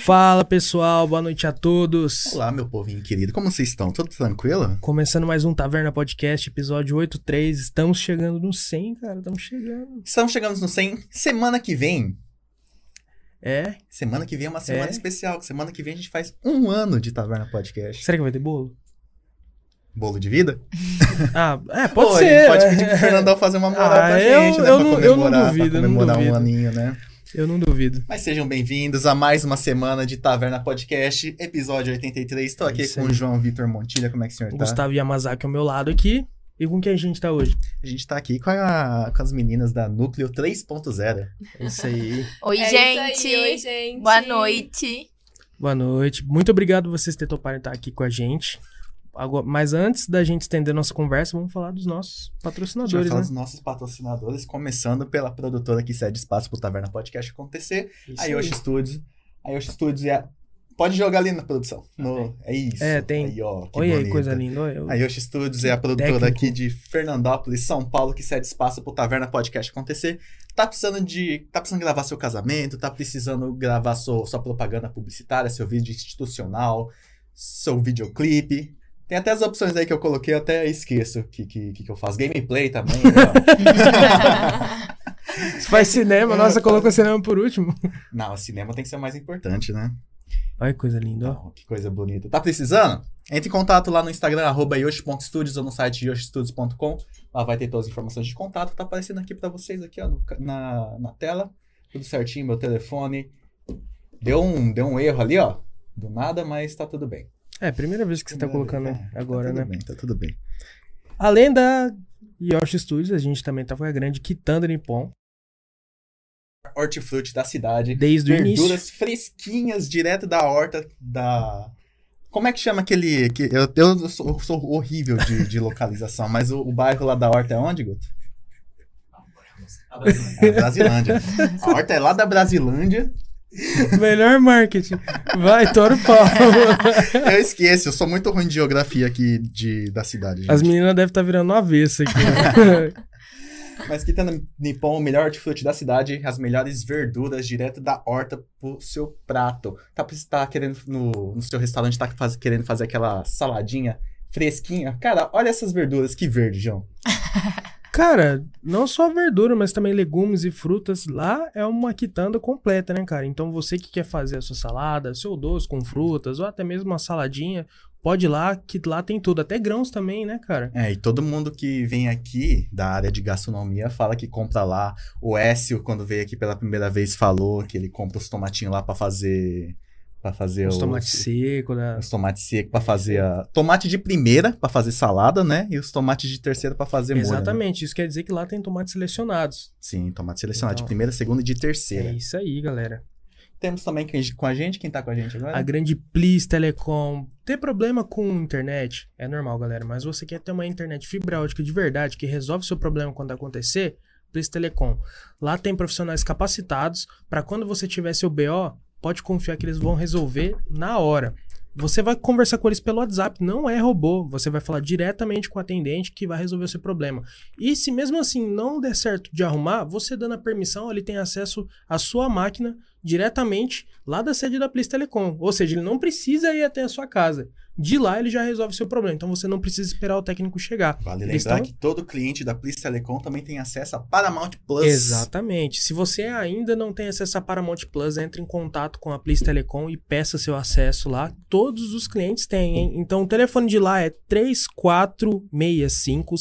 Fala pessoal, boa noite a todos. Olá, meu povinho querido, como vocês estão? Tudo tranquilo? Começando mais um Taverna Podcast, episódio 83. Estamos chegando no 100, cara, estamos chegando. Estamos chegando no 100. Semana que vem. É? Semana que vem é uma semana É? especial. Semana que vem a gente faz um ano de Taverna Podcast. Será que vai ter bolo? Bolo de vida? Ah, é, pode Pô, ser. A gente pode pedir pro Fernandão fazer uma moral Ah, pra eu- gente, né? eu pra não- eu não comemorar, duvido, pra eu não comemorar um duvido. aninho, né? Eu não duvido. Mas sejam bem-vindos a mais uma semana de Taverna Podcast, episódio 83. Estou aqui Isso com aí. o João Vitor Montilha. Como é que o senhor O tá? Gustavo Yamazaki ao meu lado aqui. E com quem a gente tá hoje? A gente tá aqui com, a- com as meninas da Núcleo 3.0. É isso aí. Oi, É gente. isso aí, oi, gente. Boa noite. Boa noite. Muito obrigado vocês ter topado estar aqui com a gente. Agora, mas antes da gente estender nossa conversa, vamos falar dos nossos A patrocinadores, falar né? dos nossos patrocinadores, começando pela produtora que cede espaço pro Taverna Podcast acontecer, Isso a aí. Yoshi Studios. A Yoshi Studios é... Pode jogar ali na produção. No... É isso. É, tem. Aí, ó, que Olha aí, coisa linda. Eu- A Yoshi Studios é a produtora Técnico. aqui de Fernandópolis, São Paulo, que cede espaço pro Taverna Podcast acontecer. Tá precisando de. Tá precisando gravar seu casamento, tá precisando gravar sua, sua propaganda publicitária, seu vídeo institucional, seu videoclipe. Tem até as opções aí que eu coloquei, eu até esqueço que, que, que eu faço. Gameplay também. né? Faz cinema, nossa, colocou cinema por último. Não, o cinema tem que ser o mais importante, né? Olha que coisa linda, ó. Que coisa bonita. Tá precisando? Entre em contato lá no Instagram, arroba yoshi.studios ou no site yoshistudios.com. Lá vai ter todas as informações de contato. Tá aparecendo aqui pra vocês, aqui ó, no na, na tela. Tudo certinho, meu telefone. Deu um, deu um erro ali, ó. Do nada, mas tá tudo bem. É, primeira vez que você tá colocando É, agora, tá né? tudo bem, tá tudo bem. Além da Yoshi Studios, a gente também tá com a grande Quitanda Nippon, Hortifruti da cidade. desde o início. Verduras fresquinhas, direto da horta da... Como é que chama aquele... Que, eu, eu sou, eu sou horrível de, de localização, mas o, o bairro lá da horta é onde, Guto? É a Brasilândia. A horta é lá da Brasilândia. Melhor marketing. Vai, Toro Pau. Eu esqueço, eu sou muito ruim de geografia aqui de, da cidade. Gente. As meninas devem estar virando no avesso aqui. né? Mas aqui tá no Nippon, o melhor hortifruti da cidade, as melhores verduras direto da horta pro seu prato. Tá, você tá querendo, no, no seu restaurante, tá faz- querendo fazer aquela saladinha fresquinha. Cara, olha essas verduras, que verde, João. Cara, não só verdura, mas também legumes e frutas. Lá é uma quitanda completa, né, cara? Então você que quer fazer a sua salada, seu doce com frutas, ou até mesmo uma saladinha, pode ir lá, que lá tem tudo. Até grãos também, né, cara? É, e todo mundo que vem aqui da área de gastronomia fala que compra lá. O Écio, quando veio aqui pela primeira vez, falou que ele compra os tomatinhos lá pra fazer. Para fazer Os tomates secos, né? Os tomates secos pra fazer a. Tomate de primeira pra fazer salada, né? E os tomates de terceira pra fazer molho. né? Exatamente, isso quer dizer que lá tem tomates selecionados. Sim, tomate selecionado Então- de primeira, segunda e de terceira. É isso aí, galera. Temos também com a gente, quem tá com a gente agora? A grande Plis Telecom. Ter problema com internet é normal, galera, mas você quer ter uma internet fibra ótica de verdade que resolve seu problema quando acontecer? Plis Telecom. Lá tem profissionais capacitados para quando você tiver seu BO, pode confiar que eles vão resolver na hora. Você vai conversar com eles pelo WhatsApp, não é robô. Você vai falar diretamente com o atendente que vai resolver o seu problema. E se mesmo assim não der certo de arrumar, você dando a permissão, ele tem acesso à sua máquina diretamente lá da sede da Plis Telecom. Ou seja, ele não precisa ir até a sua casa. De lá ele já resolve o seu problema. Então você não precisa esperar o técnico chegar. Vale Eles lembrar tão- que todo cliente da Plis Telecom também tem acesso a Paramount Plus. Exatamente. Se você ainda não tem acesso a Paramount Plus, entre em contato com a Plis Telecom e peça seu acesso lá. Todos os clientes têm, hein? Então o telefone de lá é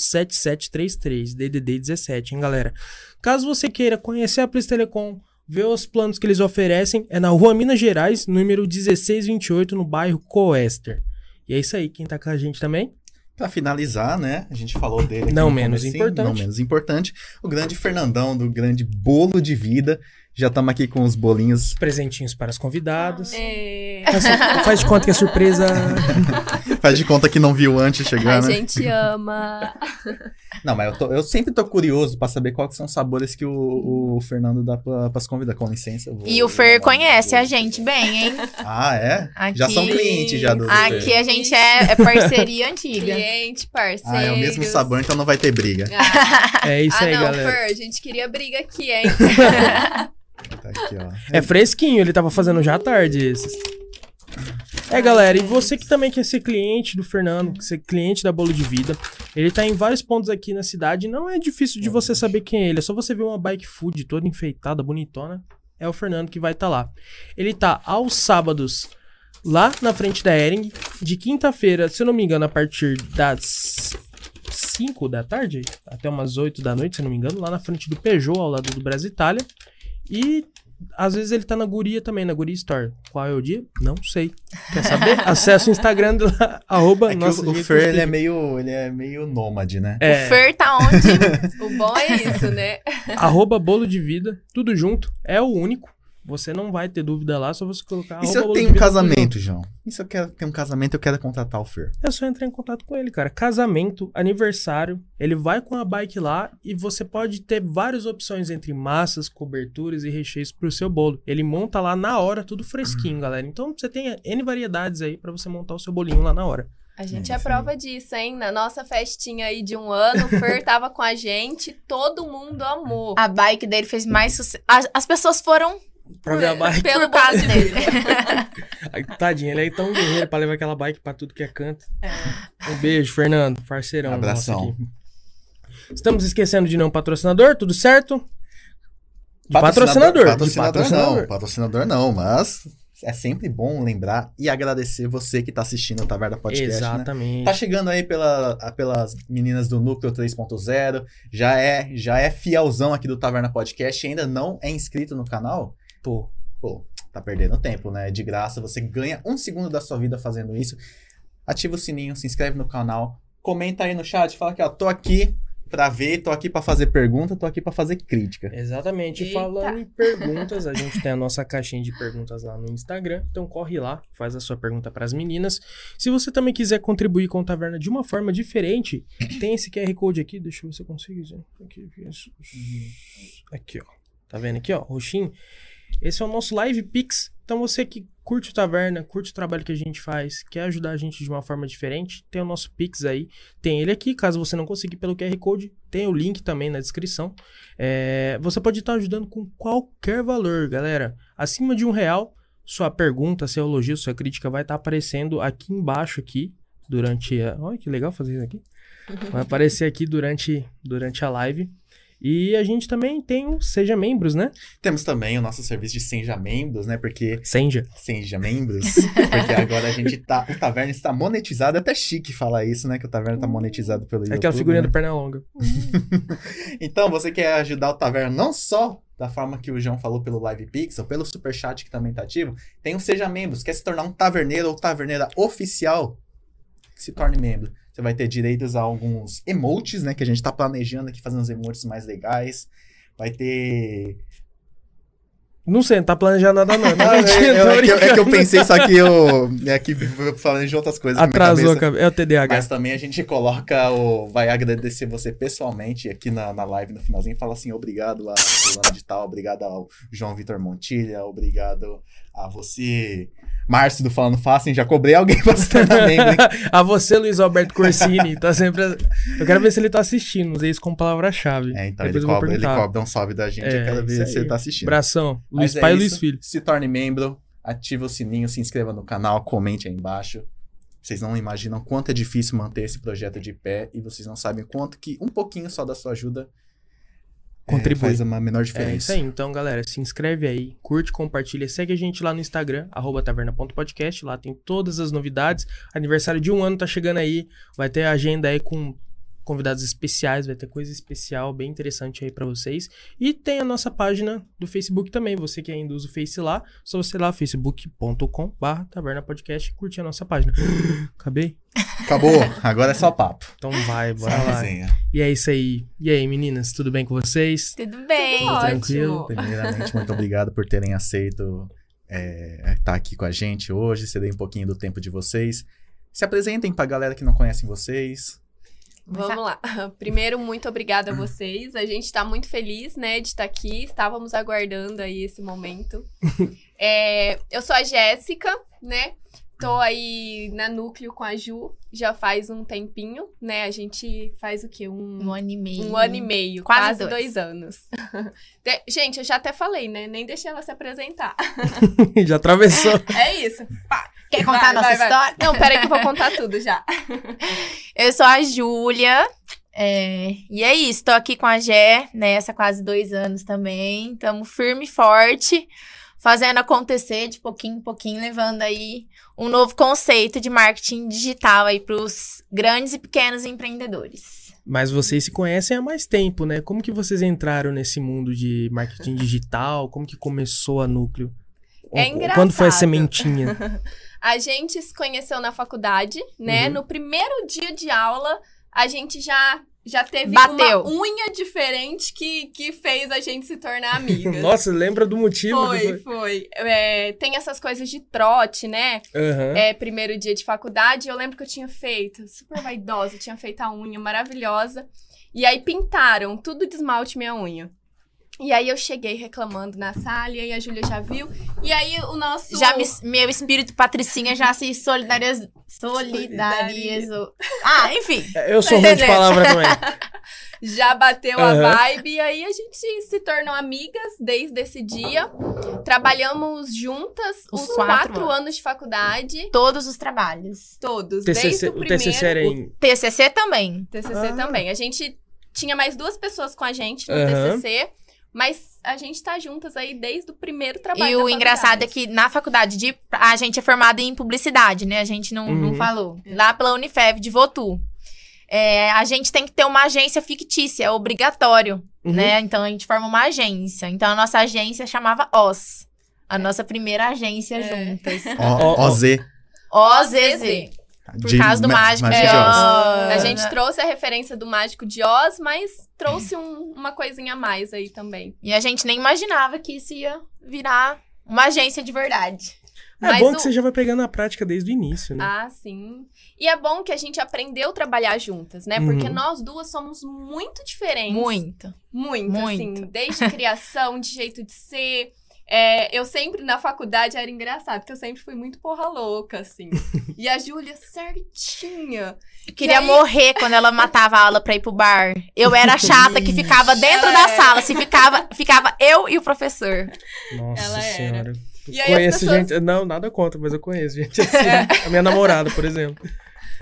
3465-7733, DDD 17, hein, galera? Caso você queira conhecer a Plis Telecom, ver os planos que eles oferecem, é na rua Minas Gerais, número 1628, no bairro Coester. E é isso aí, quem tá com a gente também? Pra finalizar, né? A gente falou dele Não no menos importante. Não menos importante. O grande Fernandão, do grande bolo de vida. Já estamos aqui com os bolinhos. Os presentinhos para os convidados. É, Faz, faz de conta que é surpresa. Faz de conta que não viu antes chegar, a né? gente ama. Não, mas eu, tô- eu sempre tô curioso pra saber quais são os sabores que o, o Fernando dá pra, pras convidadas. Com licença. eu vou- E o Fer conhece a gente bem, hein? Ah, é? Aqui, Já são clientes já do, Fer. Aqui a gente é, é parceria antiga. Cliente, parceiro. Ah, é o mesmo sabor, então não vai ter briga. Ah, É isso ah, aí, não, galera. Fer, a gente queria briga aqui, hein? Tá aqui, ó. É fresquinho, ele tava fazendo já à tarde esses. É, galera, e você que também quer ser cliente do Fernando, ser cliente da Bolo de Vida, ele tá em vários pontos aqui na cidade, não é difícil de você saber quem é ele, é só você ver uma bike food toda enfeitada, bonitona, é o Fernando que vai estar tá lá. Ele tá aos sábados lá na frente da Ering, de quinta-feira, se eu não me engano, a partir das 5 da tarde, até umas 8 da noite, se eu não me engano, lá na frente do Peugeot, ao lado do Brasil Itália. E às vezes ele tá na Guria também, na Guria Store. Qual é o dia? Não sei. Quer saber? Acesse o Instagram do arroba É que nossa, o, o Fer, ele é meio, ele é meio nômade, né? É, O Fer tá onde? O bom é isso, né? arroba bolo de vida, tudo junto. É o único. Você não vai ter dúvida lá, só você colocar E se eu tenho um casamento, João? E se eu quero ter um casamento, eu quero contratar o Fer? É só entrar em contato com ele, cara. Casamento, aniversário, ele vai com a bike lá e você pode ter várias opções entre massas, coberturas e recheios pro seu bolo. Ele monta lá na hora, tudo fresquinho, galera. Então você tem N variedades aí pra você montar o seu bolinho lá na hora. A gente É, é prova disso, hein? Na nossa festinha aí de um ano, o Fer tava com a gente, todo mundo amou. A bike dele fez mais sucesso. As, as pessoas foram Pra ver a bike. Pelo por causa dele. Ai, Tadinho, ele é tão guerreiro pra levar aquela bike pra tudo que é canto. Um beijo, Fernando, parceirão. Abração. Estamos esquecendo de não patrocinador, tudo certo? Patrocinador. Patrocinador, de patrocinador. não. Patrocinador não, mas é sempre bom lembrar e agradecer você que tá assistindo o Taverna Podcast, né? Exatamente. Tá chegando aí pela, pelas meninas do Núcleo 3.0, já é, já é fielzão aqui do Taverna Podcast e ainda não é inscrito no canal? Pô, Pô, tá perdendo tempo, né? De graça, você ganha um segundo da sua vida fazendo isso. Ativa o sininho, se inscreve no canal, comenta aí no chat, fala que ó, tô aqui pra ver, tô aqui pra fazer pergunta, tô aqui pra fazer crítica. Exatamente. Eita. Falando em perguntas, a gente tem a nossa caixinha de perguntas lá no Instagram. Então corre lá, faz a sua pergunta para as meninas. Se você também quiser contribuir com o Taverna de uma forma diferente, tem esse QR Code aqui. Deixa eu ver se eu consigo. Aqui, aqui, isso. aqui ó. Tá vendo aqui, ó? Roxinho. Esse é o nosso Live Pix. Então você que curte o Taverna, curte o trabalho que a gente faz, quer ajudar a gente de uma forma diferente, tem o nosso Pix aí. Tem ele aqui, caso você não conseguir pelo QR Code, tem o link também na descrição. É, você pode estar ajudando com qualquer valor, galera. Acima de um real, sua pergunta, seu elogio, sua crítica vai estar aparecendo aqui embaixo aqui durante a... Olha que legal fazer isso aqui. Vai aparecer aqui durante, durante a live. E a gente também tem o Seja Membros, né? Temos também o nosso serviço de Senja Membros, né? Porque Senja. Senja Membros, porque agora a gente tá. O Taverna está monetizado. É até chique falar isso, né? Que o Taverna tá monetizado pelo É YouTube. aquela figurinha né? do Pernalonga. Então, você quer ajudar o Taverna não só da forma que o João falou pelo Live Pixel, pelo Superchat que também tá ativo, tem o Seja Membros. Quer se tornar um taverneiro ou taverneira oficial? Se torne membro. Você vai ter direitos a alguns emotes, né? Que a gente tá planejando aqui, fazendo os emotes mais legais. Vai ter Não sei, não tá planejando nada não. Não, Ah, é, mentira, é, é que eu, é que eu pensei, só que eu. É que eu falando de outras coisas. Atrasou. É o TDAH. Mas também a gente coloca o. Vai agradecer você pessoalmente aqui na, na live no finalzinho. Fala assim: obrigado a Fulano de Tal, obrigado ao João Vitor Montilha, obrigado a você, Márcio do Falando Fácil. Já cobrei alguém pra tornar membro, hein? a você, Luiz Alberto Corsini, tá sempre. Eu quero ver se ele tá assistindo, usei isso como palavra-chave. É, então Depois ele cobra, ele cobra um salve da gente. É, eu quero ver se ele tá assistindo. Abração, Luiz Mas é Pai e isso. Luiz Filho. Se torne membro, ative o sininho, se inscreva no canal, comente aí embaixo. Vocês não imaginam quanto é difícil manter esse projeto de pé e vocês não sabem quanto que um pouquinho só da sua ajuda é, Contribui. faz uma menor É isso diferença. aí. Então, galera, se inscreve aí, curte, compartilha, segue a gente lá no Instagram, arroba taverna.podcast. Lá tem todas as novidades. Aniversário de um ano tá chegando aí. Vai ter agenda aí com convidados especiais, vai ter coisa especial, bem interessante aí pra vocês. E tem a nossa página do Facebook também. Você que ainda usa o Face lá, só você ir lá, facebook.com barra taverna podcast e curtir a nossa página. Acabei? Acabou, agora é só papo. Então vai, Só bora lá. resenha. E é isso aí. E aí, meninas, tudo bem com vocês? Tudo bem. Tudo tranquilo. ótimo. Primeiramente, muito obrigado por terem aceito é, estar aqui com a gente hoje, ceder um pouquinho do tempo de vocês. Se apresentem pra galera que não conhecem vocês. Vamos lá. Primeiro, muito obrigada a vocês. A gente tá muito feliz, né, de estar aqui. Estávamos aguardando aí esse momento. É, eu sou a Jéssica, né? Tô aí na núcleo com a Ju já faz um tempinho, né? A gente faz o quê? Um, Um ano e meio. um ano e meio, Quase quase, dois. dois. anos. De- gente, eu já até falei, né? Nem deixei ela se apresentar. Já atravessou. É isso. Pá. Quer contar Vai, a nossa vai, vai. história? Não, peraí que eu vou contar tudo já. Eu sou a Júlia. é, e é isso, tô aqui com a Gé, nessa quase dois anos também. Tamo firme e forte, fazendo acontecer de pouquinho em pouquinho, levando aí um novo conceito de marketing digital aí pros grandes e pequenos empreendedores. Mas vocês se conhecem há mais tempo, né? Como que vocês entraram nesse mundo de marketing digital? Como que começou a Núcleo? É Ou- Quando foi a engraçado. sementinha? A gente se conheceu na faculdade, né? Uhum. No primeiro dia de aula, a gente já, já teve Bateu. uma unha diferente que, que fez a gente se tornar amigas. Nossa, lembra do motivo? que Foi, foi. É, tem essas coisas de trote, né? Aham. É, primeiro dia de faculdade, eu lembro que eu tinha feito, super vaidosa, tinha feito a unha maravilhosa. E aí pintaram tudo de esmalte minha unha. E aí eu cheguei reclamando na sala, e aí a Júlia já viu. E aí o nosso. Já me- meu espírito patricinha já se solidariz, solidarizou. Ah, enfim. Eu sou ruim de palavra também. já bateu Aham. a vibe e aí a gente se tornou amigas desde esse dia. Trabalhamos juntas Os os, quatro quatro, anos de faculdade, Todos os trabalhos. todos, desde TCC, o o primeiro. TCC era em... TCC também. TCC Ah. também. A gente tinha mais duas pessoas com a gente no Aham. TCC, mas a gente tá juntas aí desde o primeiro trabalho E o engraçado é que na faculdade de, a gente é formado em publicidade, né? A gente não, não Uhum. falou. Lá pela Unifev de Votu. É, a gente tem que ter uma agência fictícia, é obrigatório, Uhum. né? Então a gente forma uma agência. Então a nossa agência chamava OS. A nossa primeira agência É. juntas. OZ. OZZ. Por de causa do ma- mágico Mágico de de Oz. Oz. A gente trouxe a referência do Mágico de Oz, mas trouxe um- uma coisinha a mais aí também. E a gente nem imaginava que isso ia virar uma agência de verdade. É Mas bom o- que você já vai pegando a prática desde o início, né? Ah, sim. E é bom que a gente aprendeu a trabalhar juntas, né? Porque Uhum. nós duas somos muito diferentes. Muito. Muito, Muito. assim, desde criação, de jeito de ser. É, eu sempre, na faculdade, era engraçado, porque eu sempre fui muito porra louca, assim. e a Júlia, certinha. Queria aí- morrer quando ela matava a aula pra ir pro bar. Eu era a chata que ficava dentro Ela da é. sala. Se ficava, ficava eu e o professor. Nossa Ela era. senhora. E aí as conheço pessoas- gente. Não, nada contra, mas eu conheço gente assim. A minha namorada, por exemplo.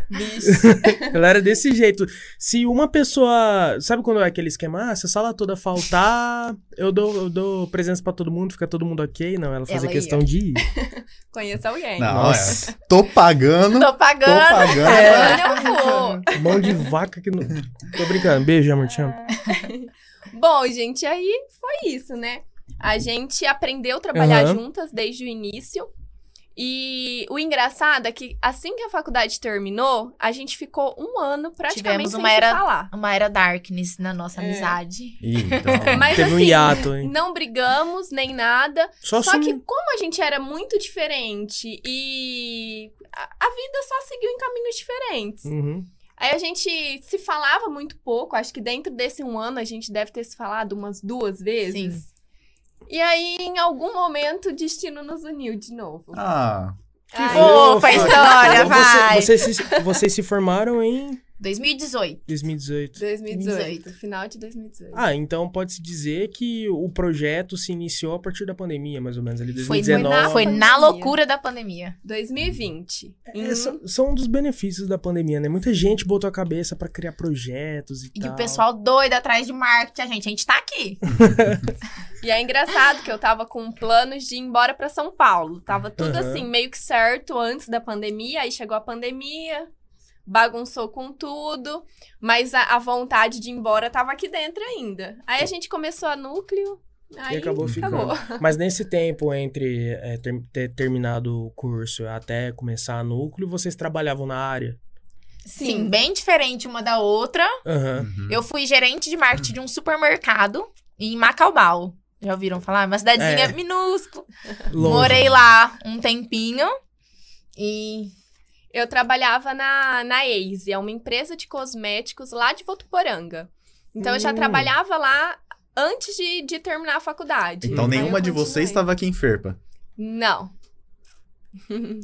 Bicho. Ela era desse jeito. Se uma pessoa. Sabe quando é aquele esquema? Ah, se a sala toda faltar, eu dou, eu dou presença pra todo mundo, fica todo mundo ok. Não, ela fazia Ela questão ia. de ir. Conheço alguém. Não, Nossa. é. Tô pagando. Tô Tô pagando. pagando. É. Eu vou. Mão de vaca que não. Tô brincando. Beijo, amor, te amo. Bom, gente, aí foi isso, né? A gente aprendeu a trabalhar Aham. juntas desde o início. E o engraçado é que assim que a faculdade terminou, a gente ficou um ano praticamente Tivemos sem uma se era- falar. Uma era darkness na nossa É. amizade. Então. Mas Teve um assim, hiato, hein? não brigamos nem nada. Só, Só sum- que como a gente era muito diferente e a, a vida só seguiu em caminhos diferentes. Uhum. Aí a gente se falava muito pouco. Acho que dentro desse um ano a gente deve ter se falado umas duas vezes. E aí, em algum momento, o destino nos uniu de novo. Ah, Ai, Fofa a história, Você- vai. vocês, se, vocês se formaram em 2018. 2018. 2018, final de 2018. Ah, então pode-se dizer que o projeto se iniciou a partir da pandemia, mais ou menos, ali Foi, 2019. foi na Pandemia. loucura da pandemia. 2020. É, Em- são, são um dos benefícios da pandemia, né? Muita gente botou a cabeça pra criar projetos e, E tal. o pessoal doido atrás de marketing. A gente, a gente tá aqui. E é engraçado que eu tava com planos de ir embora pra São Paulo. Tava tudo Aham. assim, meio que certo antes da pandemia. Aí chegou a pandemia, bagunçou com tudo. Mas a, a vontade de ir embora tava aqui dentro ainda. Aí a gente começou a núcleo. Aí acabou ficando. acabou. Mas nesse tempo entre é, ter, ter terminado o curso até começar a núcleo, vocês trabalhavam na área? Sim, bem diferente uma da outra. Uhum. Eu fui gerente de marketing de um supermercado em Macaubal. Já ouviram falar? Uma cidadezinha É. minúscula. Longe. Morei lá um tempinho. E Eu trabalhava na, na Aze, é uma empresa de cosméticos lá de Votuporanga. Então eu já Hum. trabalhava lá antes de, de terminar a faculdade. Então Aí nenhuma de vocês estava aqui em Ferpa. Não.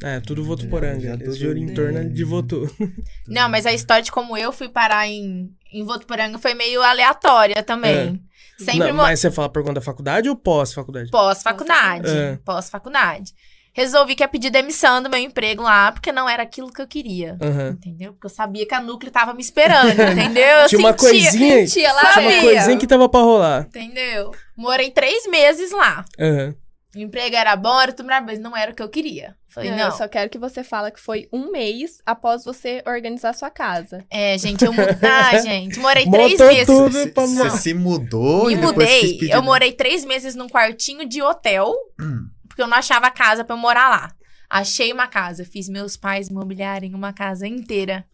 É, tudo Votuporanga. Eles tudo- giram em torno de Votu. Não, mas a história de como eu fui parar em, em Votuporanga foi meio aleatória também. Sempre Não, mo- mas você fala por conta da faculdade ou pós-faculdade? pós-faculdade. É. Pós-faculdade. Resolvi que ia pedir demissão do meu emprego lá, porque não era aquilo que eu queria. Aham. Entendeu? Porque eu sabia que a núcleo tava me esperando, entendeu? Eu Tinha uma sentia, coisinha, Sentia lá, tinha uma coisinha que tava pra rolar. Entendeu? Morei três meses lá. Aham. O emprego era bom, era tudo maravilhoso, mas não era o que eu queria. Falei, Não, não. Eu só quero que você fale que foi um mês após você organizar sua casa. É, gente, eu mudei. Ah, gente, morei três Montou meses. tudo Você pra você mudar. se mudou Me e mudei. Eu morei três meses num quartinho de hotel, Hum. Porque eu não achava casa pra eu morar lá. Achei uma casa, fiz meus pais mobiliarem uma casa inteira.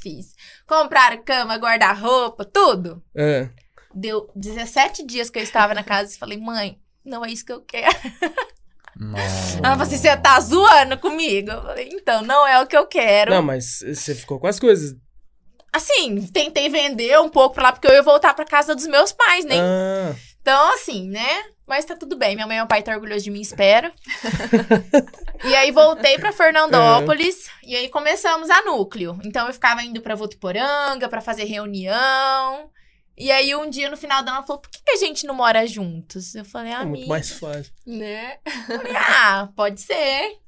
Fiz. Compraram cama, guarda-roupa, tudo. É. Deu 17 dias que eu estava na casa e falei, mãe, não é isso que eu quero. Nossa. Ela falou assim, você tá zoando comigo? Eu falei, então, não é o que eu quero. Não, mas você ficou com as coisas. Assim, tentei vender um pouco pra lá, porque eu ia voltar pra casa dos meus pais, né? Ah, Então, assim, né? Mas tá tudo bem. Minha mãe e meu pai tá orgulhoso de mim, espero. e aí voltei pra Fernandópolis e aí começamos a núcleo. Então eu ficava indo pra Votuporanga pra fazer reunião. E aí um dia no final da ela falou: "Por que, que a gente não mora juntos?" Eu falei: é "Ah, muito mais fácil. Né? ah, pode ser."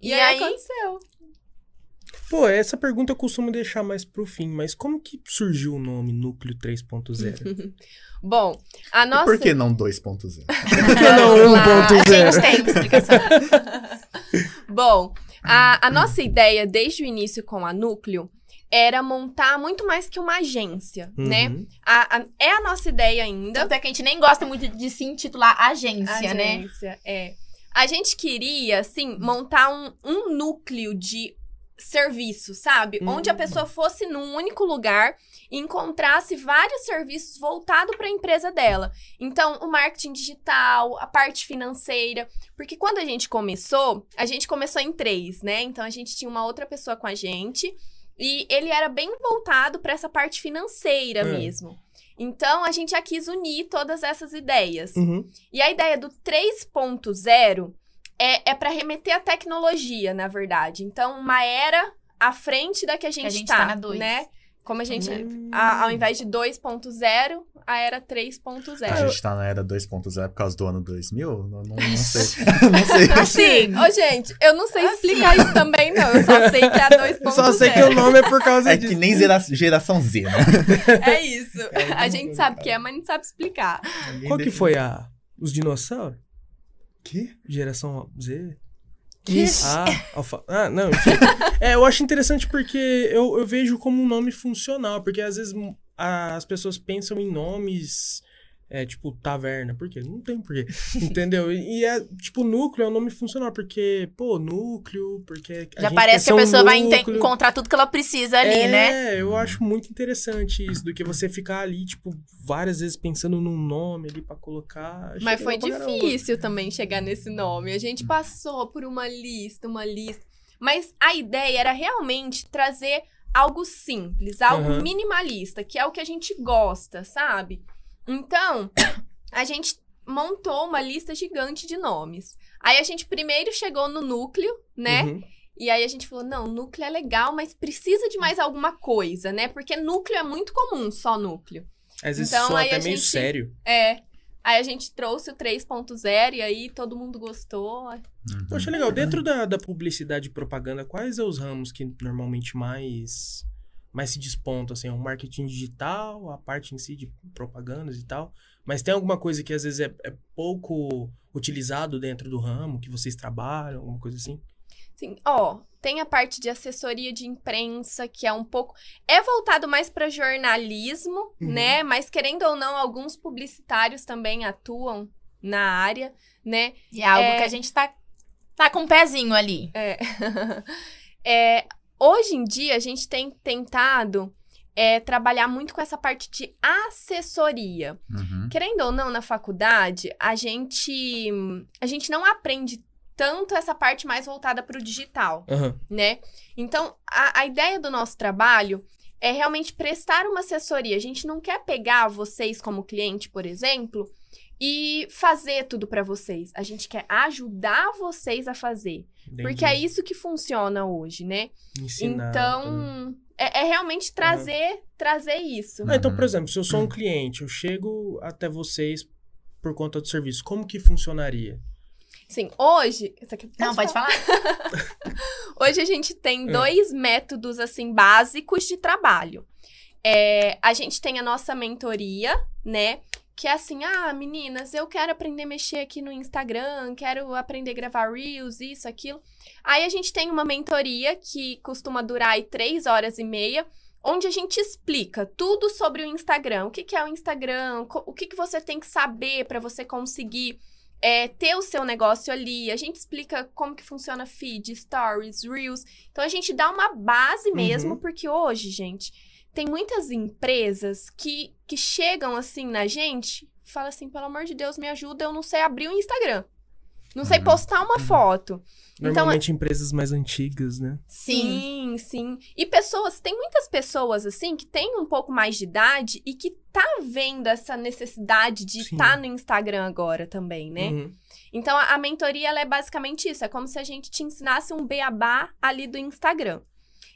E, E, aí, aí, aconteceu. Pô, essa pergunta eu costumo deixar mais pro fim, mas como que surgiu o nome Núcleo 3.0? Bom, a E nossa. por que não 2.0? Por que não Vamos lá. 1.0? A gente tem uma explicação. Bom, a, a nossa ideia desde o início com a Núcleo era montar muito mais que uma agência, né? Uhum. A- a- é a nossa ideia ainda. Tanto é que a gente nem gosta muito de se intitular agência, né? Agência, é. A gente queria, assim, montar um, um núcleo de serviço, sabe? Hum. Onde a pessoa fosse num único lugar e encontrasse vários serviços voltados para a empresa dela. Então, o marketing digital, a parte financeira. Porque quando a gente começou, a gente começou em três, né? Então, a gente tinha uma outra pessoa com a gente. E ele era bem voltado para essa parte financeira É. mesmo. Então, a gente já quis unir todas essas ideias. Uhum. E a ideia do 3.0 é, é para remeter à tecnologia, na verdade. Então, uma era à frente da que a gente, a gente tá, tá na dois. né? Como a gente, Hum. a- ao invés de 2.0, a era A 3.0. gente tá na era 2.0 por causa do ano 2000? Não, não, não sei. não sei. Assim, Ô, gente, eu não sei Assim. explicar isso também, não. Eu só sei que é a 2.0. Eu só sei que o nome é por causa É disso. que nem gera- geração Z, né? É isso. A gente sabe que é, mas não sabe explicar. Qual que foi a... Os dinossauros? Que? Geração Z? Que? Ah, alfa... ah, não, enfim. é, eu acho interessante porque eu, eu vejo como um nome funcional, porque às vezes as pessoas pensam em nomes, é, tipo, taverna, por quê? Não tem porquê, entendeu? E, e é, tipo, núcleo é um nome funcional, porque, pô, núcleo, porque a já gente parece que a ser um pessoa vai encontrar tudo que ela precisa ali, é, né? eu acho muito interessante isso, do que você ficar ali, tipo, várias vezes pensando num nome ali pra colocar. Mas foi difícil também chegar nesse nome. A gente passou por uma lista, uma lista. Mas a ideia era realmente trazer algo simples, algo Aham. minimalista, que é o que a gente gosta, sabe? Então, a gente montou uma lista gigante de nomes. Aí a gente primeiro chegou no núcleo, né? Uhum. E aí a gente falou: não, núcleo é legal, mas precisa de mais alguma coisa, né? Porque núcleo é muito comum, só núcleo. Às vezes Então, aí até a meio gente- sério. É. Aí a gente trouxe o 3.0 e aí todo mundo gostou. Eu achei legal. Dentro da, da publicidade e propaganda, quais são os ramos que normalmente mais, mais se despontam? Assim, é o marketing digital, a parte em si de propagandas e tal. Mas tem alguma coisa que às vezes é, é pouco utilizado dentro do ramo, que vocês trabalham, alguma coisa assim? Sim, ó, tem a parte de assessoria de imprensa, que é um pouco. É voltado mais para jornalismo, Uhum. né? Mas querendo ou não, alguns publicitários também atuam na área, né? E é algo É. que a gente tá, tá com um pezinho ali. É. É, hoje em dia, a gente tem tentado é, trabalhar muito com essa parte de assessoria. Uhum. Querendo ou não, na faculdade, a gente, a gente não aprende tanto essa parte mais voltada para o digital, Aham. né? Então, a, a ideia do nosso trabalho é realmente prestar uma assessoria. A gente não quer pegar vocês como cliente, por exemplo, e fazer tudo para vocês. A gente quer ajudar vocês a fazer. Entendi. Porque é isso que funciona hoje, né? Ensinar então, é, é realmente trazer, trazer isso. Ah, então, por Uhum. exemplo, se eu sou um cliente, eu chego até vocês por conta do serviço, como que funcionaria? Sim, hoje. Isso aqui, Não, pode falar. Hoje a gente tem É. dois métodos, assim, básicos de trabalho. É, a gente tem a nossa mentoria, né? Que é assim, ah, meninas, eu quero aprender a mexer aqui no Instagram, quero aprender a gravar Reels, isso, aquilo. Aí a gente tem uma mentoria que costuma durar aí três horas e meia, onde a gente explica tudo sobre o Instagram. O que, que é o Instagram, o que, que você tem que saber para você conseguir é, ter o seu negócio ali. A gente explica como que funciona feed, stories, reels. Então a gente dá uma base mesmo, Uhum. porque hoje, gente, tem muitas empresas que, que chegam assim na gente e falam assim, pelo amor de Deus, me ajuda, eu não sei abrir o Instagram. Não sei Uhum. postar uma foto. Então, Normalmente empresas mais antigas, né? Sim. Sim, sim. E pessoas, tem muitas pessoas assim que têm um pouco mais de idade e que tá vendo essa necessidade de Sim. estar no Instagram agora também, né? Uhum. Então, a, a mentoria, ela é basicamente isso. É como se a gente te ensinasse um beabá ali do Instagram.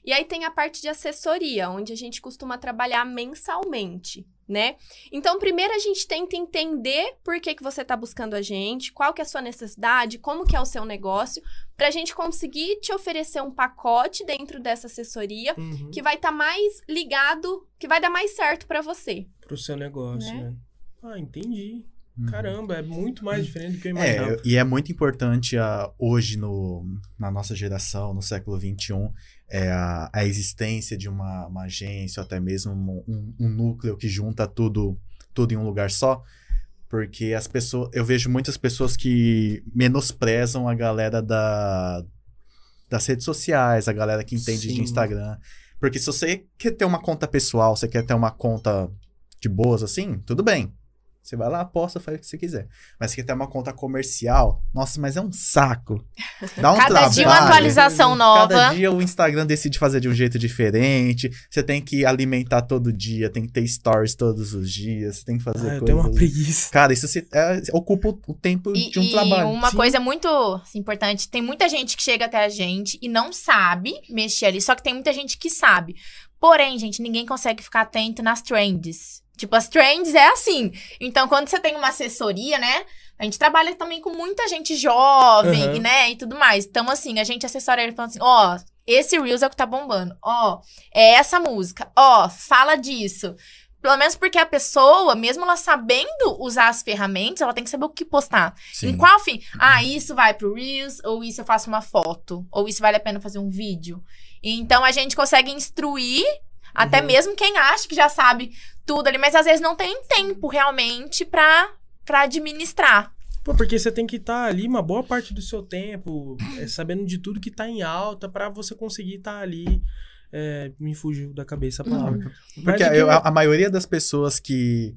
E aí tem a parte de assessoria, onde a gente costuma trabalhar mensalmente, né? Então, primeiro a gente tenta entender por que, que você está buscando a gente, qual que é a sua necessidade, como que é o seu negócio, para a gente conseguir te oferecer um pacote dentro dessa assessoria Uhum. que vai estar mais ligado, que vai dar mais certo para você. Pro seu negócio, Né? né? Ah, entendi. Uhum. Caramba, é muito mais diferente do que eu imaginava. É, e é muito importante ah, hoje no, na nossa geração, no século XXI, é a, a existência de uma, uma agência, ou até mesmo um, um núcleo que junta tudo, tudo em um lugar só. Porque as pessoas. Eu vejo muitas pessoas que menosprezam a galera da, das redes sociais, a galera que entende de Sim. Instagram. Porque se você quer ter uma conta pessoal, você quer ter uma conta de boas assim, tudo bem. Você vai lá, aposta, faz o que você quiser. Mas se quer ter uma conta comercial, nossa, mas é um saco. Dá um Cada trabalho. dia uma atualização nova. Cada dia o Instagram decide fazer de um jeito diferente. Você tem que alimentar todo dia, tem que ter stories todos os dias, você tem que fazer Ah, eu coisas. tenho uma preguiça. Cara, isso se- é, ocupa o- o tempo E, de um e trabalho. uma Sim. coisa muito assim, importante, tem muita gente que chega até a gente e não sabe mexer ali, só que tem muita gente que sabe. Porém, gente, ninguém consegue ficar atento nas trends. Tipo, as trends é assim. Então, quando você tem uma assessoria, né? A gente trabalha também com muita gente jovem, Aham. né? E tudo mais. Então, assim, a gente assessora ele falando assim: ó, esse Reels é o que tá bombando. Ó, é essa música. Ó, fala disso. Pelo menos porque a pessoa, mesmo ela sabendo usar as ferramentas, ela tem que saber o que postar. Sim. Em qual fim? Ah, isso vai pro Reels, ou isso eu faço uma foto, ou isso vale a pena fazer um vídeo. Então a gente consegue instruir até Uhum. mesmo quem acha que já sabe tudo ali, mas às vezes não tem tempo realmente pra, pra administrar. Pô, porque você tem que estar ali uma boa parte do seu tempo, é, sabendo de tudo que tá em alta, pra você conseguir estar ali. é, me fugiu da cabeça a palavra. Mas Porque que eu- a, a maioria das pessoas que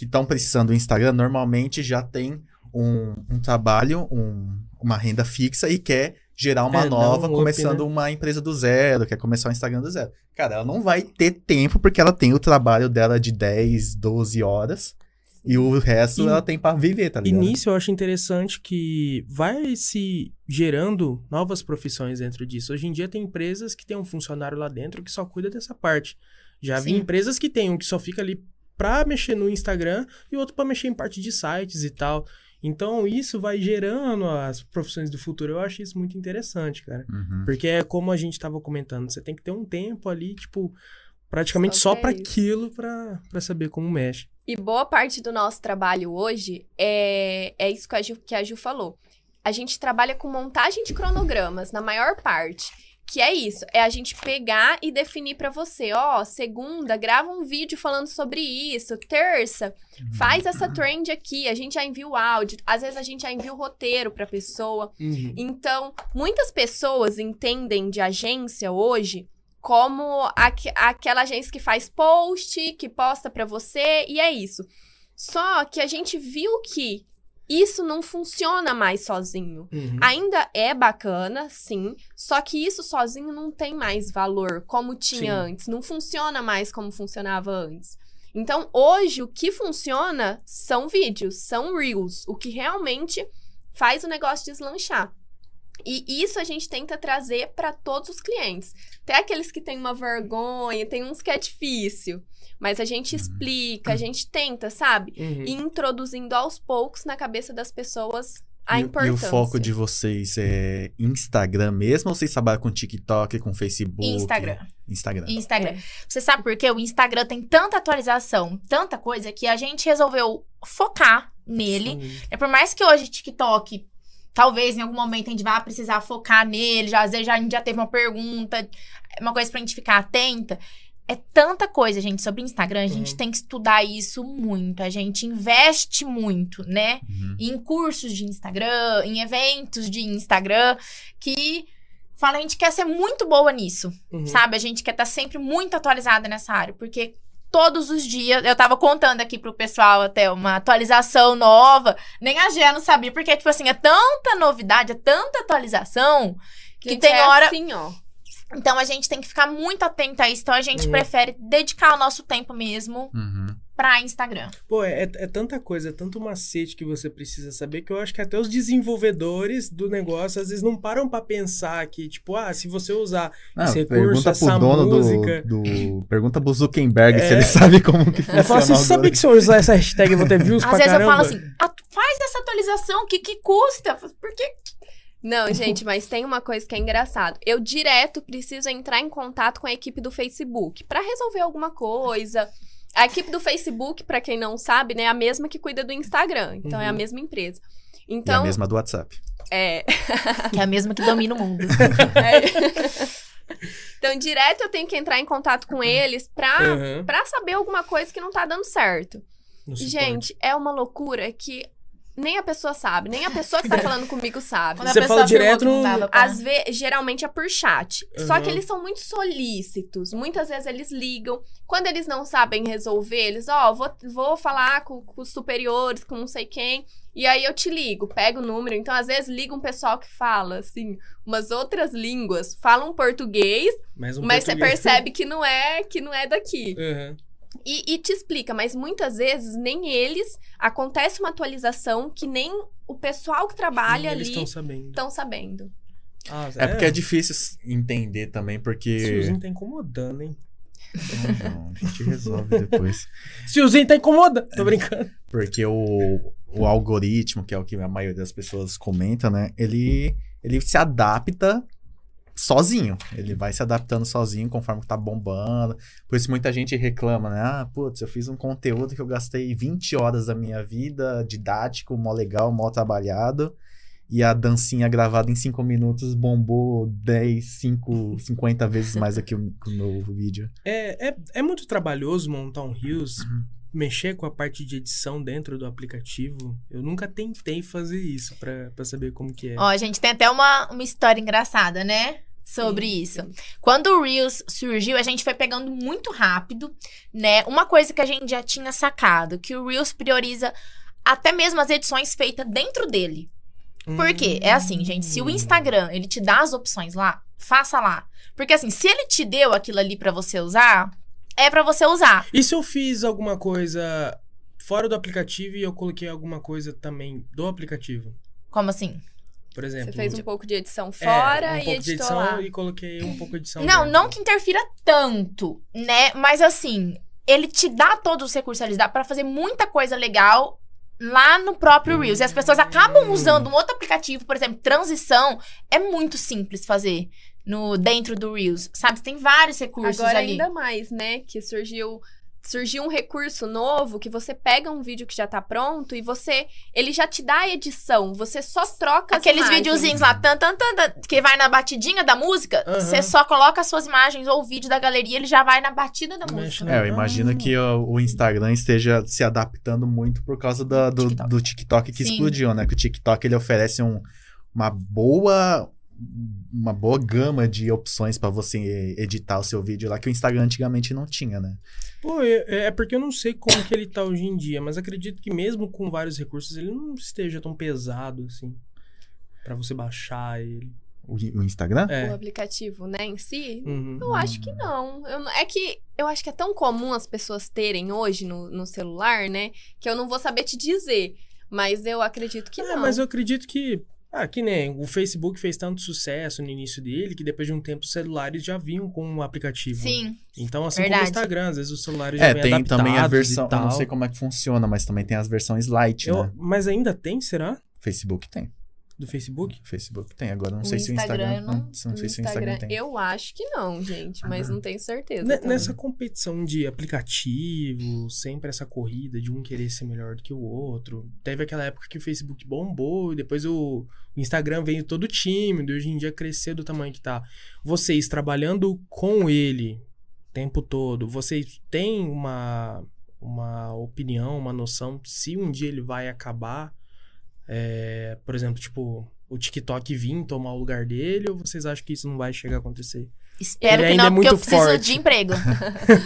estão precisando do Instagram normalmente já tem um, um trabalho, um- uma renda fixa e quer gerar uma É, nova, um up, começando né? uma empresa do zero, quer começar o Instagram do zero. Cara, ela não vai ter tempo porque ela tem o trabalho dela de 10, 12 horas e o resto E- ela tem pra viver, tá E ligado? nisso eu acho interessante que vai se gerando novas profissões dentro disso. Hoje em dia tem empresas que tem um funcionário lá dentro que só cuida dessa parte. Já vi Sim. empresas que tem um que só fica ali pra mexer no Instagram e outro pra mexer em parte de sites e tal. Então isso vai gerando as profissões do futuro. Eu acho isso muito interessante, cara. Uhum. Porque é como a gente tava comentando, você tem que ter um tempo ali, tipo, praticamente Só só isso. aquilo pra, pra saber como mexe. E boa parte do nosso trabalho hoje é, é isso que a, Ju, que a Ju falou. A gente trabalha com montagem de cronogramas, na maior parte. Que é isso, é a gente pegar e definir pra você, ó, segunda, grava um vídeo falando sobre isso, terça, faz essa trend aqui, a gente já envia o áudio, às vezes a gente já envia o roteiro pra pessoa. Uhum. Então, muitas pessoas entendem de agência hoje como aque- aquela agência que faz post, que posta pra você, e é isso. Só que a gente viu que isso não funciona mais sozinho. Uhum. Ainda é bacana, sim, só que isso sozinho não tem mais valor como tinha Sim. antes, não funciona mais como funcionava antes. Então, hoje o que funciona são vídeos, são reels, o que realmente faz o negócio deslanchar. E isso a gente tenta trazer para todos os clientes. Até aqueles que têm uma vergonha, tem uns que é difícil. Mas a gente explica, a gente tenta, sabe? Uhum. E introduzindo aos poucos na cabeça das pessoas a e, e o importância. foco de vocês é Instagram mesmo ou vocês trabalham com TikTok, com Facebook? Instagram. Instagram. Instagram. É. Você sabe por quê? O Instagram tem tanta atualização, tanta coisa, que a gente resolveu focar nele. Uhum. É por mais que hoje TikTok, talvez em algum momento a gente vá precisar focar nele, já, às vezes já, a gente já teve uma pergunta, uma coisa pra gente ficar atenta. É tanta coisa, gente, sobre Instagram, a gente Uhum. tem que estudar isso muito. A gente investe muito, né? Uhum. Em cursos de Instagram, em eventos de Instagram, que fala, a gente quer ser muito boa nisso. Uhum. Sabe? A gente quer estar sempre muito atualizada nessa área, porque todos os dias, eu tava contando aqui pro pessoal até uma atualização nova, nem a Gé não sabia, porque, tipo assim, é tanta novidade, é tanta atualização, que Gente, tem é hora. assim, ó. Então a gente tem que ficar muito atenta a isso. Então a gente Uhum. prefere dedicar o nosso tempo mesmo Uhum. Pra Instagram. Pô, é, é tanta coisa, é tanto macete que você precisa saber que eu acho que até os desenvolvedores do negócio às vezes não param pra pensar que, tipo, ah, se você usar Não, esse recurso, pergunta essa pro dono música. do, do. Pergunta pro Zuckerberg se É. ele sabe como que funciona. Eu falo assim, sabia que se eu usar essa hashtag eu vou ter views Às pra vezes caramba? eu falo assim, "Ah, faz essa atualização, o que, que custa? Por que Não, gente, mas tem uma coisa que é engraçado. Eu direto preciso entrar em contato com a equipe do Facebook pra resolver alguma coisa. A equipe do Facebook, pra quem não sabe, né, é a mesma que cuida do Instagram. Então é a Uhum. mesma empresa. E a Então, mesma do WhatsApp. é, Que é a mesma que domina o mundo. então direto eu tenho que entrar em contato com eles pra, Aham, pra saber alguma coisa que não tá dando certo. gente, é uma loucura que nem a pessoa sabe, nem a pessoa que tá falando comigo sabe. Quando a Você pessoa fala direto no- Às vezes, geralmente é por chat. Só Uhum. que eles são muito solícitos. Muitas vezes eles ligam. Quando eles não sabem resolver, eles, ó, vou, vou falar com, com os superiores, com não sei quem. E aí eu te ligo, pego o número. Então, às vezes, liga um pessoal que fala, assim, umas outras línguas, falam português, Mais um mas você português. percebe que não é que não é daqui. Aham. E, e te explica, mas muitas vezes nem eles acontece uma atualização que nem o pessoal que trabalha Eles ali estão sabendo. estão sabendo. Ah, É porque é difícil entender também, porque. Tiozinho tá incomodando, hein? Não, não, a gente resolve depois. Tiozinho tá incomodando. Tô brincando. Porque o, o algoritmo, que é o que a maioria das pessoas comenta, né? Ele, ele se adapta sozinho. Ele vai se adaptando sozinho conforme tá bombando. Por isso muita gente reclama, né? Ah, putz, eu fiz um conteúdo que eu gastei 20 horas da minha vida, didático, mó legal, mó trabalhado. E a dancinha gravada em 5 minutos bombou 10, 5, 50 vezes mais do que o, que o meu vídeo. É, é, é muito trabalhoso montar um Reels, Uhum. mexer com a parte de edição dentro do aplicativo. Eu nunca tentei fazer isso pra, pra saber como que é. Ó, a gente tem até uma, uma história engraçada, né? Sobre isso. Quando o Reels surgiu, a gente foi pegando muito rápido, né? Uma coisa que a gente já tinha sacado, que o Reels prioriza até mesmo as edições feitas dentro dele. Por quê? É assim, gente, se o Hum. Instagram, ele te dá as opções lá, faça lá. Porque assim, se ele te deu aquilo ali pra você usar, é pra você usar. E se eu fiz alguma coisa fora do aplicativo e eu coloquei alguma coisa também do aplicativo? Como assim? Por exemplo. Você fez um pouco de edição é, fora um e pouco de editou edição lá. e coloquei um pouco de edição. Não, dentro. não que interfira tanto, né? Mas assim, ele te dá todos os recursos, ele dá pra fazer muita coisa legal lá no próprio Reels. E as pessoas acabam usando um outro aplicativo, por exemplo, transição, é muito simples fazer no dentro do Reels, sabe? Tem vários recursos Agora ali. ainda mais, né? Que surgiu surgiu um recurso novo que você pega um vídeo que já tá pronto e você ele já te dá a edição, você só troca as Aqueles imagens. videozinhos lá, tan, tan, tan, tan, que vai na batidinha da música, Aham. você só coloca as suas imagens ou o vídeo da galeria, ele já vai na batida da música. É, eu imagino que o, o Instagram esteja se adaptando muito por causa da- do, TikTok. do TikTok que Sim. explodiu, né? Que o TikTok ele oferece um- uma boa uma boa gama de opções pra você editar o seu vídeo lá que o Instagram antigamente não tinha, né? Pô, é, é porque eu não sei como que ele tá hoje em dia, mas acredito que mesmo com vários recursos ele não esteja tão pesado assim. Pra você baixar ele. O, o Instagram? O É. aplicativo, né, em si. Uhum. Eu acho que não. Eu É que eu acho que é tão comum as pessoas terem hoje no, no celular, né? Que eu não vou saber te dizer. Mas eu acredito que É, não. mas eu acredito que Ah, que nem o Facebook fez tanto sucesso no início dele que depois de um tempo os celulares já vinham com um aplicativo. Sim. Então, assim Verdade. como o Instagram, às vezes os celulares já É, vêm tem também a versão. Eu não sei como é que funciona, mas também tem as versões light, Eu- né? Mas ainda tem, será? Facebook tem. Do Facebook? Facebook tem. Agora não O sei se o Instagram não- Não, não sei se o Instagram tem. eu acho que não, gente, mas não tenho certeza. Ne- também. Nessa competição de aplicativo, sempre essa corrida de um querer ser melhor do que o outro. Teve aquela época que o Facebook bombou e depois o o Instagram veio todo tímido e hoje em dia cresceu do tamanho que tá. Vocês trabalhando com ele o tempo todo, vocês têm uma, uma opinião, uma noção se um dia ele vai acabar? É, por exemplo, tipo, o TikTok vir tomar o lugar dele ou vocês acham que isso não vai chegar a acontecer? Espero Ele que não, é porque eu muito preciso forte. de emprego.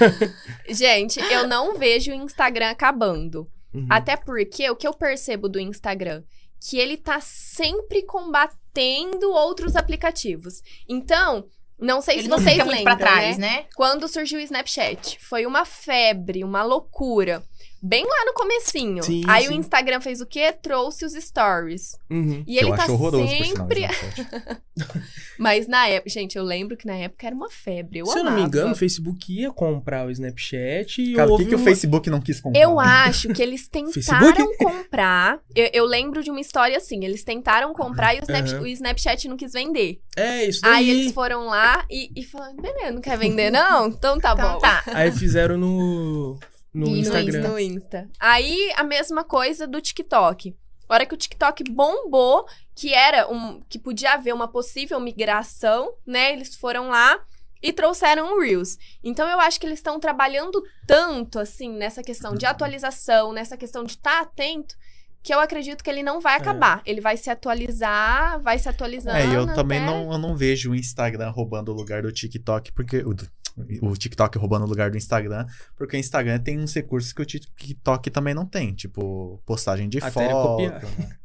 Gente, eu não vejo o Instagram acabando. Uhum. Até porque o que eu percebo do Instagram? Que ele tá sempre combatendo outros aplicativos. Então, não sei Ele se vocês lembram, pra trás, né? né? Quando surgiu o Snapchat, foi uma febre, uma loucura. Bem lá no comecinho. Sim, Aí sim. o Instagram fez o quê? Trouxe os stories. Uhum. E ele eu tá acho horroroso, sinal, sempre... o Snapchat. Mas na época, gente, eu lembro que na época era uma febre. Eu Se eu não me amava. engano, o Facebook ia comprar o Snapchat e Cara, por houve que, que o uma- Facebook não quis comprar? Eu acho que eles tentaram comprar. Eu, eu lembro de uma história assim: eles tentaram comprar e o, Snap- Aham. o Snapchat não quis vender. É, isso Aí daí. eles foram lá e, e falaram: beleza, não quer vender, não? Então tá Então bom. tá. Aí fizeram no, no E no Instagram. No Insta. Aí a mesma coisa do TikTok. A hora que o TikTok bombou, que era um. que podia haver uma possível migração, né? Eles foram lá e trouxeram o Reels. Então eu acho que eles estão trabalhando tanto, assim, nessa questão de atualização, nessa questão de estar atento, que eu acredito que ele não vai acabar. Ele vai se atualizar, vai se atualizando. É, e eu também não, eu não vejo o Instagram roubando o lugar do TikTok, porque. O TikTok roubando o lugar do Instagram, porque o Instagram tem uns recursos que o TikTok também não tem, tipo postagem de Até foto. né?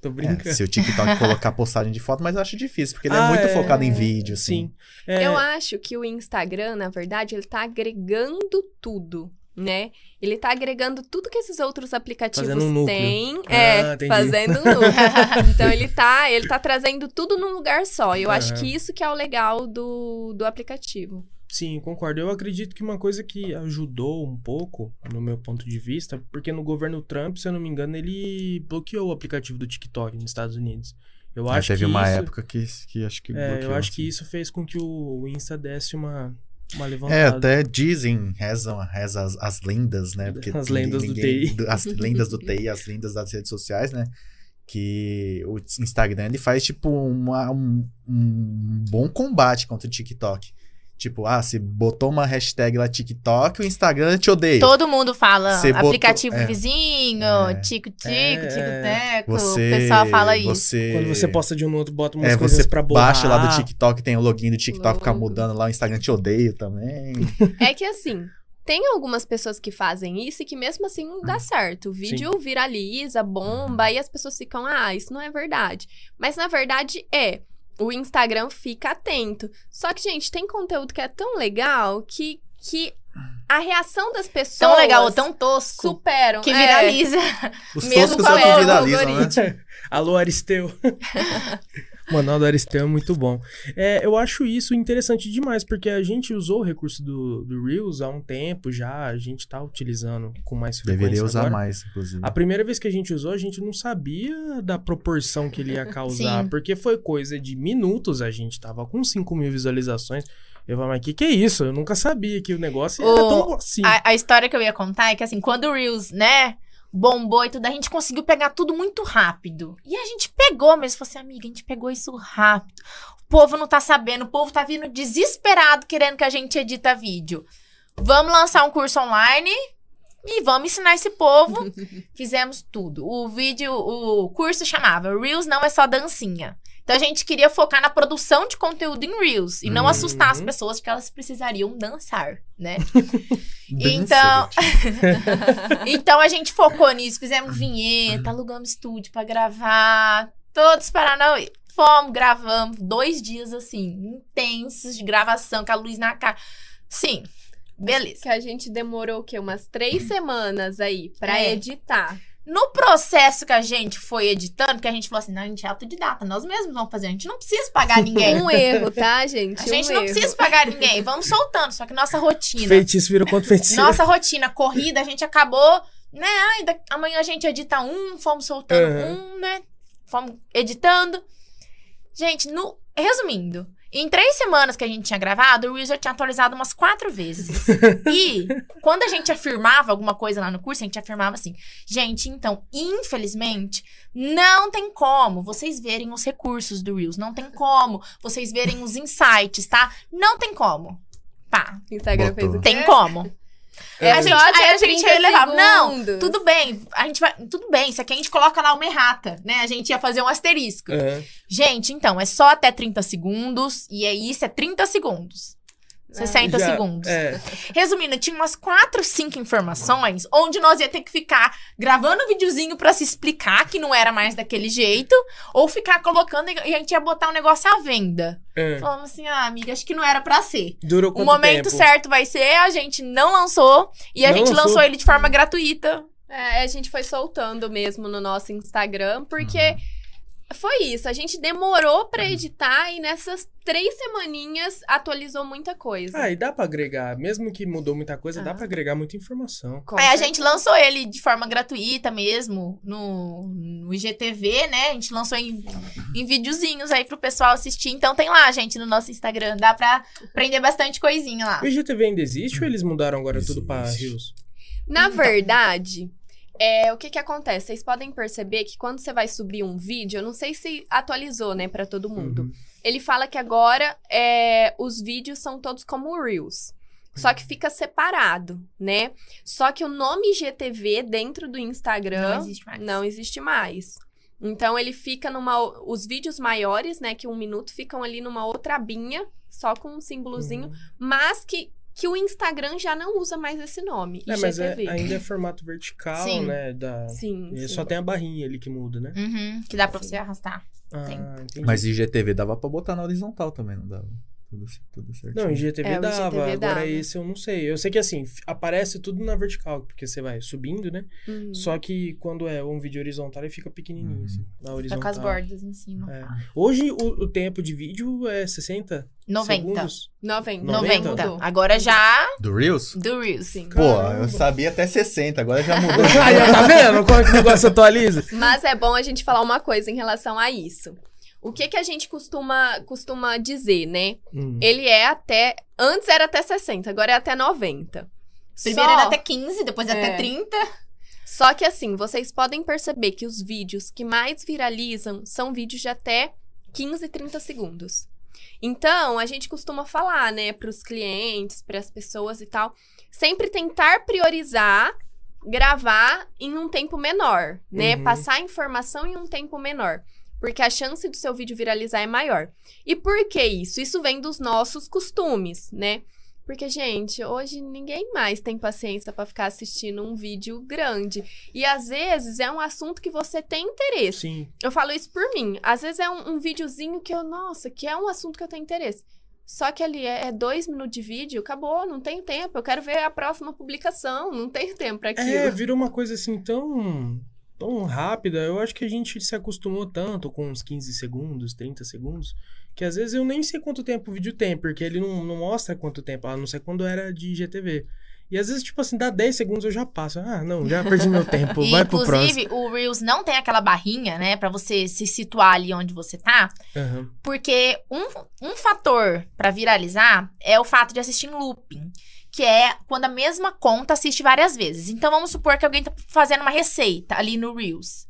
Tô É, brincando. se o TikTok colocar postagem de foto, mas eu acho difícil, porque ele é Ah, muito é, focado em vídeo, assim. Sim. É, Eu acho que o Instagram, na verdade, ele tá agregando tudo, né? Ele tá agregando tudo que esses outros aplicativos Fazendo um núcleo. têm. Ah, é, entendi. fazendo um núcleo. então ele tá, ele tá trazendo tudo num lugar só. E eu acho que isso que é o legal do, do aplicativo. Sim, concordo. Eu acredito que uma coisa que ajudou um pouco, no meu ponto de vista, porque no governo Trump, se eu não me engano, ele bloqueou o aplicativo do TikTok nos Estados Unidos. Eu É, acho teve que uma isso, época que, que acho que. é, eu bloqueou, acho que assim. isso fez com que o Insta desse uma, uma levantada. É, até dizem, rezam, rezam as, as lendas, né? Porque As lendas do ninguém- TI. do- As lendas do TI, as lendas das redes sociais, né? Que o Instagram ele faz, tipo, uma- um, um bom combate contra o TikTok. Tipo, ah, se botou uma hashtag lá TikTok, o Instagram te odeia. Todo mundo fala Você botou- aplicativo é. vizinho, É. tico-tico, É. tico-teco. Você, o pessoal fala isso. Você, Quando você posta de um no outro, bota umas é, coisas você pra borrar. baixa lá do TikTok, tem o login do TikTok, fica mudando lá, o Instagram te odeia também. É que assim, tem algumas pessoas que fazem isso e que mesmo assim não dá certo. O vídeo viraliza, bomba, e as pessoas ficam, ah, isso não é verdade. Mas na verdade é. O Instagram fica atento. Só que, gente, tem conteúdo que é tão legal que, que a reação das pessoas Tão legal ou tão tosco superam. que É. viraliza. Os Mesmo toscos com é o que viralizam, né? Alô, Aristeu. o manual do Aristeu é muito bom. É, eu acho isso interessante demais, porque a gente usou o recurso do, do Reels há um tempo já, a gente tá utilizando com mais frequência Deveria usar agora. mais, inclusive. A primeira vez que a gente usou, a gente não sabia da proporção que ele ia causar, Sim. porque foi coisa de minutos, a gente tava com 5 mil visualizações. Eu falei, mas que que é isso? Eu nunca sabia que o negócio era O- tão assim. A, a história que eu ia contar é que, assim, quando o Reels, né, bombou e tudo, a gente conseguiu pegar tudo muito rápido. E a gente pegou mesmo. Falei assim, amiga, a gente pegou isso rápido. O povo não tá sabendo, o povo tá vindo desesperado querendo que a gente edita vídeo. Vamos lançar um curso online e vamos ensinar esse povo. Fizemos tudo. O vídeo, o curso chamava Reels não é só dancinha. Então a gente queria focar na produção de conteúdo em Reels e não Uhum. assustar as pessoas que elas precisariam dançar, né? Então-. Então a gente focou nisso, fizemos vinheta, alugamos estúdio pra gravar, todos Paranauê. Fomos, gravamos dois dias assim, intensos de gravação, com a luz na cara. Sim, beleza. Que a gente demorou o quê? Umas três semanas aí pra É. editar. No processo que a gente foi editando, que a gente falou assim, não, a gente é autodidata, nós mesmos vamos fazer, a gente não precisa pagar ninguém. Um erro, tá, gente? A gente um não erro. precisa pagar ninguém, vamos soltando. Só que nossa rotina, Feitiço virou contra feitiço. nossa rotina corrida, a gente acabou, né? Ai, da- amanhã a gente edita um, fomos soltando Uhum. um, né? Fomos editando. Gente, no, resumindo, em três semanas que a gente tinha gravado, o Reels já tinha atualizado umas quatro vezes. e quando a gente afirmava alguma coisa lá no curso, a gente afirmava assim: gente, então, infelizmente, não tem como vocês verem os recursos do Reels. Não tem como vocês verem os insights, tá? Não tem como. Pá, Instagram Botou. fez o quê? tem como. É, a gente, aí a gente 30 levava, não, tudo bem, a gente vai, tudo bem, isso aqui a gente coloca lá uma errata, né? A gente ia fazer um asterisco. Aham. Gente, então, é só até 30 segundos, e é isso, é 30 segundos. 60 Já- segundos. É. Resumindo, tinha umas 4, 5 informações onde nós ia ter que ficar gravando um videozinho pra se explicar que não era mais daquele jeito, ou ficar colocando e a gente ia botar o negócio à venda. é. Falamos assim, ah, amiga, acho que não era pra ser. Durou O momento tempo? certo vai ser, a gente não lançou e a Não gente lançou? lançou ele de forma gratuita. É, a gente foi soltando mesmo no nosso Instagram, porque Uhum. Foi isso. A gente demorou pra editar e nessas três semaninhas atualizou muita coisa. Ah, e dá pra agregar. Mesmo que mudou muita coisa, dá Ah. pra agregar muita informação. Com Aí a gente lançou ele de forma gratuita mesmo no, no IGTV, né? A gente lançou em, em videozinhos aí pro pessoal assistir. Então tem lá, gente, no nosso Instagram. Dá pra aprender bastante coisinha lá. O IGTV ainda existe ou eles mudaram agora tudo pra Existe. Rios? Na verdade, é, o que que acontece? Vocês podem perceber que quando você vai subir um vídeo, eu não sei se atualizou, né, pra todo mundo. Uhum. Ele fala que agora é, os vídeos são todos como Reels. Só que fica separado, né? Só que o nome GTV dentro do Instagram Não existe mais. não existe mais. Então ele fica numa. Os vídeos maiores, né? Que um minuto ficam ali numa outra abinha, só com um símbolozinho, Uhum. mas que, que o Instagram já não usa mais esse nome. É, mas é- ainda é formato vertical, Sim. né? Da... Sim. e sim. Só tem a barrinha ali que muda, né? Uhum, que dá pra você arrastar. Ah. Mas IGTV dava pra botar na horizontal também, não dava? Tudo, tudo certinho. Não, IGTV É, o dava. IGTV Agora dava. esse eu não sei. Eu sei que assim, aparece tudo na vertical, porque você vai subindo, né? Uhum. Só que quando é um vídeo horizontal, ele fica pequenininho, Uhum. assim, na horizontal. com as bordas em cima. É. Hoje o, o tempo de vídeo é 60 90. segundos. 90. 90. 90. Agora já Do Reels? do Reels. Sim. Pô, Caramba. eu sabia até 60, agora já mudou. Aí, tá vendo como que o negócio atualiza? Mas é bom a gente falar uma coisa em relação a isso. O que que a gente costuma, costuma dizer, né? Hum. Ele é até. Antes era até 60, agora é até 90. Primeiro Só- era até 15, depois É. até 30. Só que assim, vocês podem perceber que os vídeos que mais viralizam são vídeos de até 15, 30 segundos. Então, a gente costuma falar, né, para os clientes, para as pessoas e tal, sempre tentar priorizar gravar em um tempo menor, né? Uhum. Passar informação em um tempo menor. Porque a chance do seu vídeo viralizar é maior. E por que isso? Isso vem dos nossos costumes, né? Porque, gente, hoje ninguém mais tem paciência pra ficar assistindo um vídeo grande. E às vezes é um assunto que você tem interesse. Sim. Eu falo isso por mim. Às vezes é um, um videozinho que eu, nossa, que é um assunto que eu tenho interesse. Só que ali é, é dois minutos de vídeo, acabou, não tenho tempo. Eu quero ver a próxima publicação, não tenho tempo pra aquilo. É, virou uma coisa assim tão, tão rápida. Eu acho que a gente se acostumou tanto com uns 15 segundos, 30 segundos, que às vezes eu nem sei quanto tempo o vídeo tem, porque ele não, não mostra quanto tempo, a não ser quando era de IGTV. E às vezes, tipo assim, dá 10 segundos eu já passo. Ah, não, já perdi meu tempo, vai pro próximo. inclusive, o Reels não tem aquela barrinha, né, Pra você se situar ali onde você tá. Aham. Porque um, um fator pra viralizar é o fato de assistir em looping. Que é quando a mesma conta assiste várias vezes. Então vamos supor que alguém tá fazendo uma receita ali no Reels.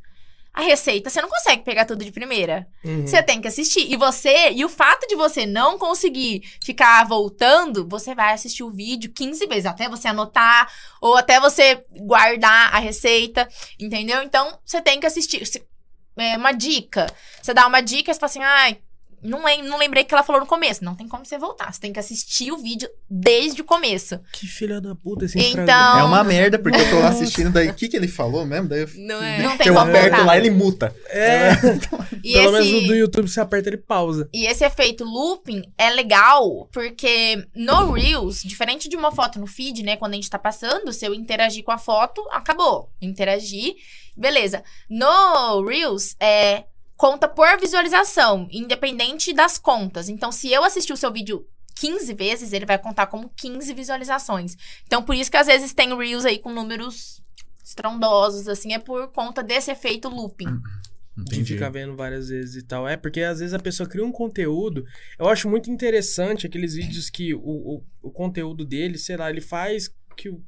A receita, você não consegue pegar tudo de primeira. Uhum. Você tem que assistir. E você, e o fato de você não conseguir ficar voltando, você vai assistir o vídeo 15 vezes, até você anotar, ou até você guardar a receita, entendeu? Então, você tem que assistir. Se- É uma dica. Você dá uma dica e você fala assim, ai, não, lem não lembrei que ela falou no começo. Não tem como você voltar. Você tem que assistir o vídeo desde o começo. Que filha da puta esse Então- Instagram. É uma merda, porque eu tô lá assistindo, daí o que, que ele falou mesmo? Daí eu, Não é? Não que tem eu como aperto voltar. lá, ele muta. É, E pelo esse, menos no do YouTube você aperta ele pausa. e esse efeito looping é legal porque no Reels, diferente de uma foto no feed, né? Quando a gente tá passando, se eu interagir com a foto, acabou. Interagir, beleza. No Reels, é conta por visualização, independente das contas. Então, se eu assistir o seu vídeo 15 vezes, ele vai contar como 15 visualizações. Então, por isso que às vezes tem Reels aí com números estrondosos, assim, é por conta desse efeito looping. De Entendi. ficar vendo várias vezes e tal. É, porque às vezes a pessoa cria um conteúdo. Eu acho muito interessante aqueles vídeos que o, o, o conteúdo dele, sei lá, ele faz que o.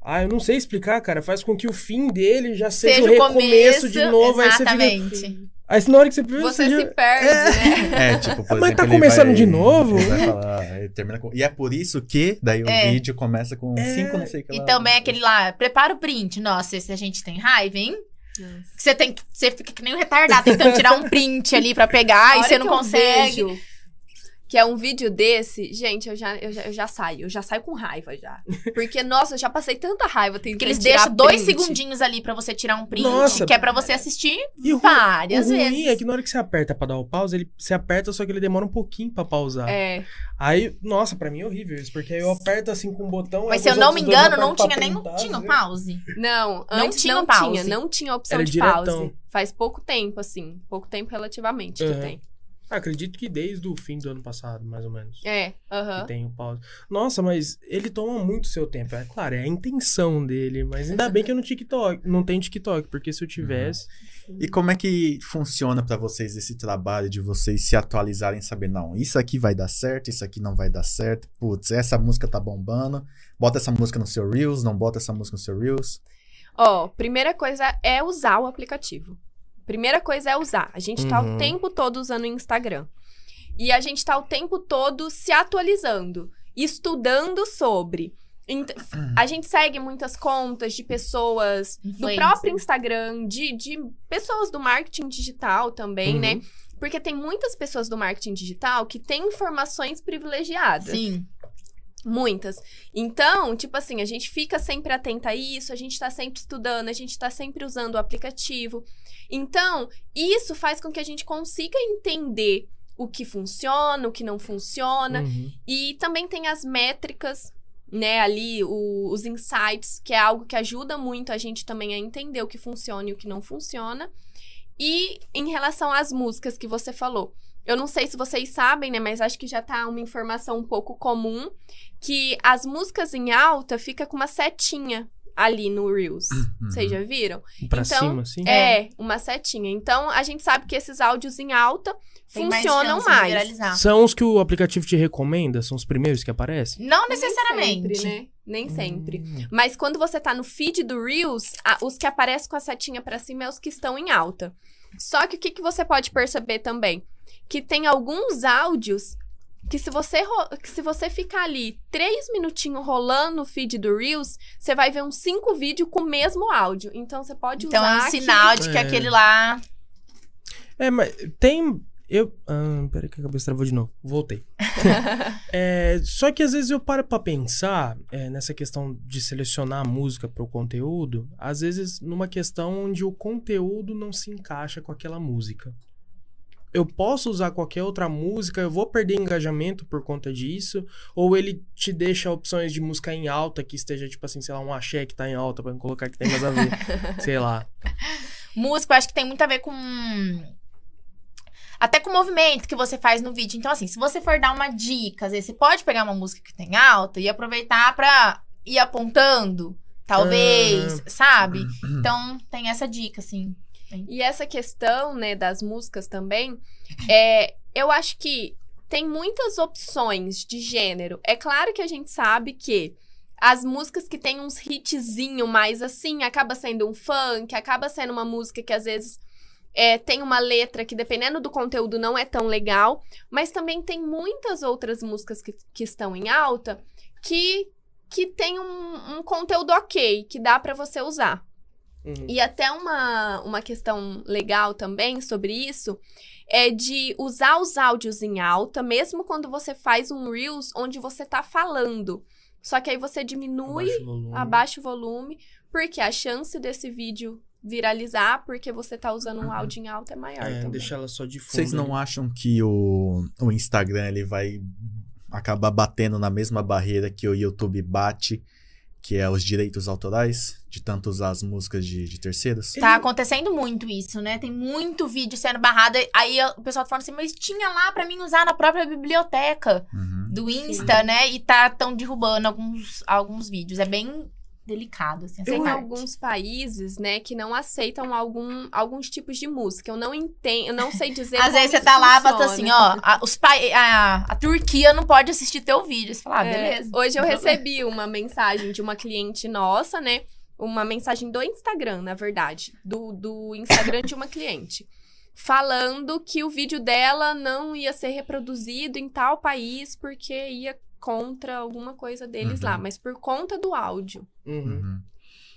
Ah, eu não sei explicar, cara. Faz com que o fim dele já seja, o recomeço de novo. Aí você fica. Aí na hora que você Você já- se perde, né? É, tipo, por Mas exemplo, tá começando vai- de novo? ele vai falar, ele termina com- E é por isso que daí o É. vídeo começa com É. cinco, não sei o que E lá. também aquele lá, prepara o print. Nossa, esse a gente tem raiva, hein? Que Você tem que. Você fica que nem um retardado tentando tirar um print ali pra pegar A e você não consegue. vejo Que é um vídeo desse, gente, eu já, eu, já, eu já saio. Eu já saio com raiva já. Porque, nossa, eu já passei tanta raiva tentando Que eles tirar deixam dois print. segundinhos ali pra você tirar um print, Nossa. que é pra você assistir E várias o ruim vezes. é que na hora que você aperta pra dar o pause, ele se aperta, só que ele demora um pouquinho pra pausar. É. Aí, nossa, pra mim é horrível isso, porque aí eu aperto assim com o botão. Mas se eu não me engano, não tinha nem printar, tinha o pause. Não, Não antes tinha não pause. tinha. Não tinha a opção Era de diretão. pause. Faz pouco tempo, assim. Pouco tempo relativamente que Uhum. tem. Acredito que desde o fim do ano passado, mais ou menos. É, Que aham. tem o pause. Nossa, mas ele toma muito seu tempo. É claro, é a intenção dele. Mas ainda bem que eu não TikTok. Não tenho TikTok, porque se eu tivesse. E como é que funciona pra vocês esse trabalho de vocês se atualizarem saber, não, isso aqui vai dar certo, isso aqui não vai dar certo. Putz, essa música tá bombando. Bota essa música no seu Reels, não bota essa música no seu Reels. Ó, primeira coisa é usar o aplicativo. Primeira coisa é usar. A gente tá Uhum. o tempo todo usando o Instagram. E a gente tá o tempo todo se atualizando, estudando sobre. A gente segue muitas contas de pessoas do próprio Instagram, de, de pessoas do marketing digital também, Uhum. né? Porque tem muitas pessoas do marketing digital que têm informações privilegiadas. Sim. Muitas. Então, tipo assim, a gente fica sempre atenta a isso, a gente tá sempre estudando, a gente tá sempre usando o aplicativo. Então, isso faz com que a gente consiga entender o que funciona, o que não funciona. Uhum. E também tem as métricas, né, ali, o- os insights, que é algo que ajuda muito a gente também a entender o que funciona e o que não funciona. E em relação às músicas que você falou. Eu não sei se vocês sabem, né, mas acho que já tá uma informação um pouco comum que as músicas em alta fica com uma setinha ali no Reels. Vocês já viram? Pra Então, cima, assim? É, uma setinha. Então, a gente sabe que esses áudios em alta Tem mais funcionam mais. viralizar. São os que o aplicativo te recomenda? São os primeiros que aparecem? Não Nem necessariamente. sempre, né? Nem sempre. Hum. Mas quando você tá no feed do Reels, a- os que aparecem com a setinha pra cima é os que estão em alta. Só que o que, que você pode perceber também? Que tem alguns áudios que se você, que se você ficar ali três minutinhos rolando no feed do Reels, você vai ver uns cinco vídeos com o mesmo áudio. Então você pode Então é usar um que- sinal de que É. aquele lá. É, mas tem. Eu. Ah, peraí que a cabeça travou de novo. Voltei. É, só que às vezes eu paro pra pensar é, nessa questão de selecionar a música pro conteúdo, às vezes numa questão onde o conteúdo não se encaixa com aquela música. Eu posso usar qualquer outra música, eu vou perder engajamento por conta disso, ou ele te deixa opções de música em alta que esteja, tipo assim, sei lá, um axé que tá em alta pra colocar que tem mais a ver. sei lá. Música, eu acho que tem muito a ver com. Até com o movimento que você faz no vídeo. Então, assim, se você for dar uma dica, às vezes você pode pegar uma música que tem alta e aproveitar pra ir apontando, talvez, sabe? Então, tem essa dica, assim. E essa questão, né, das músicas também, é, eu acho que tem muitas opções de gênero. É claro que a gente sabe que as músicas que tem uns hitzinho mais assim, acaba sendo um funk, acaba sendo uma música que às vezes é, tem uma letra que, dependendo do conteúdo, não é tão legal. Mas também tem muitas outras músicas que, que estão em alta que, que tem um, um conteúdo ok, que dá pra você usar. Uhum. E até uma, uma questão legal também sobre isso é de usar os áudios em alta, mesmo quando você faz um Reels onde você tá falando. Só que aí você diminui, Abaixa o volume. abaixa o volume, porque a chance desse vídeo viralizar porque você tá usando um áudio em alta é maior É, também. deixa ela só de fundo. Vocês não acham que o, o Instagram ele vai acabar batendo na mesma barreira que o YouTube bate, que é os direitos autorais, de tanto usar as músicas de, de terceiros? Tá acontecendo muito isso, né? Tem muito vídeo sendo barrado. Aí o pessoal tá falando assim, mas tinha lá pra mim usar na própria biblioteca Uhum. do Insta, né? E tá tão derrubando alguns, alguns vídeos. É bem delicado, assim, Tem alguns países, né, que não aceitam algum, alguns tipos de música. Eu não entendo, eu não sei dizer Às vezes você tá lá, bota funciona. assim, ó, a, os pa... a, a Turquia não pode assistir teu vídeo. Você fala, ah, É, beleza. Hoje eu recebi uma mensagem de uma cliente nossa, né? Uma mensagem do Instagram, na verdade. Do, do Instagram de uma cliente. Falando que o vídeo dela não ia ser reproduzido em tal país porque ia contra alguma coisa deles Uhum. lá, mas por conta do áudio. Uhum. Uhum.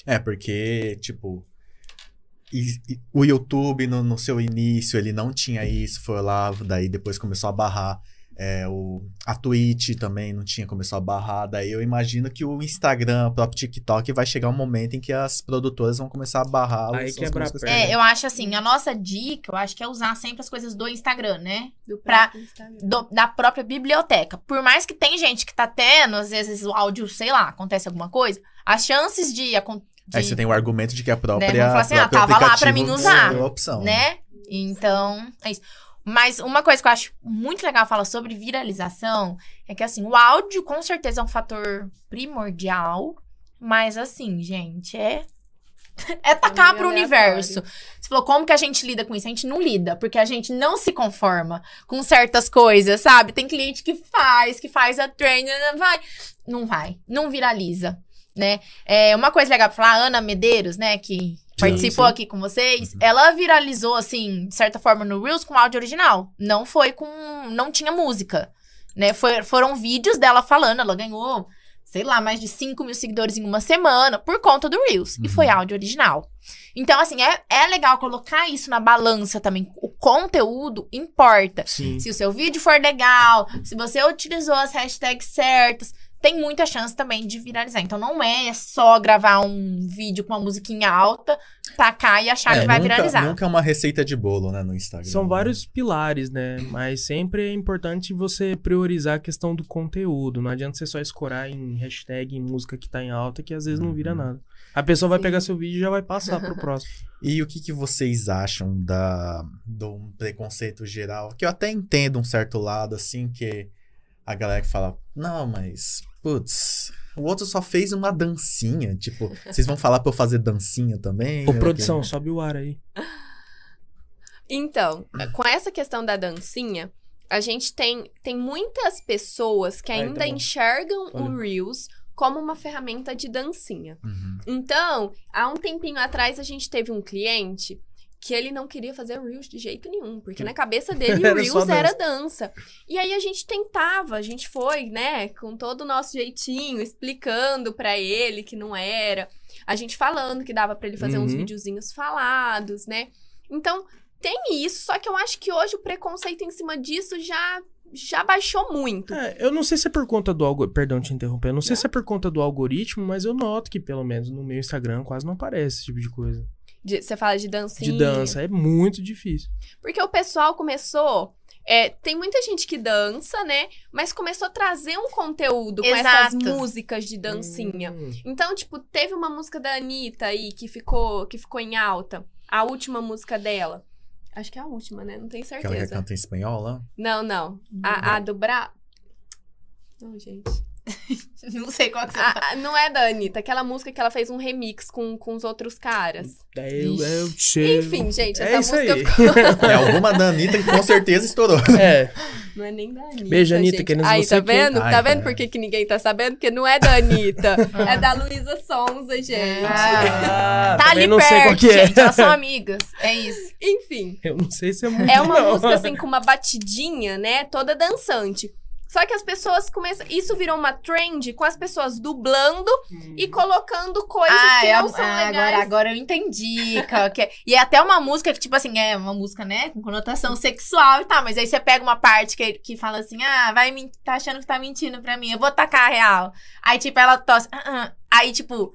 É, porque, tipo, e- e o YouTube no, no seu início ele não tinha isso, foi lá, daí depois começou a barrar. É, o, a Twitch também não tinha, começou a barrar. Daí eu imagino que o Instagram, o próprio TikTok, vai chegar um momento em que as produtoras vão começar a barrar Aí quebra a perna. É, eu acho assim, a nossa dica, eu acho que é usar sempre as coisas do Instagram, né? Do Pra- Instagram. Do- da própria biblioteca. Por mais que tem gente que tá tendo, às vezes o áudio, sei lá, acontece alguma coisa, as chances de acontecer. Aí você tem o argumento de que a própria. Né, vamos falar assim, ah, tava lá pra mim usar, opção. né? Então, é isso. Mas uma coisa que eu acho muito legal falar sobre viralização é que, assim, o áudio com certeza é um fator primordial, mas, assim, gente, é. É tacar pro universo. Você falou, como que a gente lida com isso? A gente não lida, porque a gente não se conforma com certas coisas, sabe? Tem cliente que faz, que faz a trend, vai. Não vai, não viraliza, né? É, uma coisa legal pra falar, a Ana Medeiros, né, que participou sim. aqui com vocês, ela viralizou, assim, de certa forma, no Reels com áudio original. Não foi com. Não tinha música. Né? Foi- foram vídeos dela falando, ela ganhou, sei lá, mais de 5 mil seguidores em uma semana por conta do Reels. E Uhum. foi áudio original. Então, assim, é, é legal colocar isso na balança também. O conteúdo importa. Sim. Se o seu vídeo for legal, se você utilizou as hashtags certas, tem muita chance também de viralizar. Então não é só gravar um vídeo com uma musiquinha alta, tacar e achar É, que vai nunca, viralizar. Nunca é uma receita de bolo, né, no Instagram. São vários pilares, né? Mas sempre é importante você priorizar a questão do conteúdo. Não adianta você só escorar em hashtag, em música que tá em alta, que às vezes não vira Uhum. nada. A pessoa vai Sim. pegar seu vídeo e já vai passar pro próximo. E o que, que vocês acham da, do preconceito geral? Que eu até entendo um certo lado, assim, que a galera que fala, não, mas, putz, o outro só fez uma dancinha. Tipo, vocês vão falar pra eu fazer dancinha também? Ô, produção, sobe o ar aí. Então, com essa questão da dancinha, a gente tem, tem muitas pessoas que Ai, ainda tá enxergam o Olha. Reels como uma ferramenta de dancinha. Uhum. Então, há um tempinho atrás, a gente teve um cliente que ele não queria fazer Reels de jeito nenhum, porque na cabeça dele o Era só Reels era dança. E aí a gente tentava, a gente foi, né, com todo o nosso jeitinho, explicando pra ele que não era, a gente falando que dava pra ele fazer uns Uhum. videozinhos falados, né? Então, tem isso, só que eu acho que hoje o preconceito em cima disso já já baixou muito. É, eu não sei se é por conta do algoritmo. Perdão te interromper. Eu não sei se é por conta do algoritmo, mas eu noto que, pelo menos no meu Instagram, quase não aparece esse tipo de coisa. De- Você fala de dancinha. De dança. É muito difícil. Porque o pessoal começou. é, tem muita gente que dança, né? Mas começou a trazer um conteúdo com essas músicas de dancinha. Hum. Então, tipo, teve uma música da Anitta aí que ficou, que ficou em alta. A última música dela. Acho que é a última, né? Não tenho Aquela que certeza. canta em espanhol lá? Não, não. A, a do Bra. Não, gente. Não sei qual que você tá. A- a- não é da Anitta. Aquela música que ela fez um remix com, com os outros caras. É, eu, eu sei. Enfim, gente, é essa isso música aí. ficou. É alguma da Anitta que com certeza estourou. é. Não é nem da Anitta. Beijo, Anitta, gente. queremos Aí, você tá vendo? Ai, tá vendo por que, que ninguém tá sabendo? Porque não é da Anitta. é da Luísa Sonza, gente. Ah. Ah, Tá ali não sei qual perto, que é. gente. Elas são amigas. É isso. Enfim. Eu não sei se é muito É uma não. música, assim, com uma batidinha, né? Toda dançante. Só que as pessoas começam. Isso virou uma trend com as pessoas dublando e colocando coisas Ah, que é, não são ah, legais. agora, agora eu entendi. que é. E é até uma música que, tipo assim, é uma música, né? Com conotação sexual e tal. Mas aí você pega uma parte que, que fala assim: ah, vai tá achando que tá mentindo pra mim, eu vou tacar a real. Aí, tipo, ela tosse. "Ah, ah." Aí, tipo,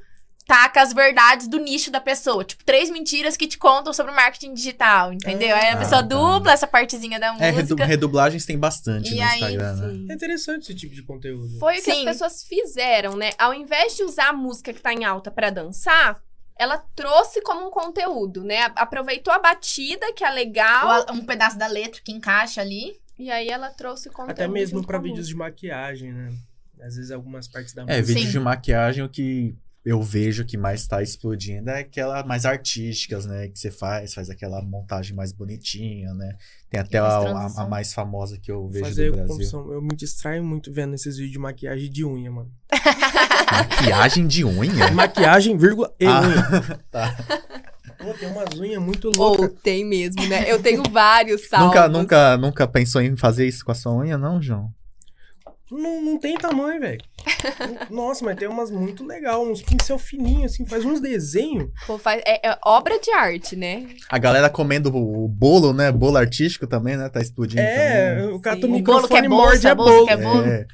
taca as verdades do nicho da pessoa. Tipo, três mentiras que te contam sobre marketing digital, entendeu? Aí a Ah, pessoa tá. dupla essa partezinha da É, redu- música. redublagens tem bastante E no aí, Instagram, né? Sim. É interessante esse tipo de conteúdo. Foi o que Sim. as pessoas fizeram, né? Ao invés de usar a música que tá em alta pra dançar, ela trouxe como um conteúdo, né? Aproveitou a batida, que é legal, um pedaço da letra que encaixa ali. e aí ela trouxe o conteúdo. Até mesmo junto pra com a vídeos de maquiagem, né? Às vezes algumas partes da É, música. vídeos Sim. de maquiagem, o que eu vejo que mais tá explodindo é aquela mais artísticas, né? Que você faz, faz aquela montagem mais bonitinha, né? Tem até a, a- a mais famosa que eu vejo Fazer do Brasil. eu me distraio muito vendo esses vídeos de maquiagem de unha, mano. Maquiagem de unha? Maquiagem, vírgula, e Ah, unha. tá. Pô, tem umas unhas muito Ou loucas. tem mesmo, né? Eu tenho vários salvos. Nunca, nunca, nunca pensou em fazer isso com a sua unha, não, João? Não, não tem tamanho, velho. Nossa, mas tem umas muito legal, uns pincel fininhos, assim, faz uns desenhos. Pô, faz- é, é obra de arte, né? A galera comendo o bolo, né? Bolo artístico também, né? Tá explodindo É, também. o cara O bolo que é bolsa, morde a bolsa bolo. que é bolo. É.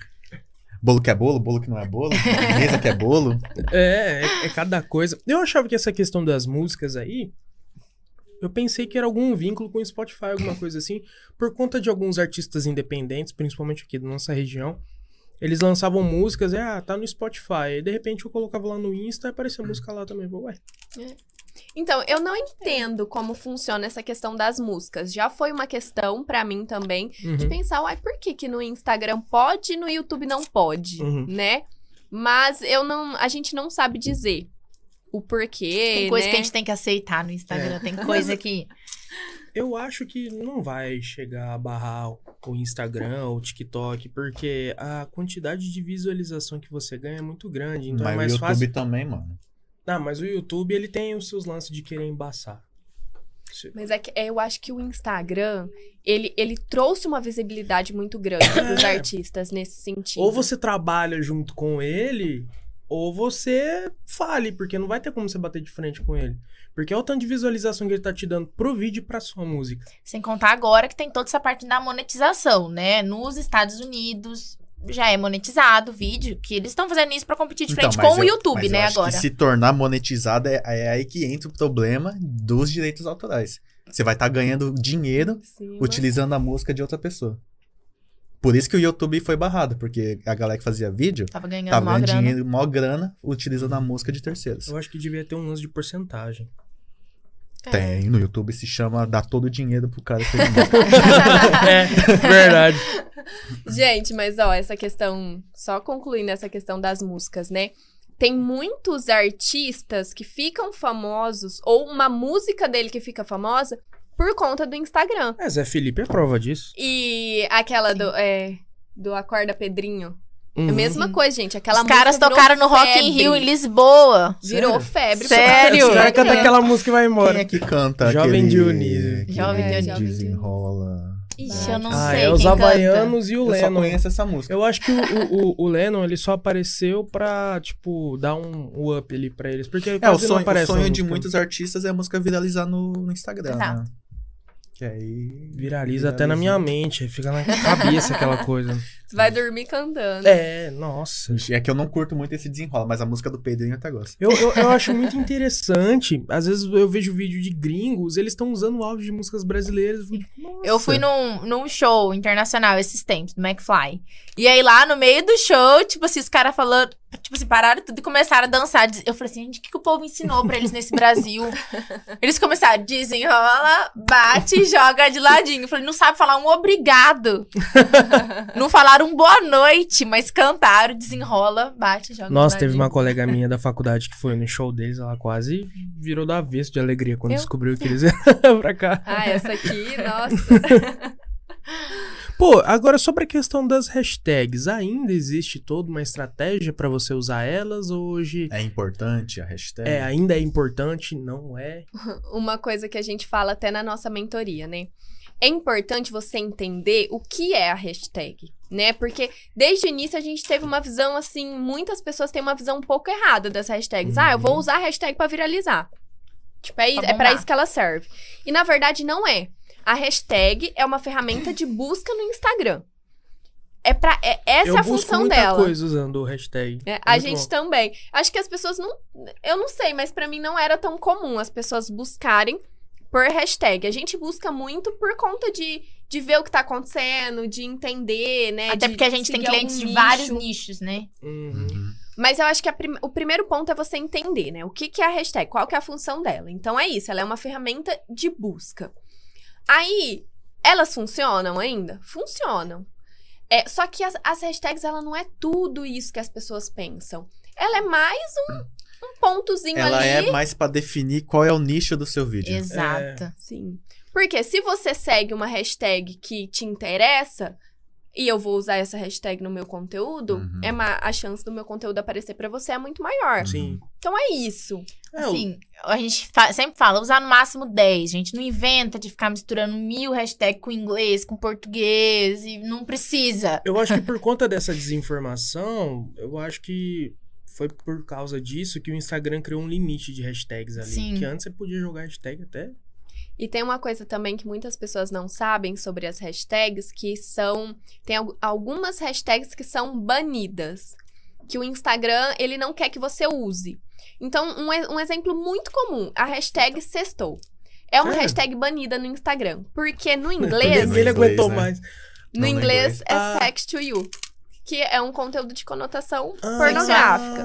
Bolo que é bolo, bolo que não é bolo, mesa que é bolo. É, é, é cada coisa. Eu achava que essa questão das músicas aí, eu pensei que era algum vínculo com o Spotify, alguma coisa assim, por conta de alguns artistas independentes, principalmente aqui da nossa região. Eles lançavam músicas, e, ah, tá no Spotify. E de repente eu colocava lá no Insta e aparecia música lá também. Ué, Então, eu não entendo como funciona essa questão das músicas. Já foi uma questão pra mim também de uhum. pensar, uai, por que que no Instagram pode e no YouTube não pode, Uhum. né? Mas eu não, a gente não sabe dizer o porquê, Tem coisa né? que a gente tem que aceitar no Instagram. É. Tem coisa que. Eu acho que não vai chegar a barrar o Instagram, o TikTok, porque a quantidade de visualização que você ganha é muito grande. Então Mas é o mais YouTube fácil. também, mano. Ah, mas o YouTube ele tem os seus lances de querer embaçar. Se- Mas é que é, eu acho que o Instagram, ele, ele trouxe uma visibilidade muito grande pros É. artistas nesse sentido. Ou você trabalha junto com ele, ou você fale, porque não vai ter como você bater de frente com ele. Porque é o tanto de visualização que ele tá te dando pro vídeo e pra sua música. Sem contar agora que tem toda essa parte da monetização, né? Nos Estados Unidos já é monetizado o vídeo, que eles estão fazendo isso pra competir de frente Então, mas com o eu- YouTube, mas né, agora. Que se tornar monetizada é, é aí que entra o problema dos direitos autorais. Você vai estar ganhando dinheiro Sim, utilizando a música de outra pessoa. Por isso que o YouTube foi barrado, porque a galera que fazia vídeo Tava ganhando tava ganhando grana. dinheiro, mó grana, utilizando a música de terceiros. Eu acho que devia ter um lance de porcentagem. É. Tem, no YouTube se chama Dá todo o dinheiro pro cara que fez a música. é, verdade. Gente, mas ó, essa questão, só concluindo essa questão das músicas, né? Tem muitos artistas que ficam famosos, ou uma música dele que fica famosa, por conta do Instagram. É, Zé Felipe é prova disso. E aquela do, é, do Acorda Pedrinho. É Uhum. a mesma coisa, gente. Aquela Os caras música virou tocaram no Rock in. Rio em Lisboa. Virou Sério? febre. Sério? Os caras cantam aquela música e vai Quem embora. é que canta Jovem aquele... Dionísio. Jovem É, Dionísio. Jovem Desenrola. Ixi, eu não ah, sei é os quem canta. Havaianos e o Eu só Lennon. conheço essa música. Eu acho que o, o, o- o Lennon, ele só apareceu pra, tipo, dar um up ali pra eles. Porque É, o sonho, o sonho de muitos artistas é a música viralizar no, no Instagram, né? Que aí... Viraliza até na minha mente, fica na cabeça aquela coisa. Você vai dormir cantando. É, nossa. É que eu não curto muito esse desenrola, mas a música do Pedrinho até gosto. Eu, eu, eu acho muito interessante. Às vezes eu vejo vídeo de gringos, eles estão usando áudio de músicas brasileiras. Eu fico, nossa. Eu fui num, num show internacional esses tempos, do McFly. E aí lá no meio do show, tipo assim, os caras falando, tipo assim, pararam tudo e começaram a dançar. Eu falei assim, gente, o que, que o povo ensinou pra eles nesse Brasil? eles começaram, desenrola, bate e joga de ladinho. Eu falei, não sabe falar um obrigado. não falaram um boa noite, mas cantaram, desenrola, bate joga Nossa, teve uma colega minha da faculdade que foi no show deles, ela quase virou do avesso de alegria quando Eu? descobriu que eles iam pra cá. Ah, essa aqui, nossa. Pô, agora sobre a questão das hashtags, ainda existe toda uma estratégia pra você usar elas hoje? É importante a hashtag. É, ainda é importante, não é? Uma coisa que a gente fala até na nossa mentoria, né? É importante você entender o que é a hashtag, né? Porque desde o início a gente teve uma visão assim, muitas pessoas têm uma visão um pouco errada das hashtags. Ah, eu vou Uhum. usar a hashtag pra viralizar. Tipo, é, Pra é bombar. isso que ela serve. E na verdade não é. A hashtag é uma ferramenta de busca no Instagram. É para é, essa eu é a busco função muita dela. coisa usando o hashtag. É, É a gente bom. também. Acho que as pessoas não. Eu não sei, mas pra mim não era tão comum as pessoas buscarem por hashtag. A gente busca muito por conta de, de ver o que tá acontecendo, de entender, né? Até de porque a gente tem clientes de vários nicho. nichos, né? Uhum. Mas eu acho que a prim- o primeiro ponto é você entender, né? O que, que é a hashtag, qual que é a função dela. Então é isso, ela é uma ferramenta de busca. Aí, elas funcionam ainda? Funcionam. É, só que as, as hashtags, ela não é tudo isso que as pessoas pensam. Ela é mais um, um pontozinho Ela ali. é mais pra definir qual é o nicho do seu vídeo. Exato. Sim. Porque se você segue uma hashtag que te interessa, e eu vou usar essa hashtag no meu conteúdo, Uhum. é ma- a chance do meu conteúdo aparecer pra você é muito maior. Sim. Então é isso. É, Assim, a gente fa- sempre fala, usar no máximo 10. A gente não inventa de ficar misturando mil hashtags com inglês, com português, e não precisa. Eu acho que por conta dessa desinformação, eu acho que foi por causa disso que o Instagram criou um limite de hashtags ali. Sim. Que antes você podia jogar hashtag até. E tem uma coisa também que muitas pessoas não sabem sobre as hashtags, que são. Tem al- algumas hashtags que são banidas. Que o Instagram, ele não quer que você use. Então, um, um exemplo muito comum, a hashtag sextou. É uma Sério? hashtag banida no Instagram. Porque no inglês, Ninguém inglês, aguentou né? mais. no Não, no inglês inglês. é Ah. sex to you. Que é um conteúdo de conotação Ah, pornográfica.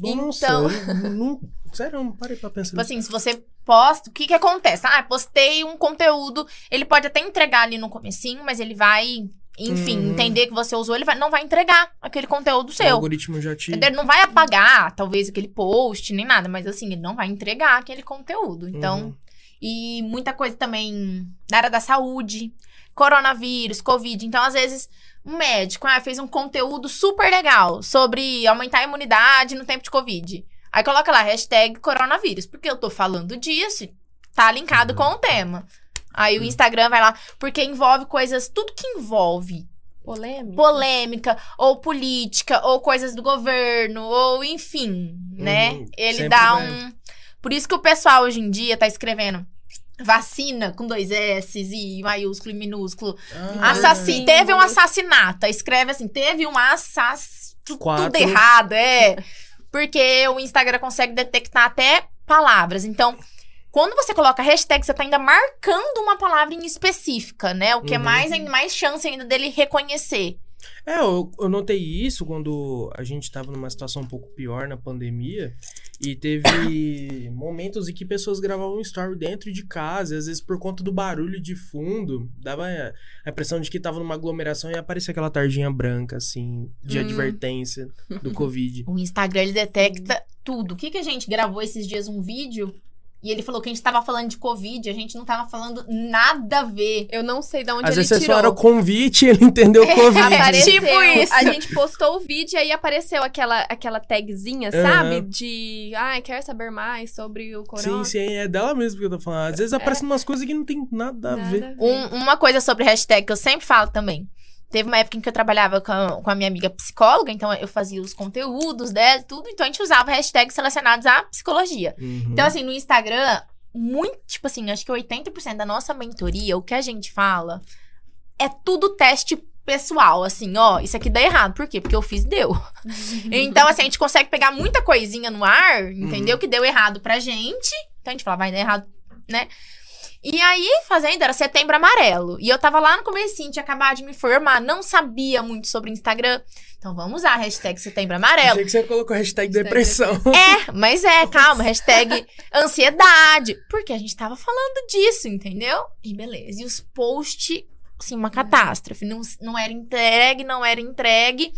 Nossa, Então- não, sério, eu não parei pra pensar Tipo assim, se você posta, o que que acontece? Ah, postei um conteúdo, ele pode até entregar ali no comecinho, mas ele vai, enfim, Uhum. entender que você usou, ele vai, não vai entregar aquele conteúdo O seu. algoritmo já te. Entendeu? Ele não vai apagar, talvez, aquele post, nem nada, mas assim, ele não vai entregar aquele conteúdo. Então, Uhum. e muita coisa também da área da saúde, coronavírus, covid. Então, às vezes, um médico ah, fez um conteúdo super legal sobre aumentar a imunidade no tempo de covid. Aí coloca lá, hashtag coronavírus, porque eu tô falando disso, tá linkado com o tema. Aí o Instagram vai lá, porque envolve coisas, tudo que envolve Polêmica. polêmica, ou política, ou coisas do governo, ou enfim, né? Uhum, Ele dá um. Por isso que o pessoal hoje em dia tá escrevendo vacina com dois S e maiúsculo e minúsculo. Ah, Assassin... verdade. Teve um assassinato. Escreve assim, teve um assassinato. Tudo errado, é. Porque o Instagram consegue detectar até palavras. Então, quando você coloca hashtag, você tá ainda marcando uma palavra em específica, né? O que é Uhum. mais, mais chance ainda dele reconhecer. É, eu, eu notei isso quando a gente tava numa situação um pouco pior na pandemia. E teve momentos em que pessoas gravavam um story dentro de casa, e às vezes por conta do barulho de fundo, dava a impressão de que tava numa aglomeração e aparecia aquela tardinha branca, assim, de Hum. advertência do Covid. O Instagram, ele detecta tudo. O que, que a gente gravou esses dias um vídeo e ele falou que a gente tava falando de Covid, a gente não tava falando nada a ver. Eu não sei de onde Às ele vezes tirou. falaram convite e ele entendeu Covid. Apareceu, Tipo isso. A gente postou o vídeo e aí apareceu aquela, aquela tagzinha, Aham. sabe? De, ai, quer saber mais sobre o corona? Sim, sim, é dela mesmo que eu tô falando. Às vezes aparecem umas coisas que não tem nada a Nada ver. a ver. Um- uma coisa sobre hashtag que eu sempre falo também. Teve uma época em que eu trabalhava com a, com a minha amiga psicóloga, então eu fazia os conteúdos dela e tudo, então a gente usava hashtags relacionados à psicologia. Uhum. Então, assim, no Instagram, muito, tipo assim, acho que 80% da nossa mentoria, o que a gente fala, é tudo teste pessoal, assim, ó, isso aqui dá errado. Por quê? Porque eu fiz, deu. então, assim, a gente consegue pegar muita coisinha no ar, entendeu? Que deu errado pra gente. Então a gente fala, vai dar errado, né? E aí, fazendo, era setembro amarelo. E eu tava lá no comecinho, tinha acabado de me formar, não sabia muito sobre Instagram. Então vamos usar a hashtag setembro amarelo. Achei que você colocou hashtag Hashtag depressão. É, mas é, calma, hashtag ansiedade. Porque a gente tava falando disso, entendeu? E beleza. E os posts, assim, uma catástrofe. Não, não era entregue, não era entregue.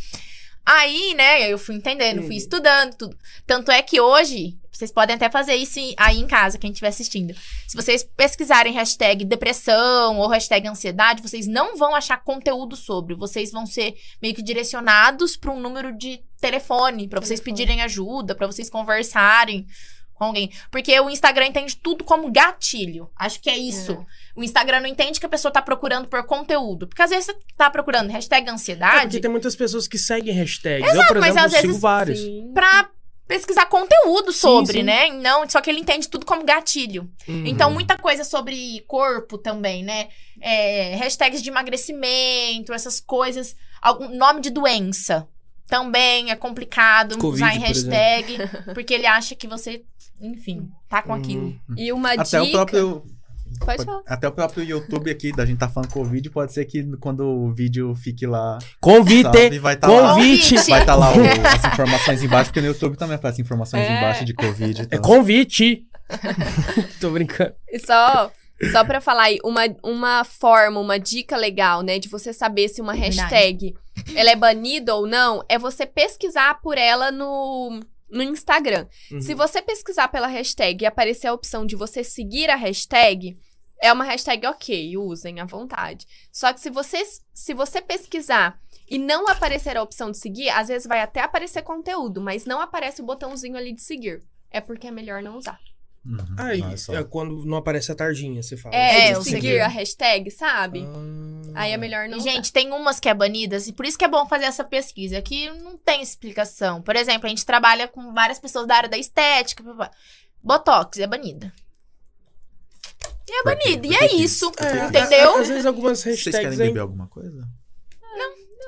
Aí, né, eu fui entendendo, fui Uhum. estudando tudo. Tanto é que hoje, vocês podem até fazer isso aí em casa, quem estiver assistindo. Se vocês pesquisarem hashtag depressão ou hashtag ansiedade, vocês não vão achar conteúdo sobre. Vocês vão ser meio que direcionados para um número de telefone, para vocês pedirem ajuda, para vocês conversarem com alguém. Porque o Instagram entende tudo como gatilho. Acho que é isso. É. O Instagram não entende que a pessoa tá procurando por conteúdo. Porque às vezes você tá procurando hashtag É, ansiedade porque tem muitas pessoas que seguem hashtags. Exato, eu, por mas exemplo, às sigo vezes- vários. Sim. pra pesquisar conteúdo sobre, sim. né? Não, só que ele entende tudo como gatilho. Uhum. Então, muita coisa sobre corpo também, né? É, hashtags de emagrecimento, essas coisas. Algum nome de doença. Também é complicado Covid, usar em por hashtag, porque ele acha que você, enfim, tá com aquilo. Hum. E uma Até dica. o próprio. Pode falar. Até o próprio YouTube aqui, da gente tá falando Covid, pode ser que quando o vídeo fique lá, Convite! sabe, vai estar lá. Convite! Convite. Vai estar lá o- as informações embaixo, porque no YouTube também aparecem informações É. embaixo de Covid. É Então. convite! Tô brincando. E só, só pra falar aí, uma, uma forma, uma dica legal, né, de você saber se uma Verdade. hashtag ela é banida ou não, é você pesquisar por ela no, no Instagram. Uhum. Se você pesquisar pela hashtag e aparecer a opção de você seguir a hashtag, é uma hashtag ok, usem à vontade. Só que se você, se você pesquisar e não aparecer a opção de seguir, às vezes vai até aparecer conteúdo, mas não aparece o botãozinho ali de seguir. É porque é melhor não usar. Uhum. Aí, Olha só. é quando não aparece a tardinha, você fala. É, É, eu seguir segui. a hashtag, sabe? Ah. Aí é melhor não E, gente, tem umas que é banidas, e por isso que é bom fazer essa pesquisa, que não tem explicação. Por exemplo, a gente trabalha com várias pessoas da área da estética. blá, blá. Botox é banida. E é banida, e é isso. É, entendeu? Às vezes algumas Vocês querem hashtags. é beber alguma coisa?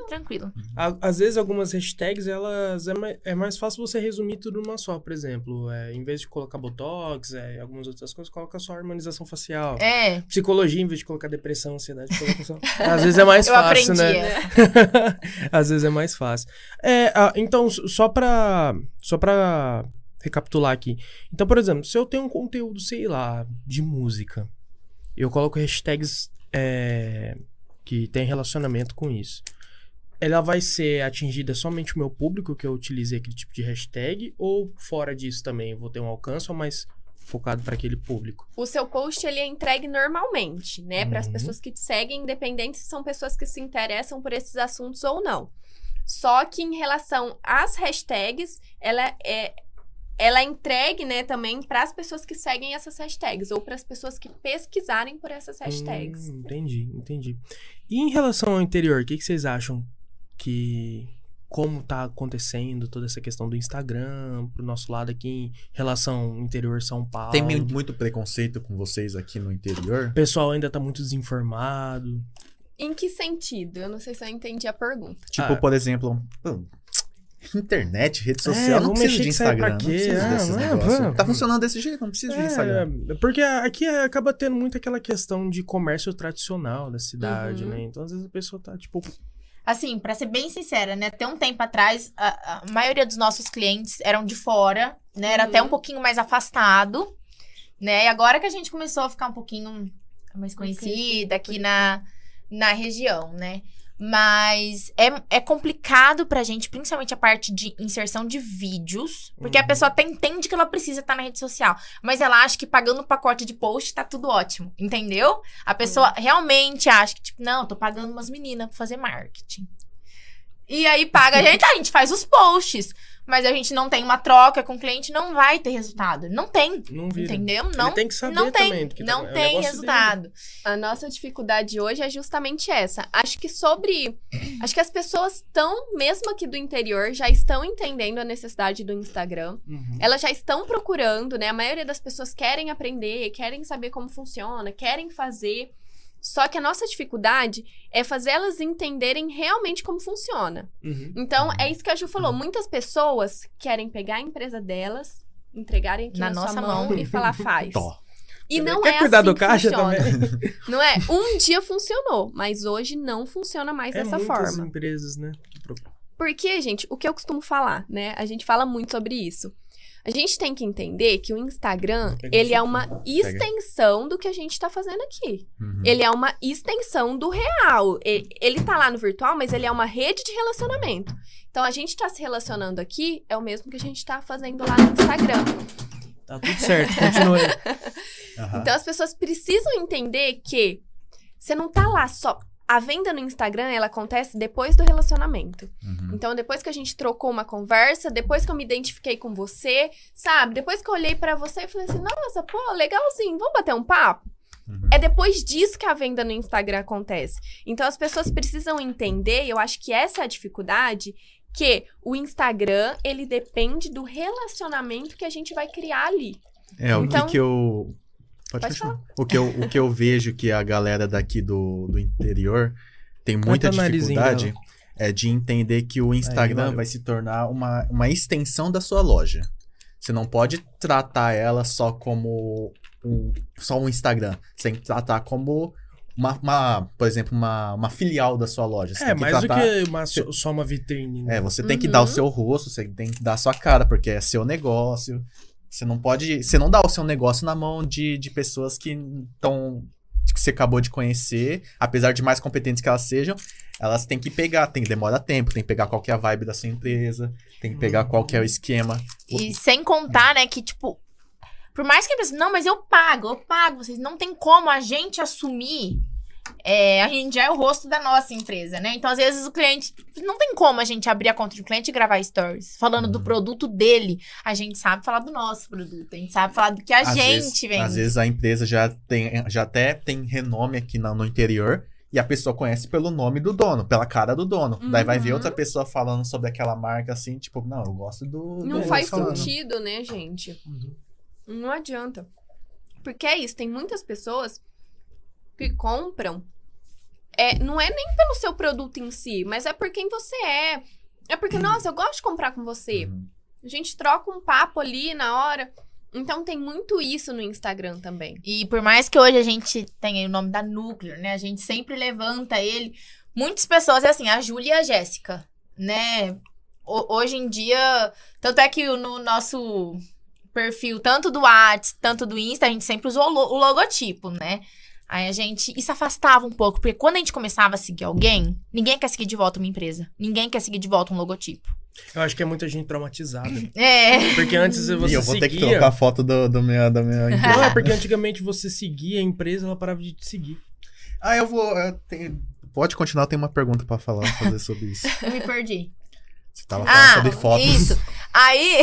Tranquilo. A- Às vezes algumas hashtags, elas é mais, é mais fácil você resumir tudo numa só. Por exemplo, é, em vez de colocar botox, é, algumas outras coisas, coloca só harmonização facial. É. Psicologia, em vez de colocar depressão, ansiedade, coloca só. Às vezes é mais fácil, né? Às vezes é mais fácil. É, ah, então, só pra, só pra recapitular aqui. Então, por exemplo, se eu tenho um conteúdo, sei lá, de música, eu coloco hashtags é, que tem relacionamento com isso. Ela vai ser atingida somente o meu público que eu utilizei aquele tipo de hashtag ou fora disso também eu vou ter um alcance mais focado para aquele público? O seu post ele é entregue normalmente, né, para as Uhum. pessoas que te seguem, independente se são pessoas que se interessam por esses assuntos ou não. Só que em relação às hashtags, ela é ela é entregue, né, também para as pessoas que seguem essas hashtags ou para as pessoas que pesquisarem por essas hashtags. Hum, entendi, entendi. E em relação ao interior, o que, que vocês acham que. Como tá acontecendo toda essa questão do Instagram, pro nosso lado aqui em relação ao interior São Paulo? Tem mu- muito preconceito com vocês aqui no interior? O pessoal ainda tá muito desinformado. Em que sentido? Eu não sei se eu entendi a pergunta. Tipo, Ah. por exemplo, internet, rede social, É, não precisa de Instagram, não precisa Ah, desses não, negócios. Tá funcionando desse jeito, não precisa de Instagram. É, porque aqui é- acaba tendo muito aquela questão de comércio tradicional da cidade, Uhum. né? Então, às vezes a pessoa tá, tipo, Assim, pra ser bem sincera, né? Até um tempo atrás, a, a maioria dos nossos clientes eram de fora, né? Era Uhum. até um pouquinho mais afastado, né? E agora que a gente começou a ficar um pouquinho mais conhecida aqui na, na região, né? Mas é, é complicado pra gente, principalmente a parte de inserção de vídeos, porque a Uhum. pessoa até entende que ela precisa estar na rede social, mas ela acha que pagando o pacote de post tá tudo ótimo, entendeu? A pessoa realmente acha que, tipo, não, eu tô pagando umas meninas pra fazer marketing. E aí paga a gente, a gente faz os posts, mas a gente não tem uma troca com o cliente, não vai ter resultado. Não tem, não vira. entendeu? Não, Ele tem que saber não tem, também. porque não é o tem negócio resultado. A nossa dificuldade hoje é justamente essa. Acho que sobre. Acho que as pessoas estão, mesmo aqui do interior, já estão entendendo a necessidade do Instagram. dele. Uhum. Elas já estão procurando, né? A maioria das pessoas querem aprender, querem saber como funciona, querem fazer. Só que a nossa dificuldade é fazer elas entenderem realmente como funciona. Uhum. Então, é isso que a Ju falou. Muitas pessoas querem pegar a empresa delas, entregarem aqui Na na, sua nossa mão, mão. e falar, faz. Tó. E não Quer é cuidar assim do caixa funciona. também? Não é? Um dia funcionou, mas hoje não funciona mais É dessa muitas forma. empresas, né? Porque, gente, o que eu costumo falar, né? A gente fala muito sobre isso. A gente tem que entender que o Instagram, ele é uma extensão do que a gente tá fazendo aqui. Uhum. Ele é uma extensão do real. Ele tá lá no virtual, mas ele é uma rede de relacionamento. Então, a gente tá se relacionando aqui, é o mesmo que a gente tá fazendo lá no Instagram. Tá tudo certo, continua aí. Aham. Então as pessoas precisam entender que você não tá lá só a venda no Instagram, ela acontece depois do relacionamento. Uhum. Então, depois que a gente trocou uma conversa, depois que eu me identifiquei com você, sabe? Depois que eu olhei pra você e falei assim, nossa, pô, legalzinho, vamos bater um papo? Uhum. É depois disso que a venda no Instagram acontece. Então, as pessoas precisam entender, e eu acho que essa é a dificuldade, que o Instagram, ele depende do relacionamento que a gente vai criar ali. É, o Então- que, que eu. Pode, Pode. O que, eu, o que eu vejo que a galera daqui do, do interior tem muita dificuldade é de entender que o Instagram valeu. vai se tornar uma, uma extensão da sua loja. Você não pode tratar ela só como um, só um Instagram. Você tem que tratar como uma, uma, por exemplo, uma, uma filial da sua loja. Você É, tem que mais do tratar- que uma- só- uma vitrine. né? é, você tem que Uhum. dar o seu rosto, você tem que dar a sua cara, porque é seu negócio. Você não pode. Você não dá o seu negócio na mão de, de pessoas que estão. que você acabou de conhecer, apesar de mais competentes que elas sejam, elas têm que pegar, tem que demorar tempo, tem que pegar qual que é a vibe da sua empresa, tem que pegar qual que é o esquema. E sem contar, né, que, tipo, por mais que a pessoa, não, mas eu pago, eu pago, vocês não tem como a gente assumir. É, a gente já é o rosto da nossa empresa, né? Então, às vezes, o cliente. Não tem como a gente abrir a conta de um cliente e gravar stories. Falando do Uhum. produto dele. A gente sabe falar do nosso produto. A gente sabe falar do que a Às gente vezes, vende. Às vezes a empresa já, tem, já até tem renome aqui na- no interior. E a pessoa conhece pelo nome do dono, pela cara do dono. Daí vai ver Uhum. outra pessoa falando sobre aquela marca assim, tipo, não, eu gosto do. Não do faz sentido, né, gente? Uhum. Não adianta. Porque é isso, tem muitas pessoas que compram. É, não é nem pelo seu produto em si, mas é por quem você é. É porque, nossa, eu gosto de comprar com você. Uhum. A gente troca um papo ali na hora. Então tem muito isso no Instagram também. E por mais que hoje a gente tenha o nome da Núcleo, né? A gente sempre levanta ele. Muitas pessoas, é assim, a Júlia e a Jéssica, né? Ho- hoje em dia, tanto é que no nosso perfil, tanto do WhatsApp, tanto do Insta, a gente sempre usou o lo- o logotipo, né? Aí a gente. Isso afastava um pouco, porque quando a gente começava a seguir alguém, ninguém quer seguir de volta uma empresa. Ninguém quer seguir de volta um logotipo. Eu acho que é muita gente traumatizada. É. Porque antes você e eu vou ter que seguia... trocar a foto do, do minha, da minha empresa. Não, é porque antigamente você seguia a empresa, ela parava de te seguir. Ah, eu vou. eu tenho- Pode continuar, eu tenho uma pergunta pra falar, fazer sobre isso. Eu me perdi. Você tava falando Ah, sobre fotos. isso. Aí,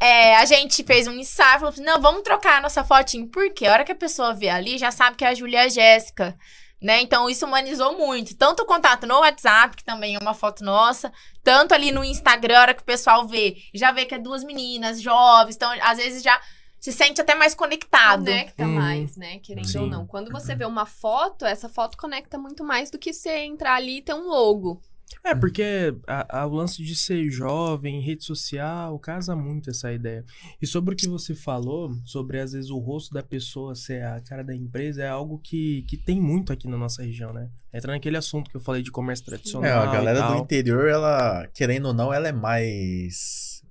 é, a gente fez um ensaio, falou assim, não, vamos trocar a nossa fotinho. Por quê? A hora que a pessoa vê ali, já sabe que é a Júlia e a Jéssica, né? Então, isso humanizou muito. Tanto o contato no WhatsApp, que também é uma foto nossa, tanto ali no Instagram, a hora que o pessoal vê, já vê que é duas meninas jovens, então, às vezes, já se sente até mais conectado. Conecta Hum. mais, né? Querendo Sim. ou não. Quando você vê uma foto, essa foto conecta muito mais do que você entrar ali e ter um logo. É, porque a, a- o lance de ser jovem, rede social, casa muito essa ideia. E sobre o que você falou, sobre às vezes o rosto da pessoa ser a cara da empresa, é algo que, que tem muito aqui na nossa região, né? Entra naquele assunto que eu falei de comércio tradicional. É, a galera e do interior, ela, querendo ou não, ela é mais.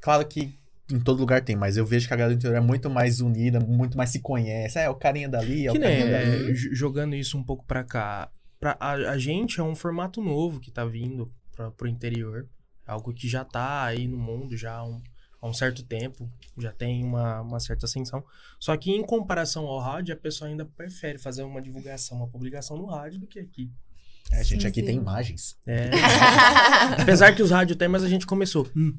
Claro que em todo lugar tem, mas eu vejo que a galera do interior é muito mais unida, muito mais se conhece. É, o carinha dali, é Que o nem, carinha é, dali. jogando isso um pouco pra cá. Pra, a, a gente é um formato novo que tá vindo pra, pro interior. Algo que já tá aí no mundo já há um, há um certo tempo. Já tem uma, uma certa ascensão. Só que em comparação ao rádio, a pessoa ainda prefere fazer uma divulgação, uma publicação no rádio do que aqui. É, gente, Sim, aqui sim. tem imagens. É. Apesar que os rádios tem, mas a gente começou. Hum.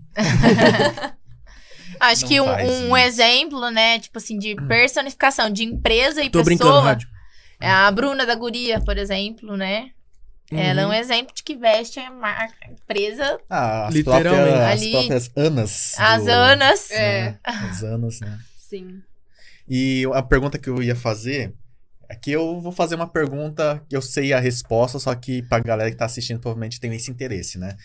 Acho Não que um, faz um isso. exemplo, né, tipo assim, de personificação de empresa e Tô brincando, pessoa. rádio. É a Bruna da Guria, por exemplo, né? Ela é um Uhum. exemplo de que veste a marca, a empresa, Ah, as Literalmente. próprias, as Ali- próprias Anas. as do- Anas. É, as Anas, né? Sim. E a pergunta que eu ia fazer é que eu vou fazer uma pergunta que eu sei a resposta, só que pra galera que tá assistindo provavelmente tem esse interesse, né?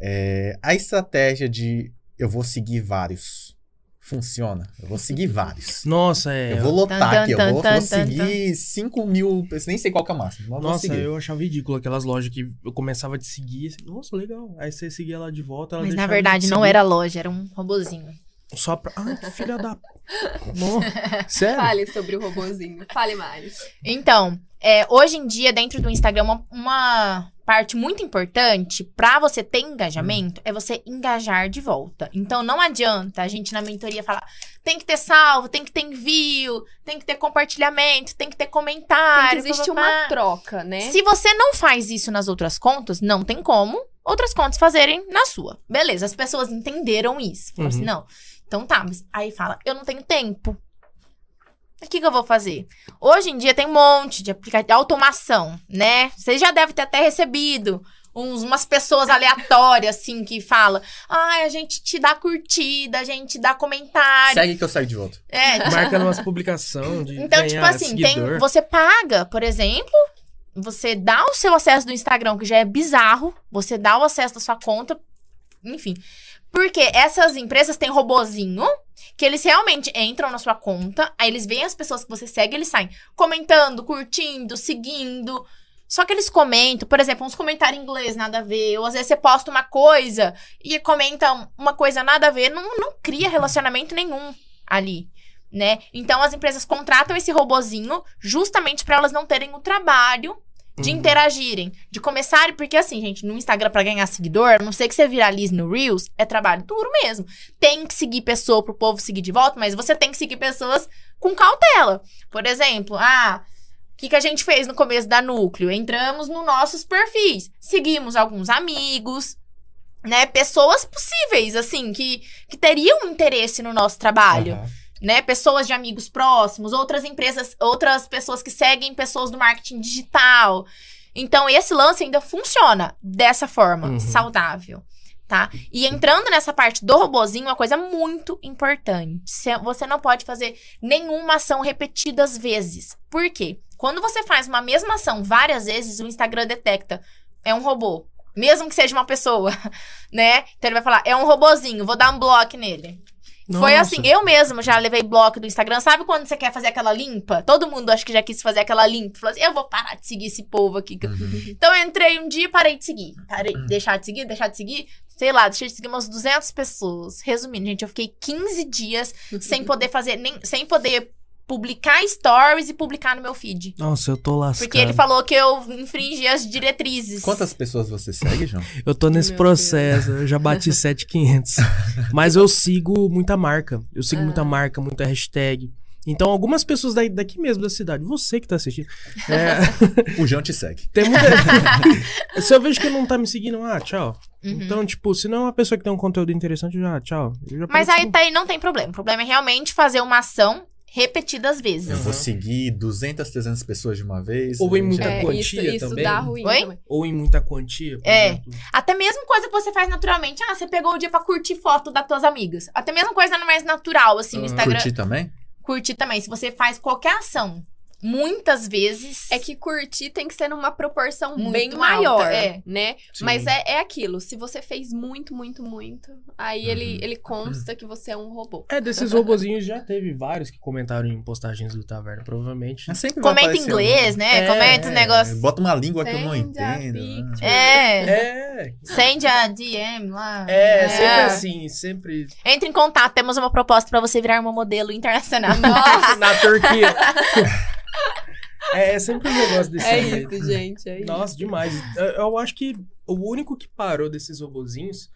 É, a estratégia de eu vou seguir vários funciona? Eu vou seguir vários. Nossa, é. Eu vou lotar Tan, aqui, eu tan, vou, tan, vou tan, seguir 5 mil, eu nem sei qual que é a máxima, mas eu vou Nossa, seguir. eu achava ridículo aquelas lojas que eu começava a te seguir. assim, Nossa, legal. Aí você seguia ela de volta. Ela Mas na de verdade não era loja, era um robozinho. Só pra. Ai, que filha da. Nossa, sério? Fale sobre o robozinho. Fale mais. Então, é, hoje em dia, dentro do Instagram, uma, uma parte muito importante pra você ter engajamento é você engajar de volta. Então não adianta a gente na mentoria falar tem que ter salvo, tem que ter envio, tem que ter compartilhamento, tem que ter Tem comentário. que existir papapá. uma troca, né? Se você não faz isso nas outras contas, não tem como outras contas fazerem na sua. Beleza, as pessoas entenderam isso. Falaram Uhum. assim, não. Então tá, mas aí fala, eu não tenho tempo. O que, que eu vou fazer? Hoje em dia tem um monte de aplicativo de automação, né? Você já deve ter até recebido uns, umas pessoas aleatórias, assim, que falam: ai, a gente te dá curtida, a gente dá comentário. Segue que eu saio de volta. É, Marca umas publicações de então, tipo assim, tem, você paga, por exemplo, você dá o seu acesso do Instagram, que já é bizarro, você dá o acesso da sua conta, enfim. Porque essas empresas têm robozinho que eles realmente entram na sua conta, aí eles veem as pessoas que você segue, eles saem comentando, curtindo, seguindo. Só que eles comentam, por exemplo, uns comentários em inglês, nada a ver. Ou às vezes você posta uma coisa e comenta uma coisa nada a ver. Não, não cria relacionamento nenhum ali né? Então as empresas contratam esse robozinho justamente para elas não terem o trabalho de Uhum. interagirem, de começarem, porque assim, gente, no Instagram pra ganhar seguidor, a não sei que você viralize no Reels, é trabalho duro mesmo. Tem que seguir pessoa pro povo seguir de volta, mas você tem que seguir pessoas com cautela. Por exemplo, ah, o que, que a gente fez no começo da núcleo? Entramos nos nossos perfis, seguimos alguns amigos, né? Pessoas possíveis, assim, que, que teriam interesse no nosso trabalho Aham. Né? Pessoas de amigos próximos, outras empresas, outras pessoas que seguem pessoas do marketing digital. Então, esse lance ainda funciona dessa forma, Uhum. saudável, tá? E entrando nessa parte do robozinho, uma coisa muito importante. Cê- Você não pode fazer nenhuma ação repetidas vezes. Por quê? Quando você faz uma mesma ação várias vezes, o Instagram detecta. É um robô. Mesmo que seja uma pessoa, né? Então ele vai falar, é um robozinho, vou dar um bloco nele. Foi Nossa. assim, eu mesmo já levei bloco do Instagram. Sabe quando você quer fazer aquela limpa? Todo mundo acho que já quis fazer aquela limpa. Falou assim, eu vou parar de seguir esse povo aqui. que eu-" Uhum. Então eu entrei um dia e parei de seguir. Parei, deixar de seguir, deixar de seguir. Sei lá, deixei de seguir umas 200 pessoas. Resumindo, gente, eu fiquei 15 dias sem poder fazer, nem, sem poder publicar stories e publicar no meu feed. Nossa, eu tô lascado. Porque ele falou que eu infringi as diretrizes. Quantas pessoas você segue, João? Eu tô nesse Meu processo, eu já bati 7,500. Mas eu sigo muita marca. Eu sigo Ah. muita marca, muita hashtag. Então, algumas pessoas daí- daqui mesmo da cidade, você que tá assistindo, é, O João te segue. tem muita... Se eu vejo que não tá me seguindo, ah, tchau. Uhum. Então, tipo, se não é uma pessoa que tem um conteúdo interessante, já, tchau. Já Mas aí tá aí não tem problema. O problema é realmente fazer uma ação repetidas vezes. Eu Uhum. vou seguir 200, 300 pessoas de uma vez. Ou em aí muita já- É, quantia isso, isso também? dá ruim Oi? também. Ou em muita quantia, por É. exemplo. Até mesmo coisa que você faz naturalmente. Ah, você pegou o dia pra curtir foto das tuas amigas. Até mesmo coisa mais natural, assim, no Uhum. Instagram. Curtir também? Curtir também. Se você faz qualquer ação, muitas vezes. É que curtir tem que ser numa proporção Muito bem alta, maior, é. né? Sim. Mas é, é aquilo, se você fez muito, muito, muito, aí ele, Uhum. ele consta que você é um robô. É, desses robozinhos já teve vários que comentaram em postagens do Taverna, provavelmente. Mas sempre vai Comenta inglês, um- né? É, Comenta os negócios. Bota uma língua que eu não Send entendo. né? É. É, Sende a DM lá. é, sempre assim, sempre Entre em contato, temos uma proposta pra você virar uma modelo internacional. Nossa, na Turquia. é, é sempre um negócio desse é jeito. isso, gente, é isso. Nossa, demais. Eu, eu acho que o único que parou desses robozinhos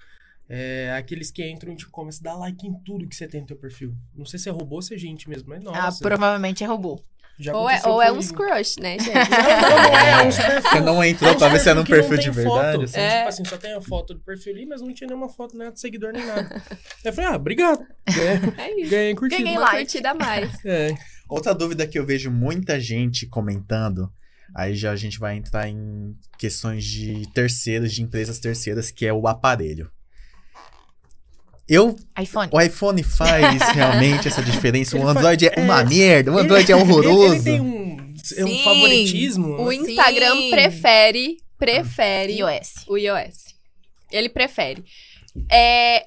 é aqueles que entram e começam a dar like em tudo que você tem no teu perfil. Não sei se é robô ou se é gente mesmo, mas Ah, nossa. provavelmente é robô. já Ou é, ou é uns crush, né, gente? Não, não é, é uns perfil. Você não entrou É pra ver se era um perfil de verdade. Assim? É. Tipo assim, só tem a foto do perfil ali, mas não tinha nenhuma foto né, de seguidor nem nada. Aí eu falei, ah, obrigado. Ganhei, É isso. ganhei curtida. Ganhei like. curtida a mais. É. Outra dúvida que eu vejo muita gente comentando, aí já a gente vai entrar em questões de terceiros, de empresas terceiras, que é o aparelho. Eu, iPhone. o iPhone faz realmente essa diferença. Ele O faz- Android é uma é. merda, o Android é Ele- horroroso. Ele, tem um, é um Sim. favoritismo. O Sim. Instagram prefere, prefere iOS. o iOS. Ele prefere. É,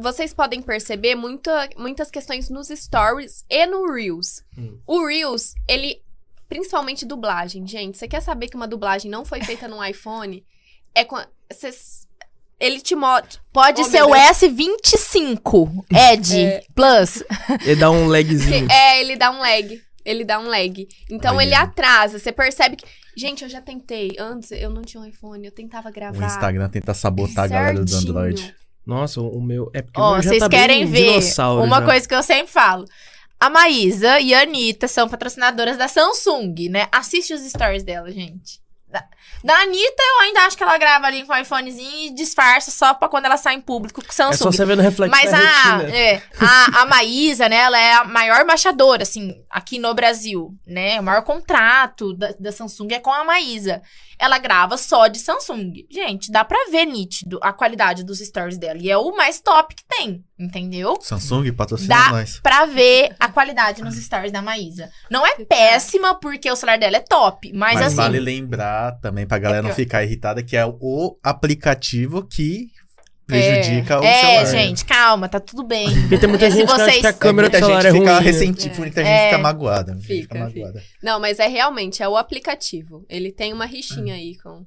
vocês podem perceber muita, muitas questões nos stories e no Reels. Hum. O Reels, ele. Principalmente dublagem, gente. Você quer saber que uma dublagem não foi feita no iPhone? É com. cês- ele te mostra. Pode Oh, ser o Deus. S25 Edge É. Plus. Ele dá um lagzinho. É, ele dá um lag. Ele dá um lag. Então Olha. ele atrasa. Você percebe que. Gente, eu já tentei. Antes eu não tinha um iPhone, eu tentava O gravar. Instagram tenta sabotar a galera do certinho. Android. Nossa, o meu. É porque o Ó, meu já vocês tá querem ver uma já. coisa que eu sempre falo. A Maísa e a Anitta são patrocinadoras da Samsung, né? Assiste os stories dela, gente. Da, Anitta, eu ainda acho que ela grava ali com o iPhonezinho e disfarça só pra quando ela sai em público com o É só Samsung. você ver no reflexo Mas a, é, a, a Maísa, né, ela é a maior embaixadora, assim, aqui no Brasil, né? O maior contrato da, da Samsung é com a Maísa. Ela grava só de Samsung. Gente, dá pra ver nítido a qualidade dos stories dela. E é o mais top que tem, entendeu? Samsung patrocina Dá nós. pra ver a qualidade nos stories da Maísa. Não é péssima, porque o celular dela é top, mas, Mas assim... vale lembrar também pra galera É não ficar irritada que é o aplicativo que prejudica o é, celular. gente, calma, tá tudo bem. Porque tem muita gente que acha vocês- que a câmera do celular gente é ruim. fica né? ressentida, É. muita gente É. fica magoada. Fica, Fica, magoada. Não, mas é realmente, é o aplicativo. Ele tem uma rixinha aí com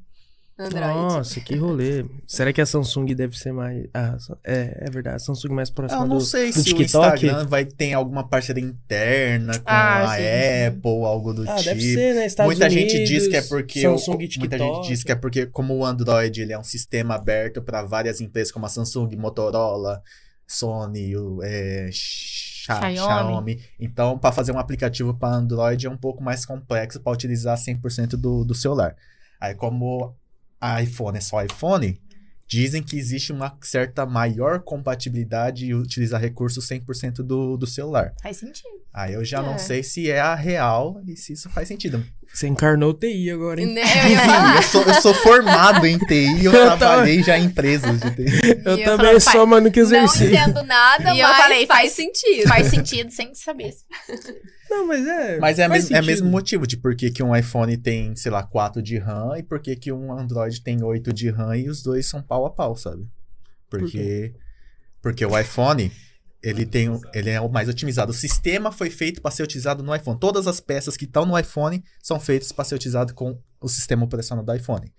Android. Nossa, que rolê. Será que a Samsung deve ser mais. Ah, é, é verdade. A Samsung mais próxima Eu não do, sei do se o TikTok. Instagram vai ter alguma parceria interna com Ah, a sim. Apple, algo do Ah, tipo. deve ser, né? Estados muita Unidos, gente diz que é porque Samsung o, e TikTok. muita gente diz que é porque como o Android ele é um sistema aberto para várias empresas como a Samsung, Motorola, Sony, o, é, Xiaomi. Xiaomi. Então, para fazer um aplicativo para Android é um pouco mais complexo para utilizar 100% do, do celular. Aí, como iPhone é só iPhone, dizem que existe uma certa maior compatibilidade e utilizar recursos 100% do, do celular. Faz sentido. Aí eu já É. não sei se é a real e se isso faz sentido. Você encarnou TI agora, hein? Né, eu ia falar. Sim, eu sou, eu sou formado em TI e eu Eu trabalhei já em empresas de TI. Eu eu também sou, nunca Não exerci. entendo nada, E eu mas falei, faz faz- sentido. Faz sentido sem saber. Não, mas é. Mas é, mes- é mesmo motivo de por que, que um iPhone tem, sei lá, 4 de RAM e por que, que um Android tem 8 de RAM e os dois são pau a pau, sabe? Porque, porque o iPhone, ele, tem, ele é o mais otimizado. O sistema foi feito para ser utilizado no iPhone. Todas as peças que estão no iPhone são feitas para ser utilizado com o sistema operacional do iPhone.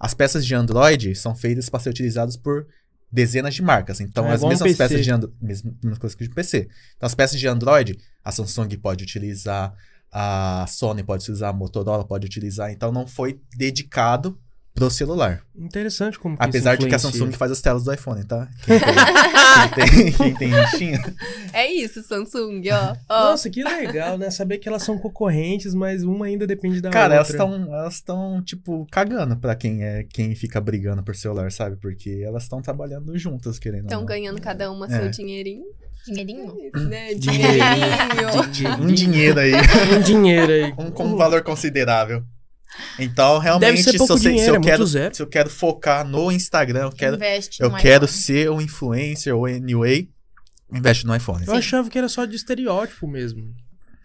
As peças de Android são feitas para ser utilizadas por dezenas de marcas. Então, É as um mesmas PC. peças de Android, mesma, mesma coisa que de PC. Então, as peças de Android, a Samsung pode utilizar, a Sony pode utilizar, a Motorola pode utilizar. Então, não foi dedicado pro celular. Interessante como que Apesar isso de que a. Samsung faz as telas do iPhone, tá? Quem tem, quem tem, quem tem rixinha. É isso, Samsung, ó. ó. Nossa, que legal, né? Saber que elas são concorrentes, mas uma ainda depende da Cara, elas outra. estão, elas estão tipo cagando pra quem é quem fica brigando por celular, sabe? Porque elas estão trabalhando juntas, querendo. ou Estão ganhando cada uma É. seu dinheirinho. Dinheirinho? Né? Dinheirinho. Dinheirinho. Um dinheiro aí, Um dinheiro aí. um com um valor considerável. Então, realmente, se, eu, se- se dinheiro, eu é quero, se eu quero focar no Instagram, eu quero, Investe eu quero iPhone. ser um influencer ou anyway, investe no iPhone. Eu Sim. achava que era só de estereótipo mesmo.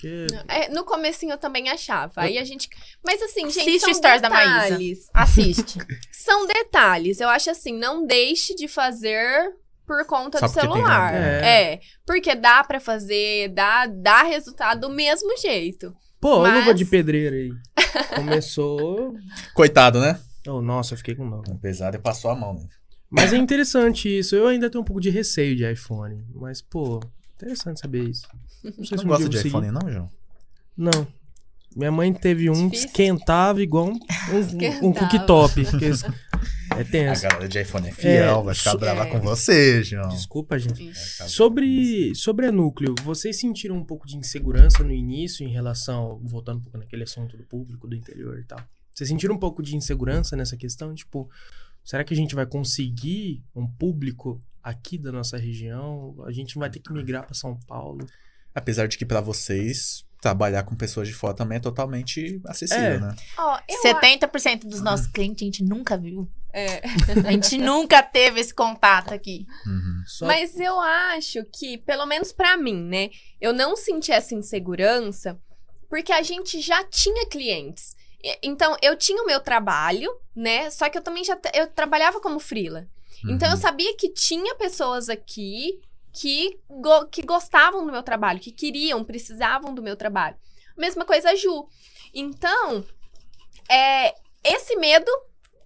Porque... É, no comecinho eu também achava. Aí a gente. Mas assim, gente, Assiste são o stories da Maísa. detalhes. Assiste. São detalhes. Eu acho assim, não deixe de fazer por conta Só do celular. nada. É. Porque dá pra fazer, dá, dá resultado do mesmo jeito. Pô, Mas- luva de pedreiro aí. Começou. Coitado, né? Oh, nossa, eu fiquei com dó. Apesar de passou a mão, né? Mas é interessante isso. Eu ainda tenho um pouco de receio de iPhone. Mas, pô, interessante saber isso. Não sei Não um gosta de seguir. iPhone, não, João? Não. Minha mãe teve um que Difícil. esquentava igual um, um, um cooktop. É A tenso. galera de iPhone é fiel, É, vai ficar so- brava é. com você, João. Desculpa, gente. Sobre, sobre a Núcleo, vocês sentiram um pouco de insegurança no início em relação, voltando um pouco naquele assunto do público, do interior e tal? Vocês sentiram um pouco de insegurança nessa questão? Tipo, será que a gente vai conseguir um público aqui da nossa região? A gente vai ter que migrar para São Paulo? Apesar de que pra vocês, trabalhar com pessoas de fora também é totalmente acessível, É. né? Eu 70% dos nossos clientes a gente nunca viu. É. A gente nunca teve esse contato aqui. Uhum. Só Mas eu acho que, pelo menos pra mim, né? Eu não senti essa insegurança porque a gente já tinha clientes. Então, eu tinha o meu trabalho, né? Só que eu também já eu trabalhava como freela. Então, eu Uhum. sabia que tinha pessoas aqui que, go- que gostavam do meu trabalho, que queriam, precisavam do meu trabalho. Mesma coisa a Ju. Então, é, esse medo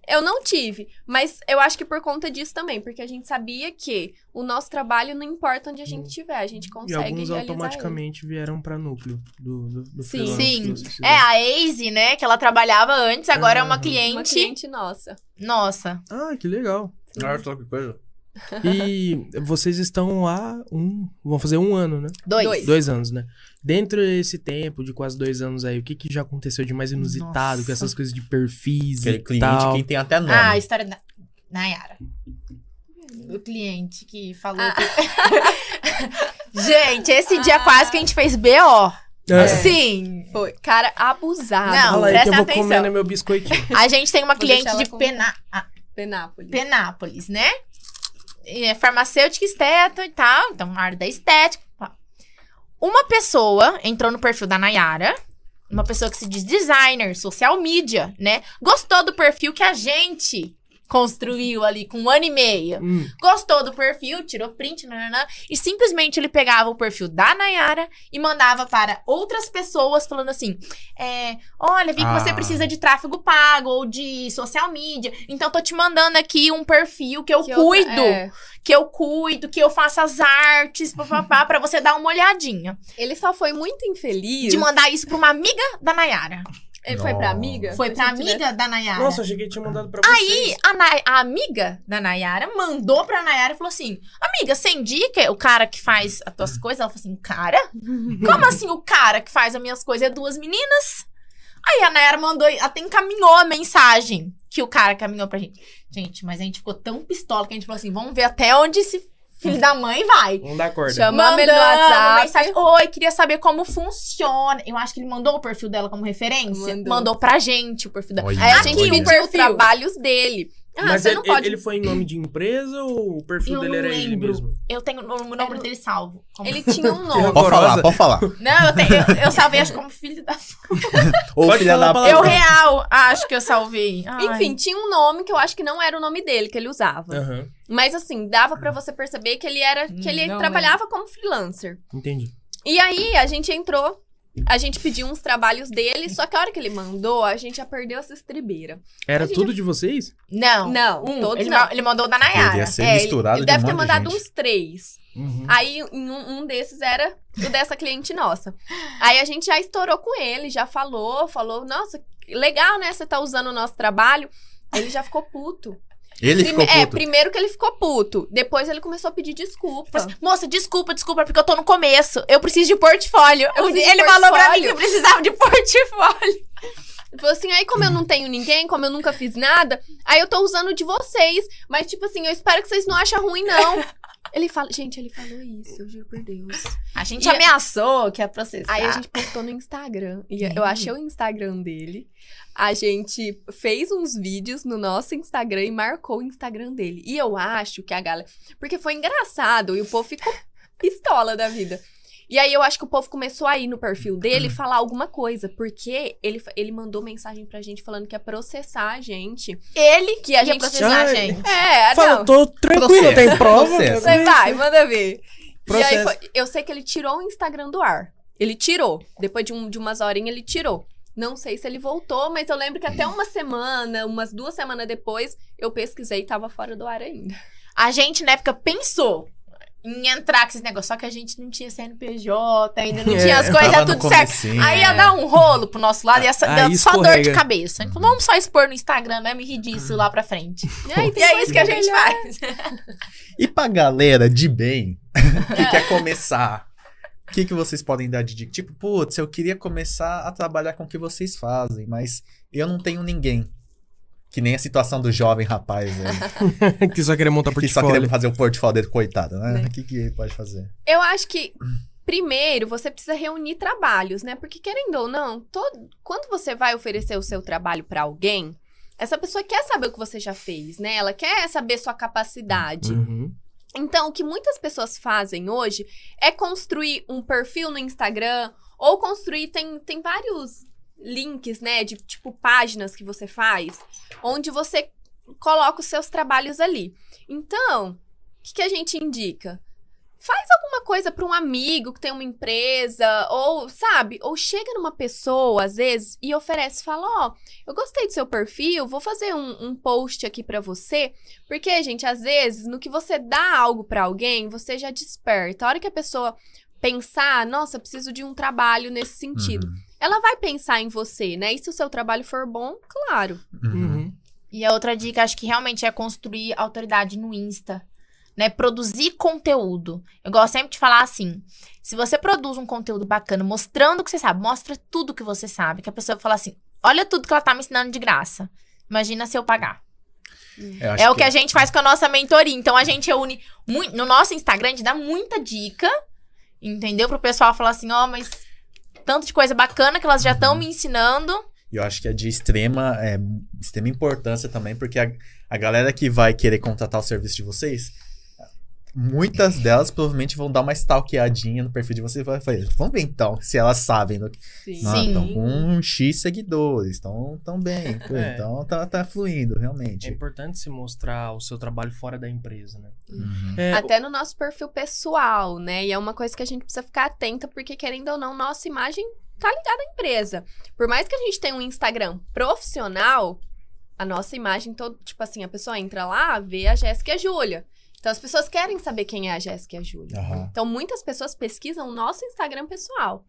Eu não tive, mas eu acho que por conta disso também, porque a gente sabia que o nosso trabalho não importa onde a gente estiver, a gente E consegue alguns realizar automaticamente vieram pra núcleo do, do, do Sim. Sim. É, a Easy, né? Que ela trabalhava antes, agora é uma ele. cliente. Uma cliente nossa. Nossa. Ah, que legal. Olha só que coisa. E vocês estão há um. Vão fazer um ano, né? Dois. Dois. Dois anos, né? Dentro desse tempo de quase dois anos aí, o que, que já aconteceu de mais inusitado com Nossa. essas coisas de perfis Aquele e cliente, tal? quem tem até nome. Ah, a história da Nayara. O cliente que falou Ah. que... Gente, esse dia Ah. quase que a gente fez BO. É. Sim. Foi. Cara, abusado. Não, Fala aí que eu presta vou atenção. comendo meu biscoitinho. A gente tem uma Vou cliente de com- Pena... ah, Penápolis. Penápolis, né? É farmacêutica esteta e tal, então na área da estética. Uma pessoa entrou no perfil da Nayara, uma pessoa que se diz designer, social media, né? Gostou do perfil que a gente construiu ali com um ano e meio. Hum, Gostou do perfil, tirou print, nananã, e simplesmente ele pegava o perfil da Nayara e mandava para outras pessoas falando assim: é, olha, vi que você Ah. precisa de tráfego pago ou de social media, então tô te mandando aqui um perfil que eu Que cuido, é, que eu cuido, que eu faço as artes, papapá, pra você dar uma olhadinha. ele só foi muito infeliz. De mandar isso pra uma amiga da Nayara. Ele foi pra amiga? Foi Se pra amiga da Nayara. Nossa, achei que tinha mandado pra Aí, vocês. a, Nay- a amiga da Nayara mandou pra Nayara e falou assim: Amiga, você indica o cara que faz as tuas coisas? Ela falou assim: Cara? Como assim o cara que faz as minhas coisas é duas meninas? Aí a Nayara mandou, até encaminhou a mensagem que o cara caminhou pra gente. Gente, mas a gente ficou tão pistola que a gente falou assim: Vamos ver até onde esse filho da mãe vai. Vamos dar corda. Chama- Chamamos ele no WhatsApp. mensagem, Oi, queria saber como funciona. Eu acho que ele mandou o perfil dela como referência. Mandou. Mandou, pra gente o perfil dela. Olha, Aí a gente Olha. Perfil. os trabalhos dele. Ah, Mas você ele, não pode. ele foi em nome de empresa ou o perfil Eu dele não era ele lembro. mesmo? Eu tenho o número Era- dele salvo. Como- Ele tinha um nome. Pode falar, pode falar. Não, eu, tenho, eu, eu salvei acho como filho da. Pode filha da. Eu real acho que eu salvei. Ai. Enfim, tinha um nome que eu acho que não era o nome dele que ele usava. Aham, Mas assim, dava pra você perceber que ele era que ele Não trabalhava como freelancer. entendi. E aí a gente entrou, a gente pediu uns trabalhos dele, só que a hora que ele mandou, a gente já perdeu essa estribeira. Era tudo de vocês? Não. Não, Um, todos ele, não. ele mandou da Nayara. Devia ser É, ele, misturado ele de um deve ter de mandado gente. uns três. Uhum. Aí em um, um desses era o dessa cliente nossa. Aí a gente já estourou com ele, já falou, falou, nossa, que legal, né? Você tá usando o nosso trabalho. Ele já ficou puto. Ele Prime- ficou É, puto. primeiro que ele ficou puto. Depois ele começou a pedir desculpa. Falei assim, Moça, desculpa, desculpa, porque eu tô no começo. Eu preciso de portfólio. Eu preciso de ele falou pra mim portfólio. que precisava de portfólio. Ele falou assim, aí como eu não tenho ninguém, como eu nunca fiz nada, aí eu tô usando de vocês. Mas, tipo assim, eu espero que vocês não achem ruim, não. Ele fala, gente, ele falou isso, eu juro por Deus. A gente E- ameaçou que ia processar. Aí a gente postou no Instagram. E eu achei o Instagram dele. A gente fez uns vídeos no nosso Instagram e marcou o Instagram dele. E eu acho que a galera. Porque foi engraçado e o povo ficou pistola da vida. E aí eu acho que o povo começou a ir no perfil dele e falar alguma coisa. Porque ele, ele mandou mensagem pra gente falando que ia processar a gente. Ele Que a ia gente. processar a gente. É, Fala, não. tô tranquilo, Processo, tem prova. processo. Você vai, manda ver. E aí Processo. foi- eu sei que ele tirou o Instagram do ar. Ele tirou. Depois de, um, de umas horinhas, ele tirou. Não sei se ele voltou, mas eu lembro que até uma semana, umas duas semanas depois, eu pesquisei e tava fora do ar ainda. A gente, na época, pensou em entrar com esse negócio, só que a gente não tinha CNPJ, ainda não É, tinha as coisas, tudo certo. Aí ia dar um rolo pro nosso lado, ia dar só dor de cabeça. Então vamos só expor no Instagram mesmo e rir disso lá pra frente. E, aí, E é isso que a gente faz. E pra galera de bem que quer começar, o que, que vocês podem dar de dica? Tipo, putz, eu queria começar a trabalhar com o que vocês fazem, mas eu não tenho ninguém. Que nem a situação do jovem rapaz aí, que só queria montar que só portfólio. queria fazer o portfólio dele, coitado, né? Né. O que, que ele pode fazer? Eu acho que, primeiro, você precisa reunir trabalhos, né? Porque, querendo ou não, todo... quando você vai oferecer o seu trabalho pra alguém, essa pessoa quer saber o que você já fez, né? Ela quer saber sua capacidade. Uhum. Então, o que muitas pessoas fazem hoje é construir um perfil no Instagram ou construir tem, tem vários links, né, de tipo páginas que você faz, onde você coloca os seus trabalhos ali. Então, o que, que a gente indica? Faz alguma uma coisa para um amigo que tem uma empresa, ou, sabe? Ou chega numa pessoa, às vezes, e oferece, fala: Ó, eu gostei do seu perfil, vou fazer um, um post aqui para você. Porque, gente, às vezes, no que você dá algo para alguém, você já desperta. A hora que a pessoa pensar, nossa, preciso de um trabalho nesse sentido. Uhum. Ela vai pensar em você, né? E se o seu trabalho for bom, claro. Uhum. Uhum. E a outra dica, acho que realmente é construir autoridade no Insta. Né? Produzir conteúdo. Eu gosto sempre de falar assim: se você produz um conteúdo bacana, mostrando o que você sabe, mostra tudo que você sabe, que a pessoa fala assim: olha tudo que ela tá me ensinando de graça. Imagina se eu pagar. Eu acho É o que a gente faz com a nossa mentoria. Então a gente reúne muito. No nosso Instagram, a gente dá muita dica, entendeu? Pro pessoal falar assim: ó, mas tanto de coisa bacana que elas já estão me ensinando. E eu acho que é de extrema, é, extrema importância também, porque a, a galera que vai querer contratar o serviço de vocês, muitas delas provavelmente vão dar uma stalkeadinha no perfil de vocês e vai falar, vamos ver então se elas sabem. Do que... Sim. Sim. estão com um X seguidores, estão tão bem, pô, É. então tá, tá fluindo, É realmente. importante se mostrar o seu trabalho fora da empresa, né? Uhum. É, Até no nosso perfil pessoal, né? E é uma coisa que a gente precisa ficar atenta, porque querendo ou não, nossa imagem tá ligada à empresa. Por mais que a gente tenha um Instagram profissional, a nossa imagem todo, tipo assim, a pessoa entra lá, vê a Jéssica e a Júlia. Então as pessoas querem saber quem é a Jéssica e a Júlia. Aham. Então muitas pessoas pesquisam o nosso Instagram pessoal.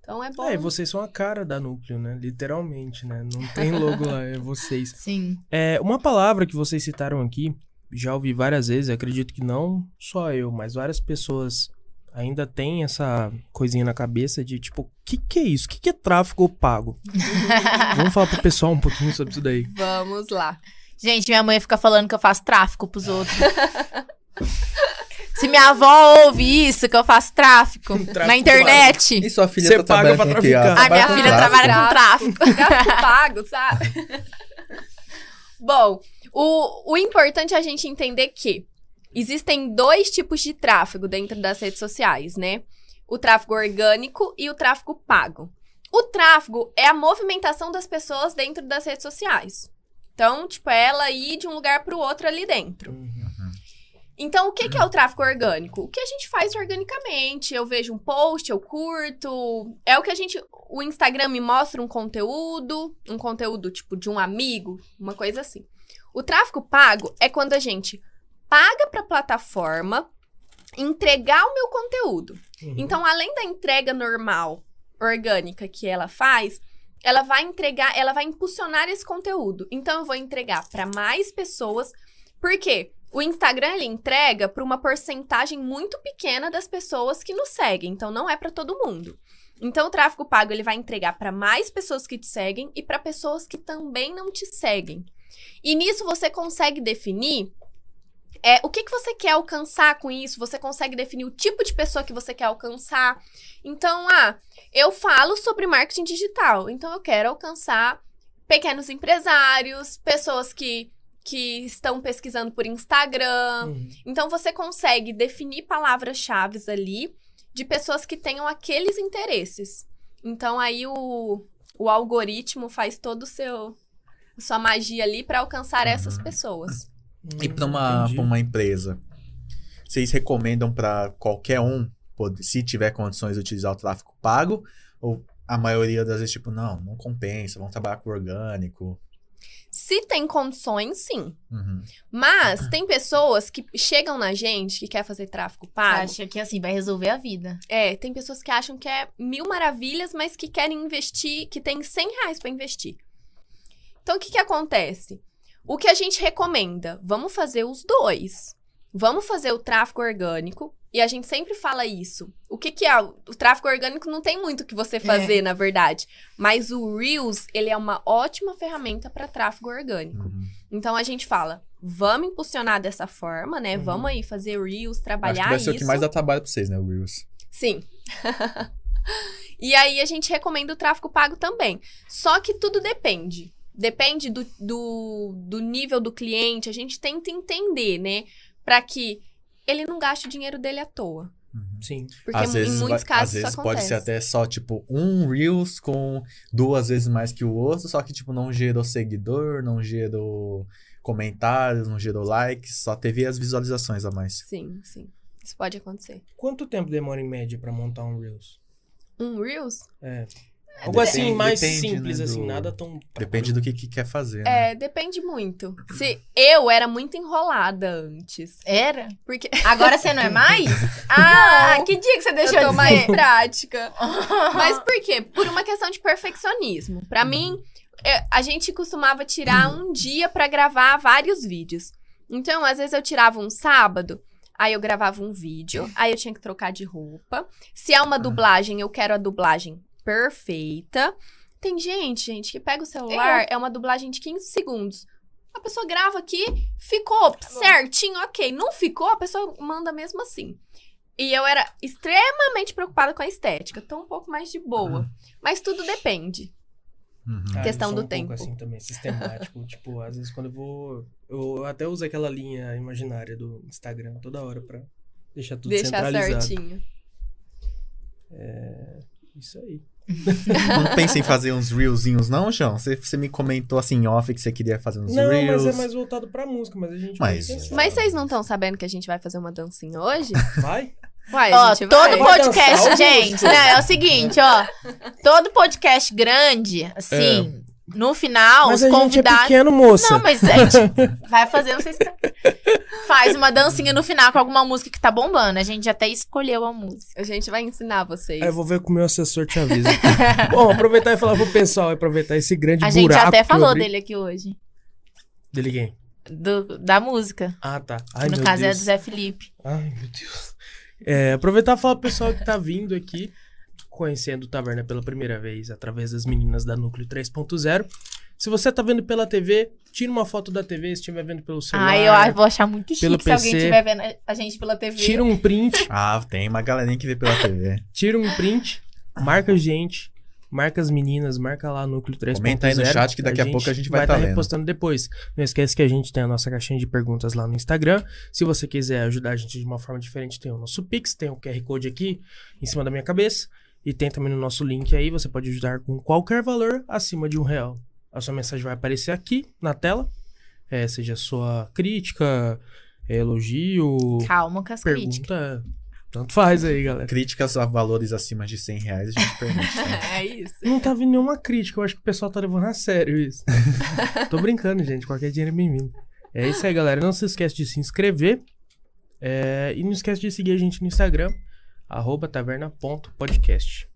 Então é bom. É, e vocês são a cara da núcleo, né? Literalmente, né? Não tem logo lá, é vocês. Sim. É, uma palavra que vocês citaram aqui, já ouvi várias vezes, acredito que não só eu, mas várias pessoas ainda têm essa coisinha na cabeça de tipo, o que, que é isso? O que, que é tráfego pago? Vamos falar pro pessoal um pouquinho sobre isso daí. Vamos lá. Gente, minha mãe fica falando que eu faço tráfico pros outros. Se minha avó ouve isso, que eu faço tráfico, Tráfico na internet. E sua filha Você tá paga pra traficar. A minha filha tráfico? trabalha com tráfico. Tráfico pago, sabe? Bom, o, o importante é a gente entender que existem dois tipos de tráfego dentro das redes sociais, né? O tráfego orgânico e o tráfego pago. O tráfego é a movimentação das pessoas dentro das redes sociais. Então, tipo, é ela ir de um lugar para o outro ali dentro. Então, o que, que é o tráfego orgânico? O que a gente faz organicamente. Eu vejo um post, eu curto. É o que a gente. O Instagram me mostra um conteúdo, um conteúdo tipo de um amigo, uma coisa assim. O tráfego pago é quando a gente paga para a plataforma entregar o meu conteúdo. Uhum. Então, além da entrega normal, orgânica que ela faz, ela vai entregar, ela vai impulsionar esse conteúdo. Então, eu vou entregar para mais pessoas. Por quê? O Instagram ele entrega para uma porcentagem muito pequena das pessoas que nos seguem, então não é para todo mundo. Então o tráfego pago ele vai entregar para mais pessoas que te seguem e para pessoas que também não te seguem. E nisso você consegue definir é, o que, que você quer alcançar com isso, você consegue definir o tipo de pessoa que você quer alcançar. Então, ah, eu falo sobre marketing digital, então eu quero alcançar pequenos empresários, pessoas que, que estão pesquisando por Instagram. Uhum. Então você consegue definir palavras-chave ali de pessoas que tenham aqueles interesses. Então aí o, o algoritmo faz todo o seu a sua magia ali para alcançar essas pessoas. E para uma, pra uma empresa, vocês recomendam para qualquer um, se tiver condições de utilizar o tráfego pago? Ou a maioria das vezes, tipo, não, não compensa, vamos trabalhar com orgânico? Se tem condições, sim. Uhum. Mas tem pessoas que chegam na gente que quer fazer tráfego pago. Acha que assim vai resolver a vida. É, tem pessoas que acham que é mil maravilhas, mas que querem investir, que tem 100 reais para investir. Então, o que que acontece? O que a gente recomenda? Vamos fazer os dois. Vamos fazer o tráfego orgânico. E a gente sempre fala isso. O que que é? O tráfego orgânico não tem muito o que você fazer, na verdade. Mas o Reels, ele é uma ótima ferramenta para tráfego orgânico. Uhum. Então, a gente fala, vamos impulsionar dessa forma, né? Uhum. Vamos aí fazer Reels, Acho trabalhar que vai ser isso. o que mais dá trabalho pra vocês, né, o Reels. Sim. e aí a gente recomenda o tráfego pago também. Só que tudo depende. Depende do, do, do nível do cliente. A gente tenta entender, né? Pra que ele não gaste o dinheiro dele à toa. Sim. Porque às em vezes, muitos casos às vezes isso pode ser até só, tipo, um Reels com duas vezes mais que o outro, só que, tipo, não gerou seguidor, não gerou comentários, não gerou likes, só teve as visualizações a mais. Sim, sim. Isso pode acontecer. Quanto tempo demora em média pra montar um Reels? Um Reels? É. Algo assim, depende- mais depende, simples, né, assim, do- nada tão. Depende do que, que quer fazer, né? É, depende muito. Se eu era muito enrolada antes. Era? Porque Agora você não é mais? Ah, Não. que dia que você deixou eu tô de mais ser? prática. Mas por quê? Por uma questão de perfeccionismo. Pra mim, é, a gente costumava tirar um dia pra gravar vários vídeos. Então, às vezes eu tirava um sábado, aí eu gravava um vídeo, aí eu tinha que trocar de roupa. Se é uma dublagem, eu quero a dublagem perfeita. Tem gente, gente, que pega o celular, é uma dublagem de 15 segundos. A pessoa grava aqui, ficou certinho, ok. Não ficou, a pessoa manda mesmo assim. E eu era extremamente preocupada com a estética. Tô um pouco mais de boa. Mas tudo depende. Uhum. Ah, eu Questão sou do um pouco tempo. assim também, sistemático. tipo, às vezes quando eu vou. Eu até uso aquela linha imaginária do Instagram toda hora pra deixar tudo Deixar centralizado. certinho. Isso aí. Não pensa em fazer uns reelzinhos, não, João? Você, você me comentou assim em off que você queria fazer uns Não, reels. mas é mais voltado pra música, mas a gente Mas-. Mas vocês não estão sabendo que a gente vai fazer uma dancinha hoje? Vai? Uai, a Ó, gente todo vai. Vai podcast, Augusto? gente. Não, é o seguinte, ó. Todo podcast grande, assim, no final, mas os a gente é convidados. pequeno, moça. Não, mas a gente vai fazer, vocês. Faz uma dancinha no final com alguma música que tá bombando. A gente até escolheu a música. A gente vai ensinar vocês. Aí eu vou ver com o meu assessor te avisa. Bom, aproveitar e falar pro pessoal, aproveitar esse grande A gente buraco até que eu falou abri. dele aqui hoje. Dele quem? do- da música. Ah, tá. Ai, no meu caso é Deus. do Zé Felipe. Ai, meu Deus. É, aproveitar e falar pro pessoal que tá vindo aqui, conhecendo o Taverna pela primeira vez, através das meninas da Núcleo 3.0. Se você tá vendo pela TV, tira uma foto da TV, se estiver vendo pelo celular. Ai, eu acho- vou achar muito chique pelo se alguém PC. estiver vendo a gente pela TV. Tira um print, Ah, tem uma galerinha que vê pela TV. tira um print, marca a gente, marca as meninas, marca lá Núcleo 3.0. Comenta aí no chat que daqui a pouco a gente vai vai tá estar lendo. repostando depois. Não esquece que a gente tem a nossa caixinha de perguntas lá no Instagram. Se você quiser ajudar a gente de uma forma diferente, tem o nosso Pix, tem o QR Code aqui em cima da minha cabeça. E tem também no nosso link aí, você pode ajudar com qualquer valor acima de um real. A sua mensagem vai aparecer aqui na tela. É, seja sua crítica, é, elogio, Calma com as críticas. pergunta. Tanto faz aí, galera. Críticas a valores acima de 100 reais a gente permite. né? É isso. Não tá vindo nenhuma crítica, eu acho que o pessoal tá levando a sério isso. Tô brincando, gente, qualquer dinheiro é bem-vindo. É isso aí, galera. Não se esquece de se inscrever. é, e não esquece de seguir a gente no Instagram, arroba taverna.podcast.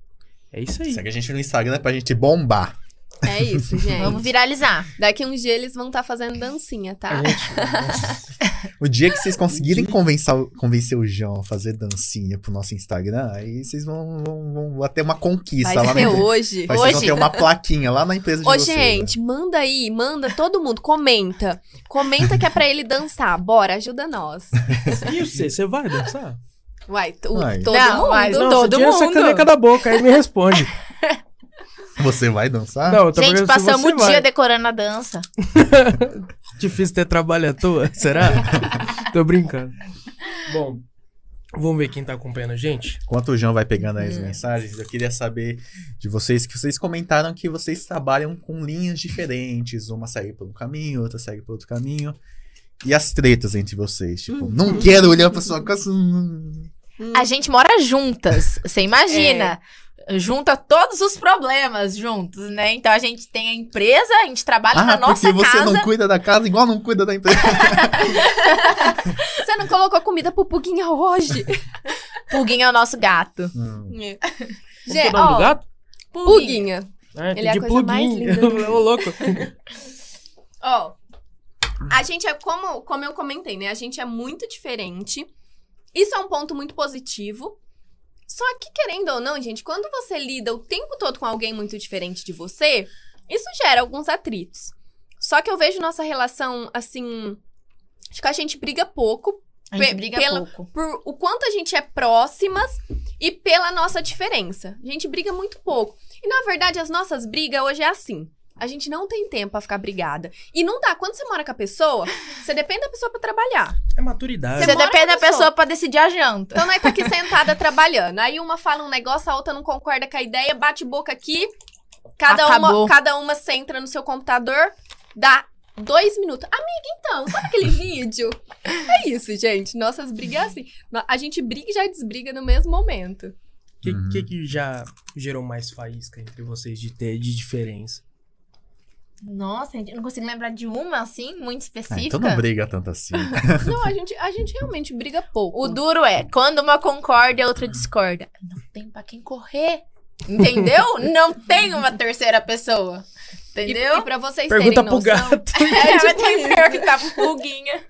É isso aí. Segue a gente no Instagram pra gente bombar. É isso, gente. Vamos viralizar. Daqui uns dias eles vão estar fazendo dancinha, tá? Gente... O dia que vocês conseguirem convencer, o- convencer o João a fazer dancinha pro nosso Instagram, aí vocês vão, vão, vão- vão ter uma conquista Vai lá ser na empresa. hoje. Vai, vocês vão Hoje. ter uma plaquinha lá na empresa de Ô, vocês. né? gente, manda aí, manda todo mundo, comenta. Comenta que é pra ele dançar. Bora, ajuda nós. E você, você vai dançar? Uai, tu- Vai. todo Não, mundo. mas Não, todo você mundo. caneca da boca, aí me responde. Você vai dançar? Não, eu tô Gente, passamos você o dia vai. decorando a dança. Difícil ter trabalho à toa, será? tô brincando. Bom, vamos ver quem tá acompanhando a gente. Enquanto o João vai pegando as Hum. mensagens, eu queria saber de vocês que vocês comentaram que vocês trabalham com linhas diferentes. Uma segue por um caminho, outra segue por outro caminho. E as tretas entre vocês? Tipo, não quero olhar pra sua casa. hum. A gente mora juntas, você imagina. Junta todos os problemas juntos, né? Então a gente tem a empresa, a gente trabalha Ah, na nossa porque você casa. não cuida da casa igual não cuida da empresa. Você não colocou comida pro Puguinha hoje? Puguinho é o nosso gato. Hum. Que é Gente, o nome do ó, gato? Puguinha. Ah, Ele é a coisa mais linda do. Ô, louco. Ó, a gente é, como, como eu comentei, né? A gente é muito diferente. Isso é um ponto muito positivo. Só que, querendo ou não, gente, quando você lida o tempo todo com alguém muito diferente de você, isso gera alguns atritos. Só que eu vejo nossa relação, assim. Acho que a gente briga pouco A gente briga pela- pouco. por o quanto a gente é próximas e pela nossa diferença. A gente briga muito pouco. E na verdade, as nossas brigas hoje é assim. A gente não tem tempo pra ficar brigada. E não dá. Quando você mora com a pessoa, você depende da pessoa pra trabalhar. É maturidade. Você Você depende da pessoa pra decidir a janta. Então nós tá aqui sentada trabalhando. Aí uma fala um negócio, a outra não concorda com a ideia, bate boca aqui. Cada Acabou. uma, cada uma centra no seu computador, dá dois minutos. Amiga, então, sabe aquele vídeo? É isso, gente. Nossas brigas é assim. A gente briga e já desbriga no mesmo momento. O que, Uhum. que, que já gerou mais faísca entre vocês de ter de diferença? Nossa, gente, eu não consigo lembrar de uma, assim, muito Ah, específica. então não briga tanto assim. Não, a gente, a gente realmente briga pouco. O duro é, quando uma concorda e a outra discorda. Não tem pra quem correr. Entendeu? não tem uma terceira pessoa. E, Entendeu? e pra vocês Pergunta terem pro noção, gato. É, tipo tem isso. que pro Pulguinha.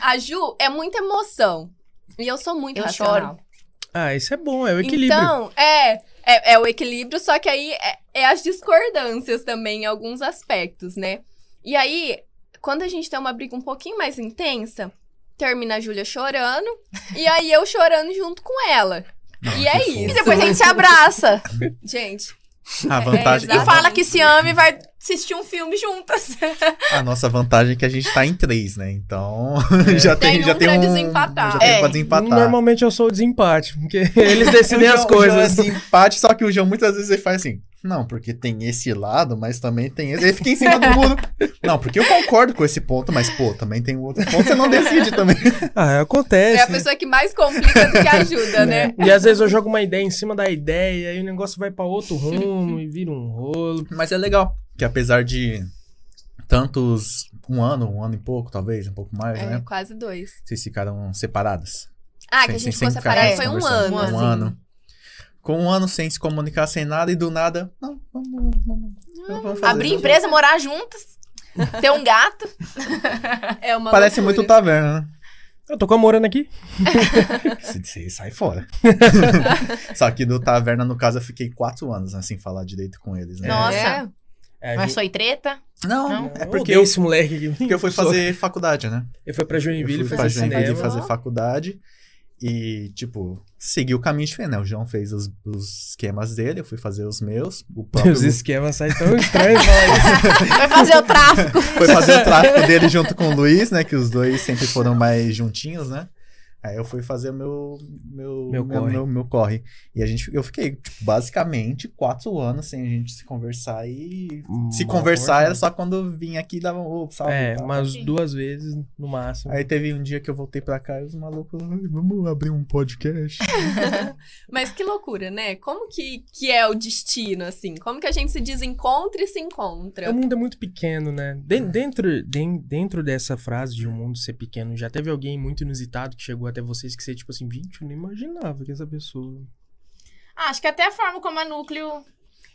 a Ju é muita emoção. E eu sou muito Eu racional. Ah, isso é bom, é o equilíbrio. Então, é, é, é o equilíbrio, só que aí é, é as discordâncias também em alguns aspectos, né? E aí, quando a gente tem uma briga um pouquinho mais intensa, termina a Júlia chorando, e aí eu chorando junto com ela. e é isso. E depois a gente se abraça. Gente, A vantagem, E Exato. fala que se ama e vai assistir um filme juntas. a nossa vantagem é que a gente tá em três, né? Então, É. já tem, Tem já um tem pra um... desempatar. Já tem É. pra desempatar. Normalmente eu sou o desempate, porque eles decidem O as João- coisas. O João é desempate, só que o João muitas vezes ele faz assim. Não, porque tem esse lado, mas também tem esse. Ele fica em cima do muro. Não, porque eu concordo com esse ponto, mas, pô, também tem um outro ponto, você não decide também. Ah, acontece. é a pessoa que mais complica do que ajuda, né? E às vezes eu jogo uma ideia em cima da ideia, e o negócio vai pra outro rumo e vira um rolo. Mas é legal, que apesar de tantos. Um ano, um ano e pouco, talvez, um pouco mais, É, né? quase dois. Vocês ficaram separadas. Ah, Sem- que a gente ficou separado foi um ano, Um assim. ano. Com um ano sem se comunicar, sem nada, e do nada. Não, vamos. vamos, vamos fazer Abrir empresa, morar juntas. Ter um gato. É uma Parece loucura. muito taverna, né? Eu tô com a Morana aqui. Se você sai fora. Só que do taverna, no caso, eu fiquei quatro anos, né, sem falar direito com eles, né? Nossa. É. É, Mas gente- foi treta? Não, Não, é eu porque odeio eu, esse moleque aqui. porque eu fui fazer faculdade, né? Ele foi pra Eu Joinville fui pra fazer Joinville cinema. fazer faculdade e, tipo, segui o caminho diferente, né? O João fez os, os esquemas dele, eu fui fazer os meus. O próprio Os esquemas saem tão estranhos. Vai fazer o tráfico. foi fazer o tráfico dele junto com o Luiz, né? Que os dois sempre foram mais juntinhos, né? Aí eu fui fazer o meu, meu, Meu meu, corre. meu, meu corre. E a gente, eu fiquei, tipo, basicamente, quatro anos sem a gente se conversar e... Se Mal conversar era só quando eu vim aqui e dava um "Ô, salve. É, tal. umas duas vezes no máximo. Aí teve um dia que eu voltei pra cá e os malucos, "Ai, vamos abrir um podcast. Mas que loucura, né? Como que, que é o destino, assim? Como que a gente se desencontra e se encontra? O mundo é muito pequeno, né? Den- Dentro, den- dentro dessa frase de o mundo ser pequeno, já teve alguém muito inusitado que chegou até vocês que você, tipo assim, gente, eu nem imaginava que essa pessoa. Ah, acho que até a forma como a núcleo.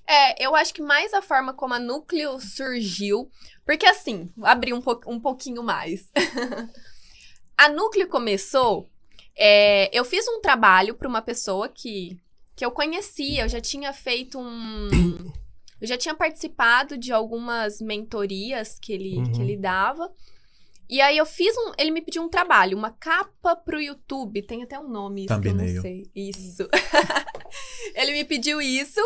É, eu acho que mais a forma como a Núcleo surgiu. Porque assim, vou abrir um, po um pouquinho mais. a Núcleo começou. é, eu fiz um trabalho para uma pessoa que, que eu conhecia, eu já tinha feito um. Eu já tinha participado de algumas mentorias que ele, Uhum. que ele dava. E aí eu fiz um. Ele me pediu um trabalho, uma capa pro YouTube. Tem até um nome isso que eu não sei. Isso. ele me pediu isso.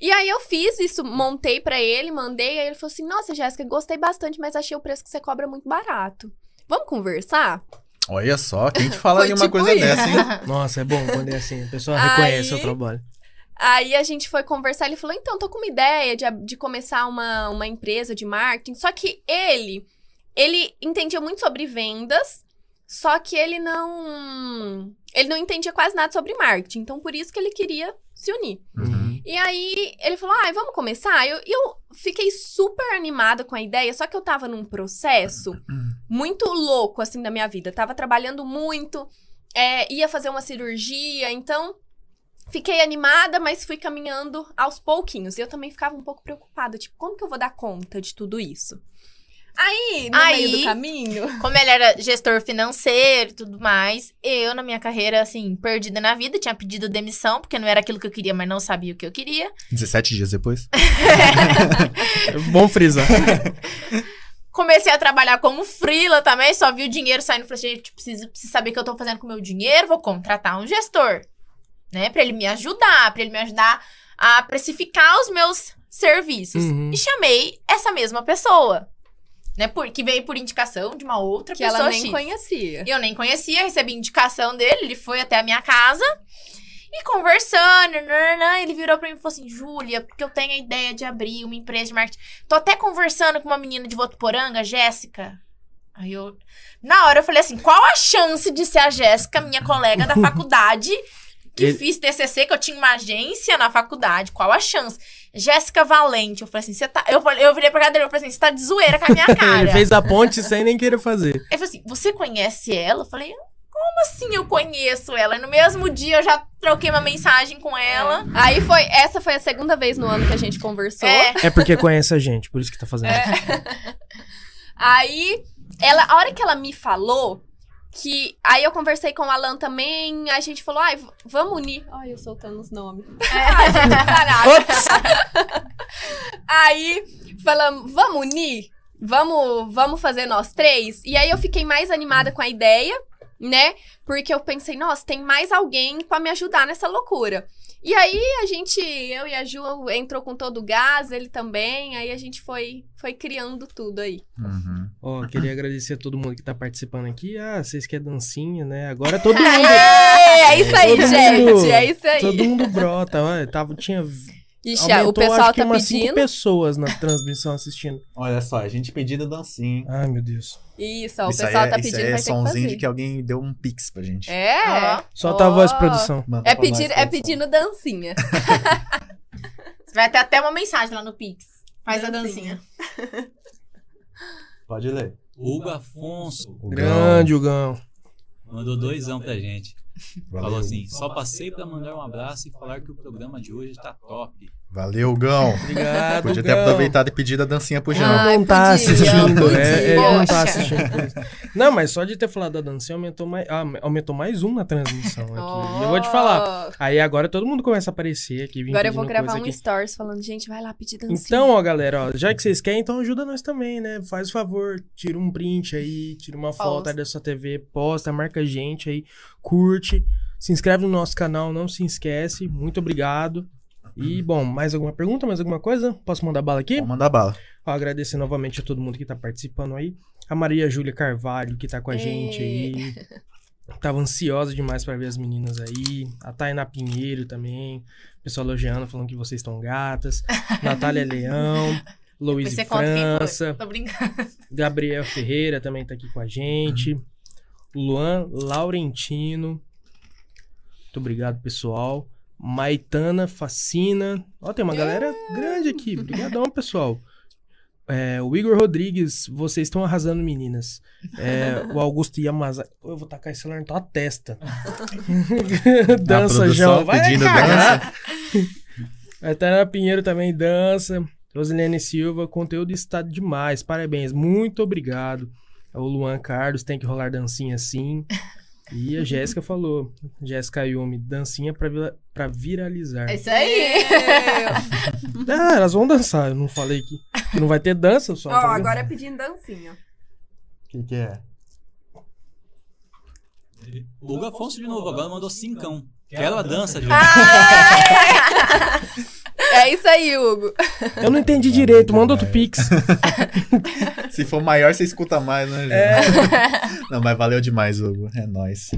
E aí eu fiz isso, montei pra ele, mandei, aí ele falou assim: "Nossa, Jéssica, gostei bastante, mas achei o preço que você cobra muito barato. Vamos conversar?" Olha só, quem te falaria Foi uma tipo coisa isso. dessa, hein? Nossa, é bom quando é assim, a pessoa Aí- reconhece o trabalho. Aí a gente foi conversar, ele falou: "Então, tô com uma ideia de, de começar uma, uma empresa de marketing". Só que ele ele entendia muito sobre vendas, só que ele não ele não entendia quase nada sobre marketing. Então, por isso que ele queria se unir. Uhum. E aí ele falou: ai, vamos começar? Eu, eu fiquei super animada com a ideia, só que eu tava num processo muito louco, assim, da minha vida. Tava trabalhando muito, é, ia fazer uma cirurgia, então fiquei animada, mas fui caminhando aos pouquinhos. E eu também ficava um pouco preocupada, tipo, como que eu vou dar conta de tudo isso? Aí, no Aí- meio do caminho. Como ele era gestor financeiro e tudo mais, eu, na minha carreira, assim, perdida na vida, tinha pedido demissão, porque não era aquilo que eu queria, mas não sabia o que eu queria. 17 dias depois. Bom frisar. Comecei a trabalhar como freela também, só vi o dinheiro saindo. Falei, gente, preciso, preciso saber o que eu tô fazendo com o meu dinheiro, vou contratar um gestor, né? Pra ele me ajudar, pra ele me ajudar a precificar os meus serviços. Uhum. E chamei essa mesma pessoa, né? Por, que veio por indicação de uma outra Que pessoa ela nem X. conhecia. Eu nem conhecia, recebi indicação dele, ele foi até a minha casa. E conversando, ele virou pra mim e falou assim: Júlia, porque eu tenho a ideia de abrir uma empresa de marketing. Tô até conversando com uma menina de Votuporanga, Jéssica. Aí eu. Na hora eu falei assim: qual a chance de ser a Jéssica, minha colega da faculdade, que Ele- fiz TCC, que eu tinha uma agência na faculdade? Qual a chance? Jéssica Valente. Eu falei assim: você tá. Eu, falei, eu virei pra cadeira e falei assim: você tá de zoeira com a minha cara. Ele fez a ponte sem nem querer fazer. Ele falou assim: você conhece ela? Eu falei: como assim eu conheço ela? E no mesmo dia eu já troquei uma mensagem com ela. Aí foi, essa foi a segunda vez no ano que a gente conversou. É. É porque conhece a gente, por isso que tá fazendo. Aí, ela, a hora que ela me falou que. Aí eu conversei com o Alan também, a gente falou, ai, vamos unir. Ai, eu soltando os nomes. Ai, gente, caraca. aí falamos, vamos unir? Vamos, vamos fazer nós três? E aí eu fiquei mais animada com a ideia, né? Porque eu pensei, nossa, tem mais alguém pra me ajudar nessa loucura. E aí a gente, eu e a Ju entrou com todo o gás, ele também, aí a gente foi, foi criando tudo aí. Uhum. Ó, queria agradecer a todo mundo que tá participando aqui. Ah, vocês querem dancinha, né? Agora todo mundo. Aê, é isso aí, Todo gente. mundo- É isso aí. Todo mundo brota. Ó, tava, tinha. Ixi, aumentou, o pessoal acho que tá umas cinco pedindo. pessoas na transmissão assistindo. Olha só, a gente pedindo dancinha. Ai, meu Deus. Isso, ó, o isso pessoal aí é, tá isso pedindo, aí é vai fazer. de que alguém deu um pix pra gente. É. Ó. Solta a voz, produção. Manda É, pedir, é pedindo dancinha. Vai ter até uma mensagem lá no Pix. Faz a Dancinha. dancinha. Pode ler. Hugo Afonso O Grande, Hugão. Mandou doisão pra gente. Valeu. Falou assim: só passei pra mandar um abraço e falar que o programa de hoje tá top. Valeu, Gão. Obrigado. Podia ter aproveitado e pedido a dancinha pro João. Ah, não tá podia, assistindo, podia. é, ele não tá assistindo. Não, mas só de ter falado da dancinha aumentou mais, ah, aumentou mais um na transmissão aqui. E eu vou te falar. Ó, Aí agora todo mundo começa a aparecer aqui. Agora eu vou gravar um aqui. stories falando, gente, vai lá pedir dancinha. Então, ó, galera, ó, já que vocês querem, então ajuda nós também, né? Faz o favor, tira um print aí, tira uma foto Posta. da sua TV, posta, marca a gente aí, curte, se inscreve no nosso canal, não se esquece. Muito obrigado. E, bom, mais alguma pergunta, mais alguma coisa? Posso mandar bala aqui? Vamos mandar bala. Ó, agradecer novamente a todo mundo que tá participando aí. A Maria Júlia Carvalho, que tá com a gente aí. Tava ansiosa demais pra ver as meninas aí. A Tainá Pinheiro também. O pessoal elogiando, falando que vocês estão gatas. Natália Leão. Foi. França. Tô brincando. Gabriel Ferreira também tá aqui com a gente. Luan Laurentino. Muito obrigado, pessoal. Maitana Facina. Ó, tem uma galera grande aqui. Obrigadão, pessoal. É, o Igor Rodrigues, vocês estão arrasando, meninas. É, o Augusto Yamazaki. Pô, Eu vou tacar esse celular na tua testa. dança, João. Vai pedindo dança. A Tana Pinheiro também dança. Rosilene Silva, conteúdo está demais. Parabéns, muito obrigado. O Luan Carlos tem que rolar dancinha sim. E a Jéssica falou, Jéssica Yumi, dancinha pra, pra viralizar. É isso aí. Ah, elas vão dançar, eu não falei que, que não vai ter dança, só. Ó, tá agora é pedindo dancinha. O que, que é? Hugo Afonso de novo, agora mandou cincão. Quero a dança, Ju. É isso aí, Hugo. Eu não entendi direito, manda outro pix. Se for maior, você escuta mais, né, gente? É. Não, mas valeu demais, Hugo. É nóis.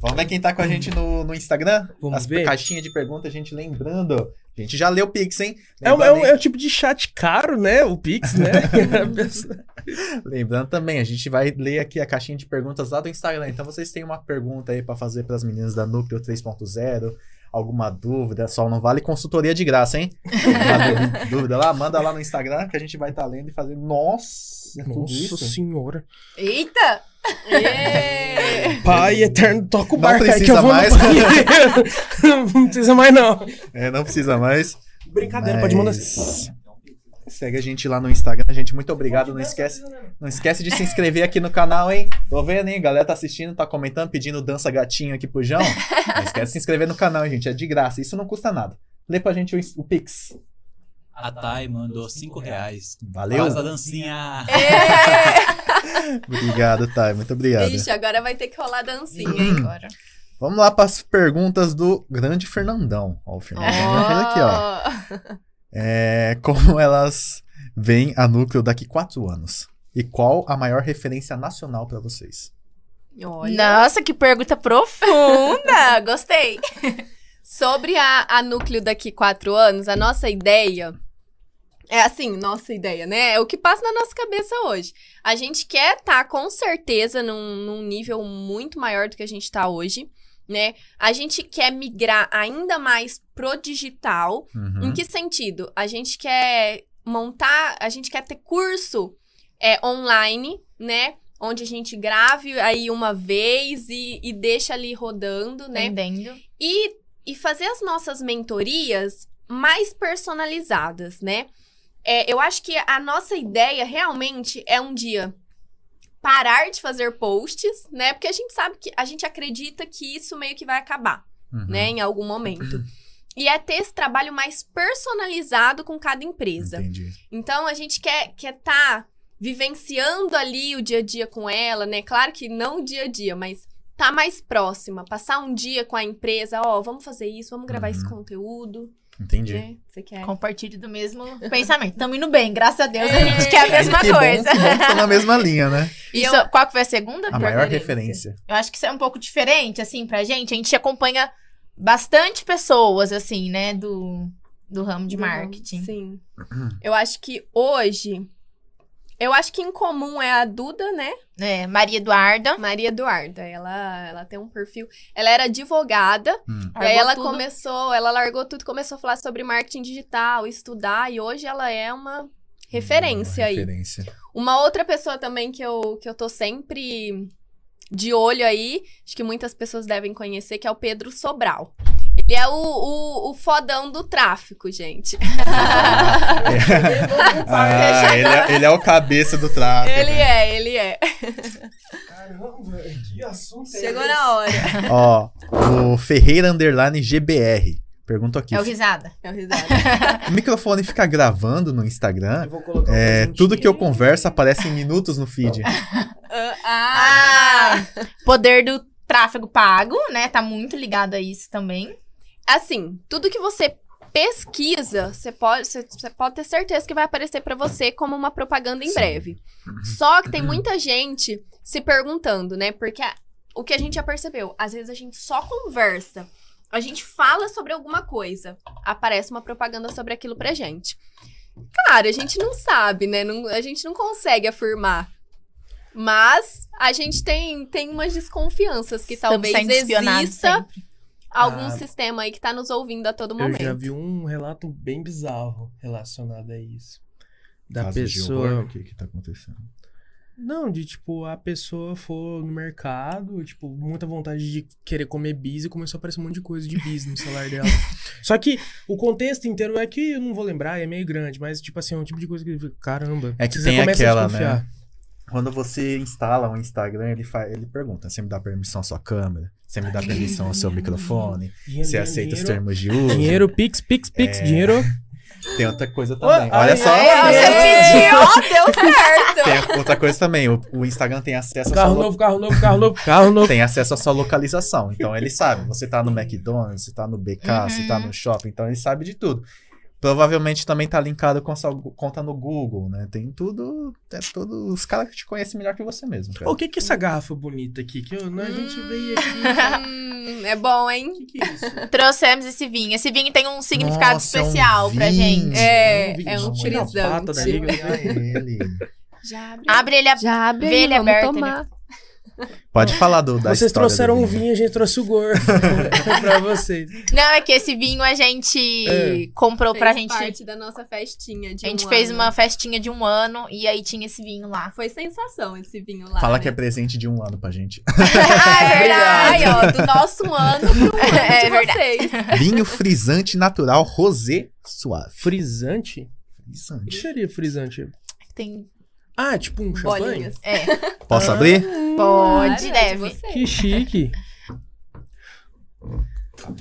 Vamos ver quem tá com a gente no, no Instagram? Vamos As ver. caixinhas de perguntas, a gente lembrando. A gente já leu o Pix, hein? É, um- é um, é um tipo de chat caro, né? O pix, né? Lembrando também, a gente vai ler aqui a caixinha de perguntas lá do Instagram. Então vocês têm uma pergunta aí pra fazer pras meninas da Núcleo 3.0, alguma dúvida, só não vale consultoria de graça, hein? Alguma dú- dúvida lá, manda lá no Instagram que a gente vai estar lendo e fazendo. Nossa, é tudo Nossa isso? senhora. Eita! Pai eterno, toca o barco aí que precisa eu vou mais. não precisa mais, não. É, não precisa mais. Brincadeira, pode mandar. Mas- Segue a gente lá no Instagram. Gente, muito obrigado. Não esquece, não esquece de se inscrever aqui no canal, hein? Tô vendo, hein? Galera tá assistindo, tá comentando, pedindo dança gatinho aqui pro João. Não esquece de se inscrever no canal, hein, gente. É de graça. Isso não custa nada. Lê pra gente o, o Pix. A Thay mandou 5 reais. Valeu. Faz a dancinha. Obrigado, Thay. Muito obrigado. Ixi, agora vai ter que rolar dancinha, hein? Agora. Vamos lá para as perguntas do grande Fernandão. Ó, o Fernandão fez aqui, ó. É, como elas veem a núcleo daqui quatro anos? E qual a maior referência nacional pra vocês? Olha. Nossa, que pergunta profunda! Gostei. Sobre a, a núcleo daqui quatro anos, a nossa ideia. É assim, nossa ideia, né? É o que passa na nossa cabeça hoje. A gente quer estar, com certeza, num, num nível muito maior do que a gente está hoje, né? A gente quer migrar ainda mais pro digital. Uhum. Em que sentido? A gente quer montar, a gente quer ter curso é, online, né? Onde a gente grave aí uma vez e, e deixa ali rodando, né? Entendendo. E, e fazer as nossas mentorias mais personalizadas, né? É, eu acho que a nossa ideia realmente é um dia parar de fazer posts, né? Porque a gente sabe que a gente acredita que isso meio que vai acabar, Uhum. né? Em algum momento. E é ter esse trabalho mais personalizado com cada empresa. Entendi. Então a gente quer quer tá vivenciando ali o dia a dia com ela, né? Claro que não o dia a dia, mas tá mais próxima, passar um dia com a empresa, ó, vamos fazer isso, vamos gravar esse Uhum. conteúdo, Entendi. né? Você quer? Compartilho do mesmo pensamento. Tamo indo bem, graças a Deus. A gente quer a mesma que coisa. bom que tá na mesma linha, né? Isso, qual que foi a segunda? A maior referência. Eu acho que isso é um pouco diferente, assim, pra gente. A gente acompanha bastante pessoas, assim, né, do, do ramo de marketing. Sim. Eu acho que hoje. Eu acho que em comum é a Duda, né? É, Maria Eduarda. Maria Eduarda. Ela, ela tem um perfil. Ela era advogada. Hum. E aí ela tudo. começou, ela largou tudo, começou a falar sobre marketing digital, estudar, e hoje ela é uma referência Uma aí. Referência. Uma outra pessoa também que eu, que eu tô sempre de olho aí, acho que muitas pessoas devem conhecer, que é o Pedro Sobral. Ele é o, o, o fodão do tráfico, gente. Ah, ele é, ele é o cabeça do tráfego. ele é, ele é. Caramba, que assunto Chegou na hora. Ó, o Ferreira Underline GBR. Pergunta aqui. É o risada. É o risada. O microfone fica gravando no Instagram? Eu vou colocar um É, presentinho. tudo que eu converso aparece em minutos no feed. Ah, Ah! Poder do tráfego pago, né? Tá muito ligado a isso também. Assim, tudo que você pesquisa, você pode, você, você pode ter certeza que vai aparecer pra você como uma propaganda em Sim. breve. Só que tem muita gente se perguntando, né? Porque a- o que a gente já percebeu, às vezes a gente só conversa, a gente fala sobre alguma coisa, aparece uma propaganda sobre aquilo pra gente. Claro, a gente não sabe, né? Não- a gente não consegue afirmar. Mas a gente tem, tem umas desconfianças que Estamos talvez exista sempre. Algum Ah. sistema aí que tá nos ouvindo a todo Eu momento. já vi um relato bem bizarro relacionado a isso. Da Caso de pessoa. horror, O que que tá acontecendo? Não, de tipo, a pessoa for no mercado, tipo, muita vontade de querer comer bis e começou a aparecer um monte de coisa de bis no celular dela. Só que o contexto inteiro é que eu não vou lembrar, é meio grande, mas tipo assim, é um tipo de coisa que caramba. É que você tem começa a aquela, desconfiar. né? Quando você instala um Instagram, ele, fa... ele pergunta: você me dá permissão à sua câmera? Você me dá permissão ao seu microfone? Dinheiro, Você dinheiro, aceita os termos de uso? Dinheiro, pix, pix, pix, É. dinheiro. Tem outra coisa também. Ai, Olha ai, só. ai, você pediu, ó, deu certo. Tem outra coisa também. O, o Instagram tem acesso a Carro sua lo- novo, carro novo, carro novo, carro novo. tem acesso à sua localização. Então ele sabe. Você tá no McDonald's, você tá no BK, você tá no shopping, então ele sabe de tudo. Provavelmente também tá linkado com a sua conta no Google, né? Tem tudo. É tudo. Os caras que te conhecem melhor que você mesmo, cara. O que que é essa garrafa bonita aqui? Que eu, né, a gente veio aqui. Hum, é bom, hein? O que, que é isso? Trouxemos esse vinho. Esse vinho tem um significado Nossa, é um especial pra vinho. gente. É, é um frisante. liga. Olha ele. Já abre. Abre ele a... Já abre Vê ele vamos aberto, tomar. Pode falar do, da Vocês trouxeram um vinho. a gente trouxe o gordo pra vocês. Não, é que esse vinho a gente É. comprou pra Fez gente... parte da nossa festinha de A gente um fez ano. uma festinha de um ano e aí tinha esse vinho lá. Foi sensação esse vinho lá. Fala né? que é presente de um ano pra gente. ah, é verdade. Ó, do nosso ano pro ano É de verdade. vocês. Vinho frisante natural rosé suave. Frisante? O que Frisante. seria frisante? Tem... Ah, tipo um champanhe? Bolinhas. É, Posso Ah. abrir? pode, é deve. Que chique.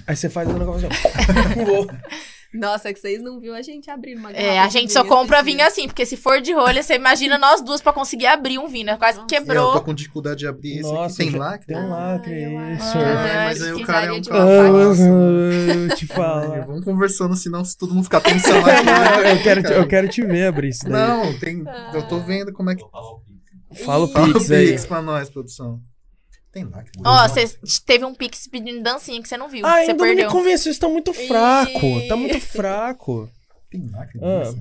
Aí você faz o negócio assim. Nossa, que vocês não viram a gente abrir uma É, a garrafa gente só compra esse vinho dia. assim, porque se for de rolha, você imagina nós duas pra conseguir abrir um vinho, né? Quase Nossa. quebrou. com dificuldade de abrir Nossa, Tem já- lacre? Tem um lacre, Ah, eu isso. Ah, mas aí o cara é um cara Ah, eu te falar. Vamos conversando, senão se todo mundo ficar pensando aqui. Eu, quero te, cara. eu quero te ver abrir isso daí. Não, tem. Eu tô vendo como é que. Fala o Fala o Pix aí. Pix pra nós, produção. Tem lá. que- Ó, você teve um pix pedindo dancinha que você não viu. Ah, você ainda não me perdeu. convenceu, vocês estão muito fraco. Ih. Tá muito fraco. Tem lá. que- Ah.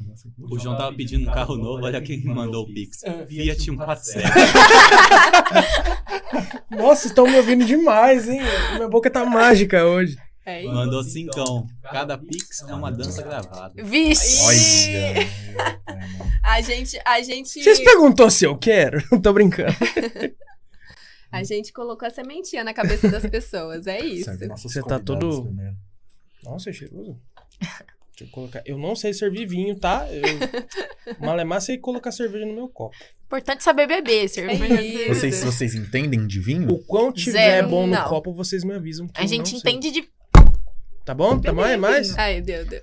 O João tava pedindo um carro novo, olha quem mandou o Pix. Fiat 147. Nossa, estão me ouvindo demais, hein? Minha boca tá mágica hoje. É isso. Mandou cincão. Cada Pix é uma dança gravada. Vixe! Olha. A gente, a gente, Vocês perguntou se eu quero? Não tô brincando. a gente colocou a sementinha na cabeça das pessoas. É isso. Nossos Você tá todo- primeiro. Nossa, é cheiroso. Deixa eu colocar. Eu não sei servir vinho, tá? Eu... Malemar sei colocar cerveja no meu copo. Importante saber beber, cerveja. É. Vocês, vocês entendem de vinho? O quão tiver Zero, bom no não. copo, vocês me avisam. que A gente não sei. entende de. Tá bom? Tá mais? mais? Ai, deu, deu.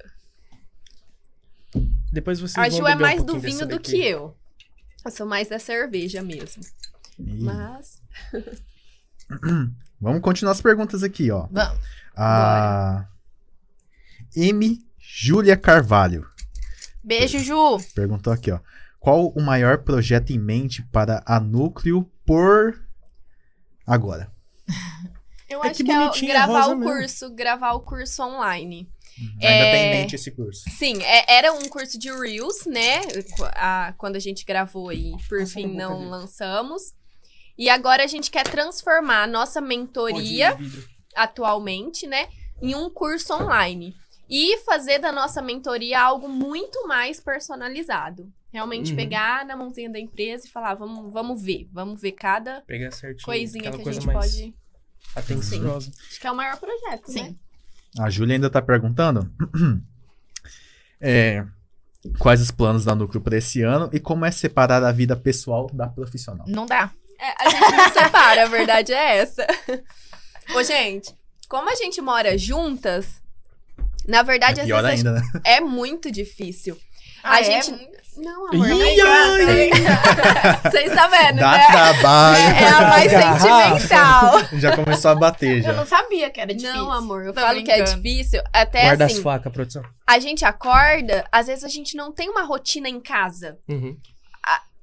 Depois vocês A Ju é beber um mais do vinho do que eu. Eu sou mais da cerveja mesmo. Ih. Mas. Vamos continuar as perguntas aqui, ó. Vamos. A M. Júlia Carvalho Beijo, Ju. perguntou aqui, ó. Qual o maior projeto em mente para a Núcleo por agora? Eu É acho que que, é gravar o mesmo. curso, gravar o curso online. Ainda É. tem em mente esse curso. Sim, é- era um curso de Reels, né? A- quando a gente gravou aí, por fim não dele. lançamos. E agora a gente quer transformar a nossa mentoria atualmente, né, em um curso online. E fazer da nossa mentoria algo muito mais personalizado. Realmente Uhum. pegar na mãozinha da empresa e falar, vamos, vamos ver, vamos ver cada Pegar certinho. coisinha que a coisa gente mais pode. Atenciosa. Acho que é o maior projeto, né? Sim. A Júlia ainda tá perguntando é, quais os planos da Núcleo para esse ano e como é separar a vida pessoal da profissional. Não dá. É, a gente não separa, a verdade é essa. Ô, gente, como a gente mora juntas, na verdade, É às vezes a ainda, né? é muito difícil. Ah, a é? gente. Não, amor. Vocês estão vendo, Dá né? trabalho. É, é a mais sentimental. Já começou a bater Eu já. não sabia que era difícil. Não, amor, eu Tô falo que é brincando. difícil. Até Guarda as assim, facas, produção. a gente acorda, às vezes a gente não tem uma rotina em casa. Uhum.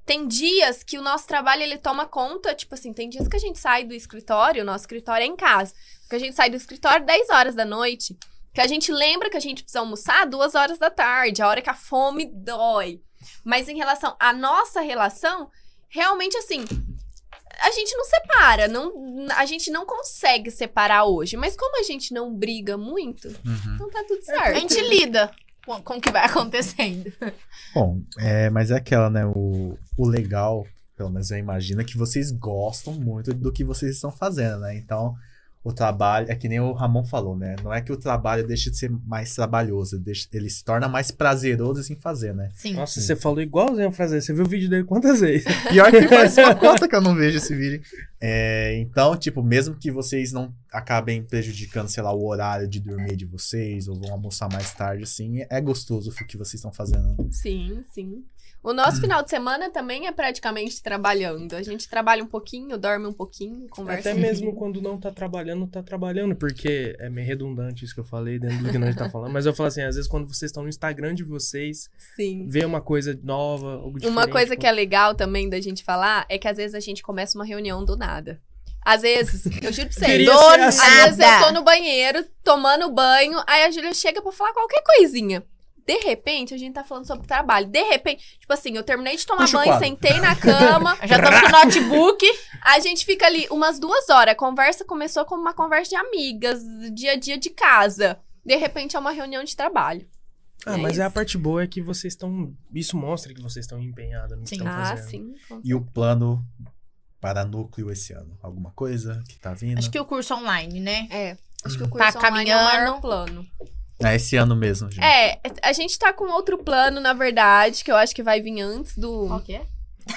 Tem dias que o nosso trabalho ele toma conta, tipo assim, tem dias que a gente sai do escritório, o nosso escritório é em casa. Que a gente sai do escritório 10 horas da noite. Que a gente lembra que a gente precisa almoçar duas horas da tarde, a hora que a fome dói. Mas em relação à nossa relação, realmente assim, a gente não separa, não, a gente não consegue separar hoje. Mas como a gente não briga muito, Uhum. então tá tudo A certo. gente lida com, com o que vai acontecendo. Bom, é, mas é aquela, né? O, o legal, pelo menos eu imagino, é que vocês gostam muito do que vocês estão fazendo, né? Então, o trabalho, é que nem o Ramon falou, né? Não é que o trabalho deixa de ser mais trabalhoso, deixa- ele se torna mais prazeroso em fazer, né? Sim. Nossa, você falou igualzinho a frase. Você viu o vídeo dele quantas vezes? Pior que faz uma conta que eu não vejo esse vídeo. É, então, tipo, mesmo que vocês não acabem prejudicando, sei lá, o horário de dormir de vocês, ou vão almoçar mais tarde, assim, é gostoso o que vocês estão fazendo. Sim, sim. O nosso final de semana também é praticamente trabalhando. A gente trabalha um pouquinho, dorme um pouquinho, conversa Até mesmo quando não tá trabalhando, tá trabalhando, porque é meio redundante isso que eu falei dentro do que nós tá falando. Mas eu falo assim, às vezes quando vocês estão no Instagram de vocês, Sim. vê uma coisa nova, algo diferente. Uma coisa que é legal também da gente falar é que às vezes a gente começa uma reunião do nada. Às vezes, eu juro pra Queria do- ser às assim. vezes eu tô no banheiro, tomando banho, aí a Júlia chega pra falar qualquer coisinha. De repente, a gente tá falando sobre trabalho. De repente, tipo assim, eu terminei de tomar Puxa banho, sentei na cama, Já estamos com o notebook. A gente fica ali umas duas horas. A conversa começou como uma conversa de amigas, dia a dia de casa. De repente é uma reunião de trabalho. Ah, É mas é a isso. parte boa é que vocês estão. Isso mostra que vocês estão empenhados no que Sim. estão Ah, fazendo. sim. E o plano para núcleo esse ano? Alguma coisa que tá vindo? Acho que o curso online, né? É. Acho que o Tá curso online é o maior caminhando. plano. É esse ano mesmo, gente. É, a gente tá com outro plano, na verdade, que eu acho que vai vir antes do. Qual que é?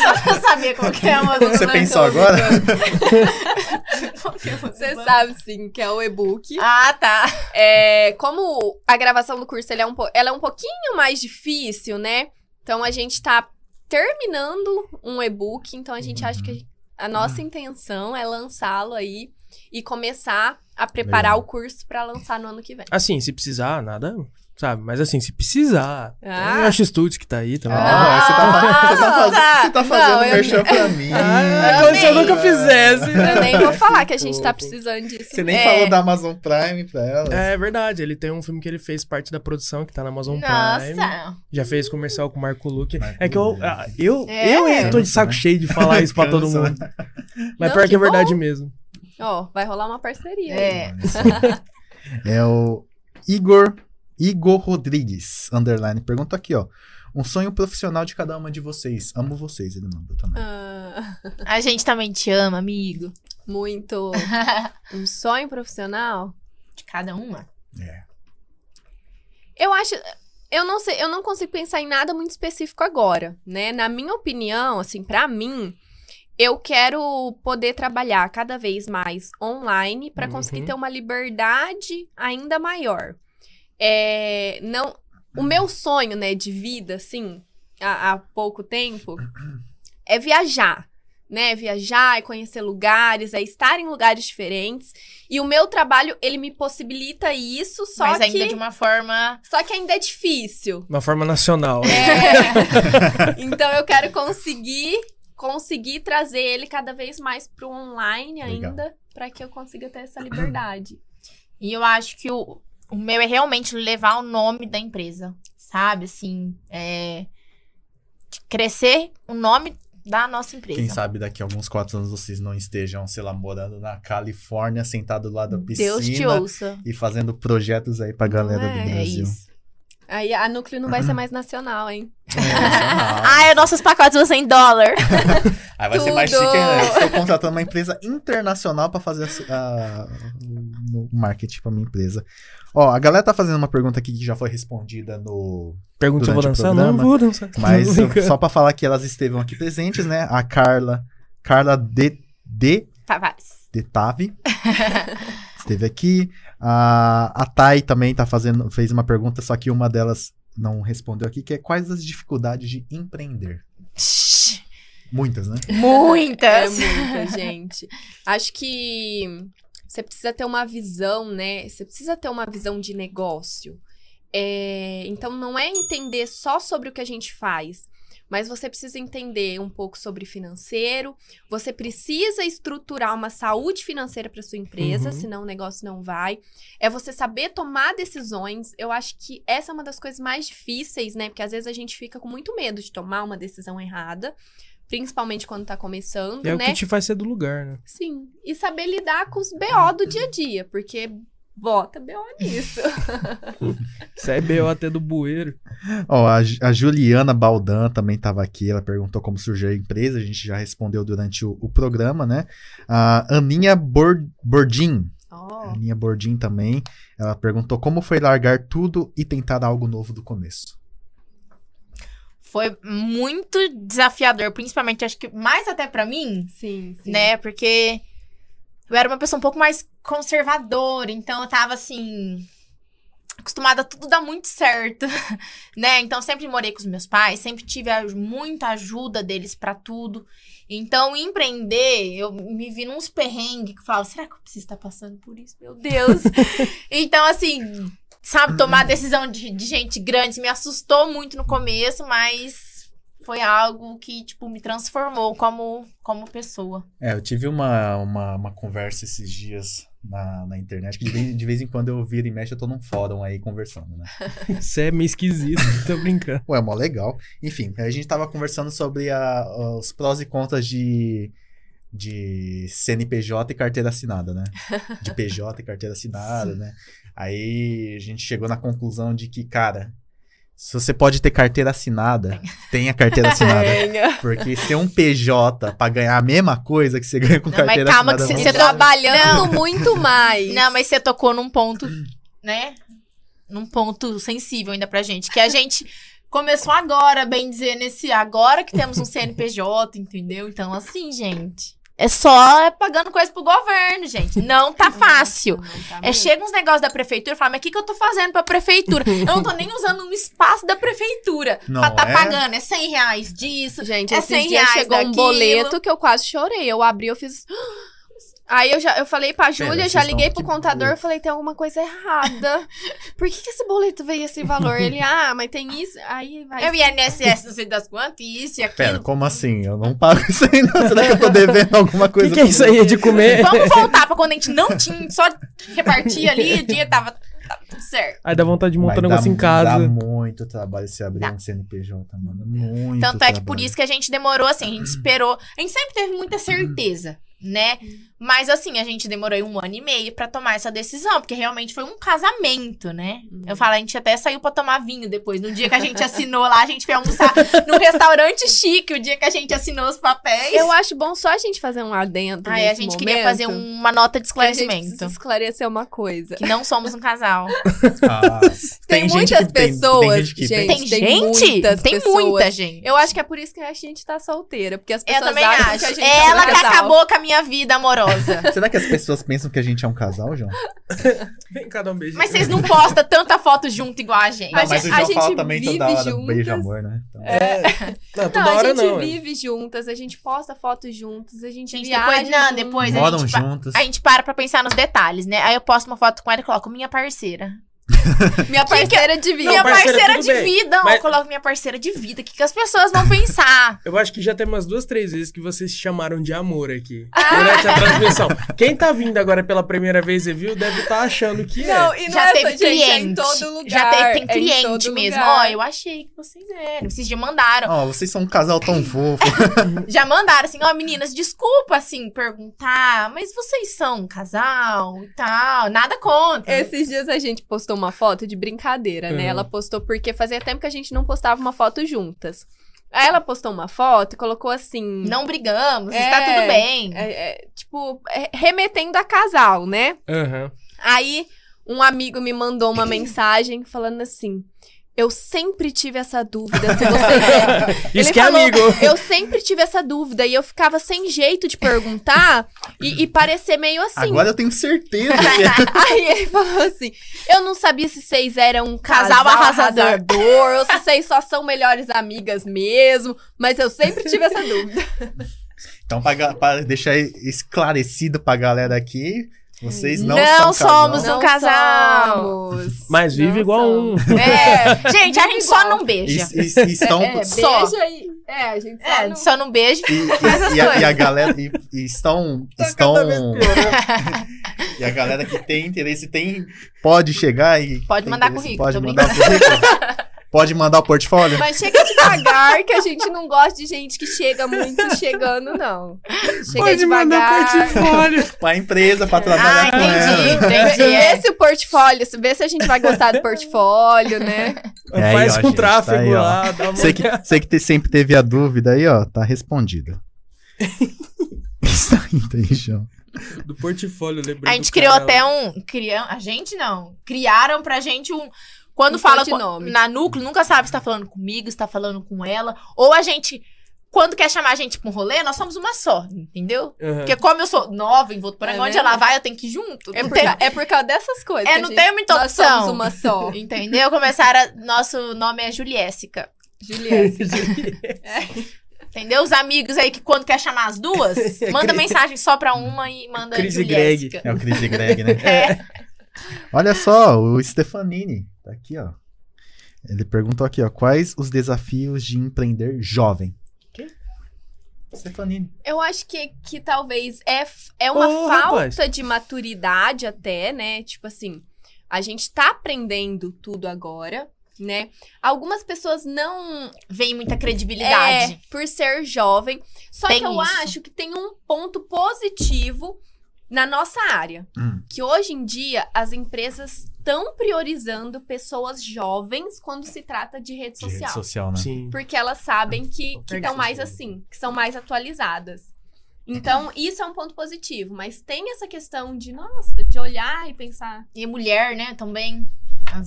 Só pra eu saber qual que é uma Você pensou agora? Você sabe sim que é o e-book. Ah, tá. É, como a gravação do curso ele é um po- ela é um pouquinho mais difícil, né? Então a gente tá terminando um e-book, então a gente acha que a nossa intenção é lançá-lo aí e começar a preparar Legal. o curso pra lançar no ano que vem. Assim, se precisar, nada. Sabe? Mas assim, se precisar. Ah. Eu acho estúdio que tá aí também. Ah, você, tá, você, tá faz- você tá fazendo Não, eu- merchan pra mim. Ah, como se eu nunca fizesse. Eu nem vou falar que a gente tá precisando disso. Você nem É. falou da Amazon Prime pra ela. É verdade, ele tem um filme que ele fez parte da produção, que tá na Amazon Prime. Nossa. Já fez comercial com o Marco Luque. Marco É que eu, ah, eu, É. eu hein, tô de saco cheio de falar isso pra todo mundo. Mas Não, pior que que é verdade bom. mesmo. Ó, vai rolar uma parceria. É. É o Igor Igor Rodrigues, underline, pergunta aqui, ó. Um sonho profissional de cada uma de vocês. Amo vocês, ele mandou também. Ah, A gente também te ama, amigo. muito. Um sonho profissional? De cada uma. É. Eu acho. Eu não sei, eu não consigo pensar em nada muito específico agora, né? Na minha opinião, assim, pra mim, eu quero poder trabalhar cada vez mais online conseguir Uhum. ter uma liberdade ainda maior. É, não, o meu sonho, né, de vida, assim, há, há pouco tempo, é viajar. Né, viajar, é conhecer lugares, é estar em lugares diferentes. E o meu trabalho, ele me possibilita isso, só Mas que... ainda de uma forma. Só que ainda é difícil. Uma forma nacional. É. então eu quero conseguir conseguir trazer ele cada vez mais pro online Legal. ainda, pra que eu consiga ter essa liberdade. E eu acho que o, o meu é realmente levar o nome da empresa, sabe? Assim, é. Crescer o nome da nossa empresa. Quem sabe daqui a alguns quatro anos vocês não estejam, sei lá, morando na Califórnia, sentado do lado da piscina. Deus te ouça. E fazendo projetos aí pra galera é? do É Brasil. isso. Aí a núcleo não vai ser mais nacional, hein? Ah, é nossos pacotes vão ser em dólar. Aí vai ser mais Tudo. chique, né? Estou contratando uma empresa internacional pra fazer a- o marketing pra minha empresa. Ó, a galera tá fazendo uma pergunta aqui que já foi respondida no. Pergunta se eu vou dançar? Não, programa, não vou dançar. Mas só pra falar que elas esteve aqui presentes, né? A Carla. Carla de, de Tavares. de Tave. Esteve aqui. A, a Thay também tá fazendo, fez uma pergunta, só que uma delas não respondeu aqui, que é quais as dificuldades de empreender? Muitas, né? É Muitas. muita, gente. Acho que você precisa ter uma visão, né? Você precisa ter uma visão de negócio. É, Então, não é entender só sobre o que a gente faz, mas você precisa entender um pouco sobre financeiro. Você precisa estruturar uma saúde financeira para sua empresa, Uhum. senão o negócio não vai. É você saber tomar decisões. Eu acho que essa é uma das coisas mais difíceis, né? Porque às vezes a gente fica com muito medo de tomar uma decisão errada. Principalmente quando tá começando, É o né? que te faz ser do lugar, né? Sim. E saber lidar com os BO do dia a dia, porque bota BO nisso. Isso é B.O. até do bueiro. Ó, a, a Juliana Baldan também estava aqui, ela perguntou como surgiu a empresa, a gente já respondeu durante o, o programa, né? A Aninha Bor- Bordim, Ó. Aninha Bordim também, ela perguntou como foi largar tudo e tentar algo novo do começo. Foi muito desafiador, principalmente, acho que mais até pra mim, Sim, sim. né? Porque eu era uma pessoa um pouco mais conservadora, então eu tava assim. Acostumada a tudo dar muito certo, né? Então sempre morei com os meus pais, sempre tive muita ajuda deles pra tudo. Então, empreender, eu me vi nos perrengues que eu falava, será que eu preciso estar passando por isso? Meu Deus! então, assim, sabe, tomar decisão de, de gente grande me assustou muito no começo, mas foi algo que, tipo, me transformou como, como pessoa. É, eu tive uma, uma, uma conversa esses dias na, na internet, que de vez, de vez em quando eu viro e mexo, eu tô num fórum aí conversando, né? Isso é meio esquisito, tô brincando. Ué, mó legal. Enfim, a gente tava conversando sobre a- os prós e contras de, de CNPJ e carteira assinada, né? De PJ e carteira assinada, né? Aí a gente chegou na conclusão de que, cara, se você pode ter carteira assinada, tenha carteira assinada. Porque ser um PJ pra ganhar a mesma coisa que você ganha com Não, mas carteira calma que assinada. cê- não cê dá. tá- Trabalhando muito mais. Não, mas você tocou num ponto, né? Num ponto sensível ainda pra gente. Que a gente começou agora, bem dizer, nesse. Agora que temos um CNPJ, entendeu? Então, assim, gente. É só pagando coisa pro governo, gente. Não tá fácil. Não, não tá É, chega uns negócios da prefeitura e fala, mas o que, que eu tô fazendo pra prefeitura? Eu não tô nem usando um espaço da prefeitura Não pra tá é? pagando. É 100 reais disso. Gente, É esses 100 dias reais chegou um daquilo. boleto que eu quase chorei. Eu abri, eu fiz... Aí eu já eu falei pra Júlia, já liguei pro contador, louco. falei, tem alguma coisa errada. Por que, que esse boleto veio esse valor? Ele, ah, mas tem isso. Aí vai. Eu INSS, não sei das quantas, isso e aquilo. Pera, como assim? Eu não pago isso aí, não. Será que eu tô devendo alguma O coisa? que, que é isso aí? De comer? Vamos voltar pra quando a gente não tinha, só repartia ali, o dia tava, certo. Aí dá vontade de montar Vai um negócio em casa. Dá muito trabalho se abrir Dá. um CNPJ, mano. Muito Tanto é que por isso que a gente demorou assim, a gente esperou. A gente sempre teve muita certeza, né? Mas assim, a gente demorou um ano e meio pra tomar essa decisão, porque realmente foi um casamento, né? Eu falo, a gente até saiu pra tomar vinho depois. No dia que a gente assinou lá, a gente foi almoçar num restaurante chique, o dia que a gente assinou os papéis. Eu acho bom só a gente fazer um adendo. Aí a gente queria momento, fazer uma nota de que a gente esclarecimento. esclarecer uma coisa. Que não somos um casal. Ah, Tem, gente muitas que tem- pessoas, tem gente que gente. Tem, tem gente? muitas tem pessoas. muita gente. Eu acho que é por isso que a gente tá solteira. Porque as Eu pessoas também acham acho. que a gente Ela é um que casal. acabou com a minha vida amorosa. Será que as pessoas pensam que a gente é um casal, João? Vem cá dar um beijo. Mas vocês não postam tanta foto junto igual a gente. A Não, mas gente- o João a fala gente também vive toda hora juntas. beijo amor, né? Então, Não, toda Não, a hora gente não. é. vive juntas, a gente posta fotos juntas, a gente, Gente, viaja depois, não, depois a moram gente, pa- juntos. a gente para pra pensar nos detalhes, né? Aí eu posto uma foto com ela e coloco minha parceira. Minha parceira de vida. minha parceira, parceira, de bem. vida. Não, Mas- Eu coloco minha parceira de vida. O que, que as pessoas vão pensar? Eu acho que já tem umas duas, três vezes que vocês se chamaram de amor aqui. Ah. Durante a transmissão. Quem tá vindo agora pela primeira vez e viu, deve estar achando que Não, é. e não Já é teve só, gente, é cliente. em todo lugar. Já teve, tem é em cliente todo mesmo. lugar. Ó, eu achei que vocês eram. Esses dias mandaram. Ó, vocês são um casal tão fofo. Já mandaram assim, ó, meninas, desculpa, assim, perguntar, mas vocês são um casal e tal. Nada contra. Esses dias a gente postou uma foto de brincadeira, né? Uhum. Ela postou porque fazia tempo que a gente não postava uma foto juntas. Aí ela postou uma foto e colocou assim. Não brigamos, É, está tudo bem. é, é, tipo, é, remetendo a casal, né? Aham. Aí um amigo me mandou uma mensagem falando assim. Eu sempre tive essa dúvida se vocês eram. Isso Ele que é falou, amigo. Eu sempre tive essa dúvida e eu ficava sem jeito de perguntar e, e parecer meio assim. Agora eu tenho certeza que é. Aí ele falou assim: Eu não sabia se vocês eram um casal, Casal arrasador." arrasador ou se vocês só são melhores amigas mesmo, mas eu sempre tive essa dúvida. Então, pra deixar esclarecido pra galera aqui, vocês não, Não são somos casal. um casal. somos. Mas vive Não igual um. somos. É, gente, a gente só não beija. E, e- e estão. É, Só. beija e. É, a gente só É, não- só não beijo. E, e- e a, e a galera e, e estão Tá estão e a galera que tem interesse tem pode chegar e Pode mandar interesse, currículo, pode tô mandar o currículo pode mandar o portfólio Mas chega devagar, que a gente não gosta de gente que chega muito chegando, não. Chega Pode mandar devagar. portfólio. pra empresa pra Ah, trabalhar com ela entendi, entendi. é. Vê se o portfólio, vê se a gente vai gostar do portfólio, né? É aí, Faz ó, com gente, tráfego tá aí, lá. Dá uma... Você que, você que te- sempre teve a dúvida aí, ó, tá aí, tem chão. Do portfólio, lembrei A gente do criou cara até lá. um. Criam, a gente não. Criaram pra gente um. Quando Um fala com- na núcleo, nunca sabe se tá falando comigo, se tá falando com ela. Ou a gente. Quando quer chamar a gente pra um rolê, nós somos uma só, entendeu? Aham. Porque como eu sou nova em Votuporanga, É onde mesmo? ela vai, eu tenho que ir junto. É por, tem- é por causa dessas coisas. É, a não gente- tem muita Nós opção. somos uma só. Entendeu? Começaram. Nosso nome é Juliéssica. Juliette. Entendeu? Os amigos aí que quando quer chamar as duas, manda Cris- mensagem só pra uma e manda Cris e Greg. Juliéssica. É o Chris e Greg, né? É. Olha só, o Stefanini tá aqui, ó. Ele perguntou aqui, ó, quais os desafios de empreender jovem? Quem? Stefanini. Eu acho que, que talvez é, é uma Ô, falta rapaz. de maturidade até, né? Tipo assim, a gente tá aprendendo tudo agora, né? Algumas pessoas não Vem muita credibilidade. É, por ser jovem. Só Tem que eu isso. acho que tem um ponto positivo na nossa área. Hum. Que hoje em dia as empresas estão priorizando pessoas jovens quando se trata de rede De social. rede social, né? Sim. Porque elas sabem que estão mais assim, que são mais atualizadas. Então, isso é um ponto positivo. Mas tem essa questão de, nossa, de olhar e pensar. E mulher, né, também.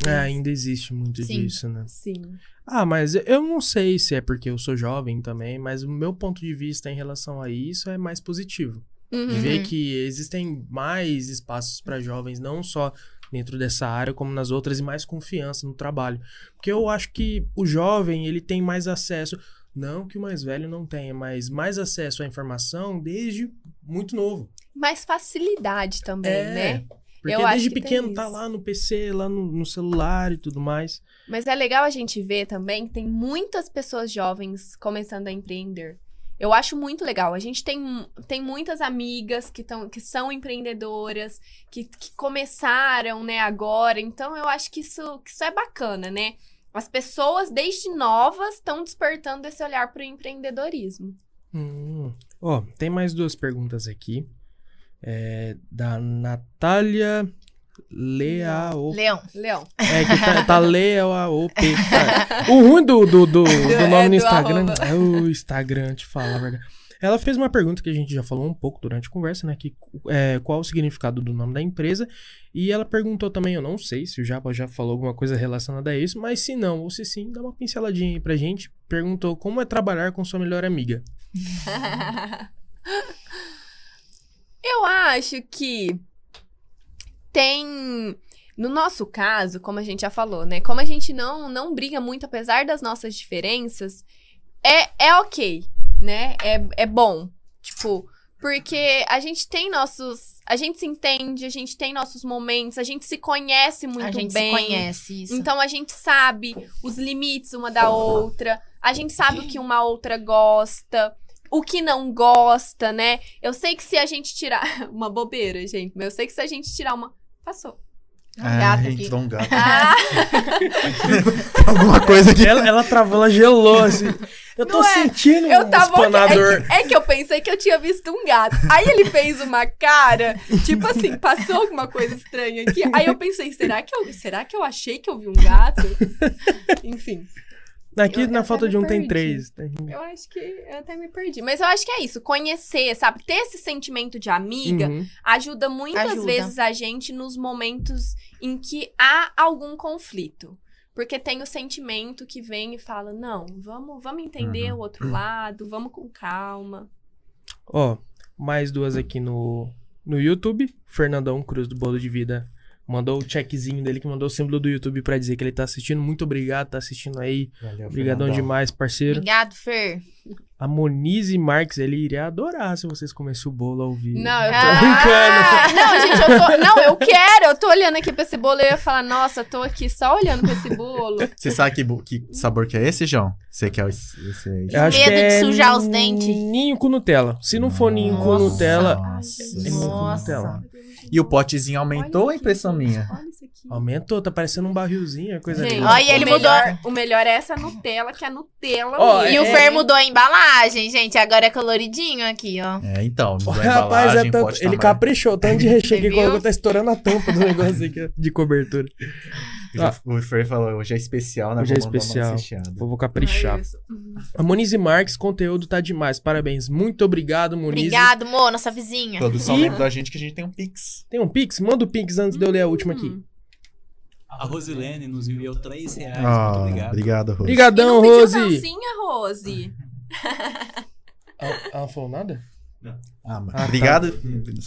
É, ainda existe muito Sim. disso, né? Sim. Ah, mas eu não sei se é porque eu sou jovem também, mas o meu ponto de vista em relação a isso é mais positivo. Uhum. E ver que existem mais espaços para jovens, não só dentro dessa área, como nas outras, e mais confiança no trabalho. Porque eu acho que o jovem, ele tem mais acesso. Não que o mais velho não tenha, mas mais acesso à informação desde muito novo. Mais facilidade também, É. né? Porque Eu acho desde pequeno tá lá no PC, lá no, no celular e tudo mais. Mas é legal a gente ver também que tem muitas pessoas jovens começando a empreender. Eu acho muito legal. A gente tem, tem muitas amigas que, tão, que são empreendedoras, que, que começaram, né, agora. Então, eu acho que isso, que isso é bacana, né? As pessoas, desde novas, estão despertando esse olhar para o empreendedorismo. Hum. Ó, tem mais duas perguntas aqui. É, da Natália Leao. Leão. Leão. É que tá, tá Leao-P. Tá. O ruim do, do, do, do É, nome no do Instagram arroba. é o Instagram, te falar a verdade. Ela fez uma pergunta que a gente já falou um pouco durante a conversa, né? Que, é, qual o significado do nome da empresa. E ela perguntou também, eu não sei se o Japa já falou alguma coisa relacionada a isso, mas se não, ou se sim, dá uma pinceladinha aí pra gente. Perguntou como é trabalhar com sua melhor amiga. Eu acho que tem. No nosso caso, como a gente já falou, né? Como a gente não, não briga muito, apesar das nossas diferenças, é, é ok, né? É, é bom. Tipo, porque a gente tem nossos. A gente se entende, a gente tem nossos momentos, a gente se conhece muito a gente bem. se conhece, isso. Então a gente sabe os limites uma da outra, a gente sabe o que uma outra gosta, o que não gosta, né? Eu sei que se a gente tirar. Uma bobeira, gente, mas eu sei que se a gente tirar uma. Passou. É um gato aqui. um gato. Ah, Alguma coisa aqui. Ela, ela travou, ela gelou assim. Eu tô é, sentindo eu um tava. espanador. É que, é que eu pensei que eu tinha visto um gato. Aí ele fez uma cara, tipo assim, passou alguma coisa estranha aqui. Aí eu pensei, será que eu, será que eu achei que eu vi um gato? Enfim. Aqui Eu- na eu falta de um me tem perdi. três. Tem- Eu acho que eu até me perdi. Mas eu acho que é isso. Conhecer, sabe? Ter esse sentimento de amiga Uhum. ajuda muitas Ajuda. vezes a gente nos momentos em que há algum conflito. Porque tem o sentimento que vem e fala: não, vamos, vamos entender Uhum. o outro lado, vamos com calma. Ó, mais duas aqui no, no YouTube. Fernandão Cruz do Bolo de Vida mandou o checkzinho dele, que mandou o símbolo do YouTube pra dizer que ele tá assistindo. Muito obrigado, tá assistindo aí. Valeu, Obrigadão Fernandão. demais, parceiro. Obrigado, Fer. A Monize Marques, ele iria adorar se vocês comessem o bolo ao vivo. Não, eu tô. Ah! Não, gente, eu tô. Não, eu quero. Eu tô olhando aqui pra esse bolo e eu ia falar: nossa, tô aqui só olhando pra esse bolo. Você sabe que, que sabor que é esse, João? Você quer esse, esse aí? Eu acho Medo que de é sujar os dentes. Ninho com Nutella. Se não for ninho com Nossa. Nutella, Nossa. é ninho com Nossa. Nutella. E o potezinho aumentou a impressão minha? Olha isso aqui. Aumentou, tá parecendo um barrilzinho, é coisa Gente, linda. Olha, ele o melhor, mudou. O melhor é essa Nutella, que é Nutella. Ó, mesmo. E o É. Fer mudou a embalagem, gente. Agora é coloridinho aqui, ó. É, então, mudou a Rapaz, embalagem, é tanto, ele tamanho. caprichou, tanto de recheio que viu? colocou, tá estourando a tampa do negócio aqui, ó, de cobertura. Já- O Fer falou, hoje é especial, né? Hoje é Vou especial. Eu vou caprichar. É. A Monize Marques, conteúdo tá demais. Parabéns. Muito obrigado, Monize. Obrigado, Mo, nossa vizinha. Produção E- lembrou a gente que a gente tem um Pix. Tem um Pix? Manda o Pix antes de eu ler a última aqui. Hum. A Rosilene nos enviou 3 reais. Ah, Muito obrigado. obrigado, Rose. E Obrigadão, não pediu Rose. dancinha, Rose? Ela, ela falou nada? Ah, mas- Ah, tá. obrigado.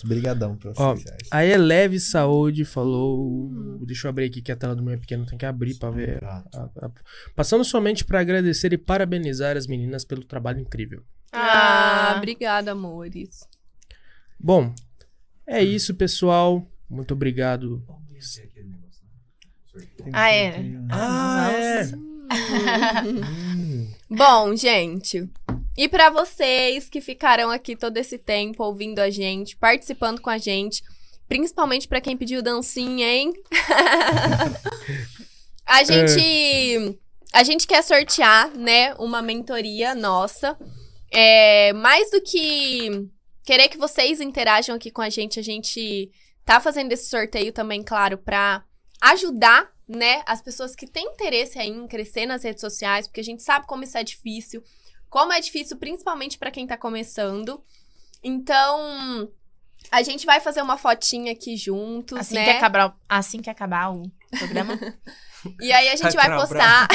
Obrigadão pelos Ó. A Eleve Saúde falou. Deixa eu abrir aqui que a tela do meu é pequena, tem que abrir pra ver. a- a- Passando somente pra agradecer e parabenizar as meninas pelo trabalho incrível. Ah, Ah, obrigada, amores. Bom, é isso, pessoal. Muito obrigado. Ah, é. Ah, é. Hum. Bom, gente. E pra vocês que ficaram aqui todo esse tempo ouvindo a gente, participando com a gente, principalmente pra quem pediu dancinha, hein? a gente a gente quer sortear, né, uma mentoria nossa. É, mais do que querer que vocês interajam aqui com a gente, a gente tá fazendo esse sorteio também, claro, pra ajudar, né, as pessoas que têm interesse aí em crescer nas redes sociais, porque a gente sabe como isso é difícil, como é difícil principalmente pra quem tá começando. Então, a gente vai fazer uma fotinha aqui juntos, Assim, né? que acabar, assim que acabar o programa. E aí a gente vai Cabral. postar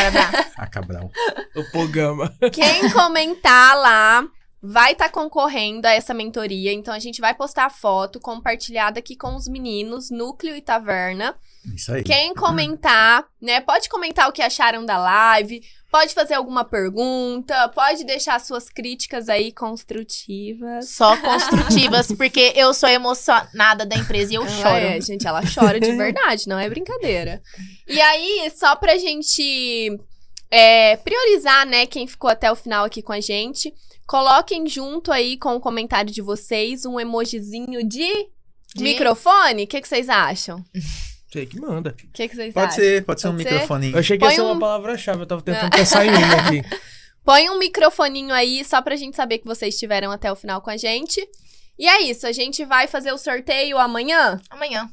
A Cabral. O programa. Quem comentar lá vai estar concorrendo a essa mentoria. Então a gente vai postar a foto compartilhada aqui com os meninos, Núcleo e Taverna. Isso aí. Quem comentar, né? Pode comentar o que acharam da live, Pode fazer alguma pergunta, pode deixar suas críticas aí construtivas. Só construtivas, porque eu sou emocionada da empresa e eu Ela choro. É, gente, ela chora de verdade, não é brincadeira. E aí, só pra gente é, priorizar, né, quem ficou até o final aqui com a gente, coloquem junto aí com o comentário de vocês um emojizinho de, De- microfone. O que, que vocês acham? Você que manda. O que, que vocês Pode acham? ser, pode ser um Pode ser? microfoninho. Eu achei que ia Põe ser uma um- palavra-chave, eu tava tentando pensar em uma aqui. Põe um microfoninho aí, só pra gente saber que vocês estiveram até o final com a gente. E é isso, a gente vai fazer o sorteio amanhã? Amanhã.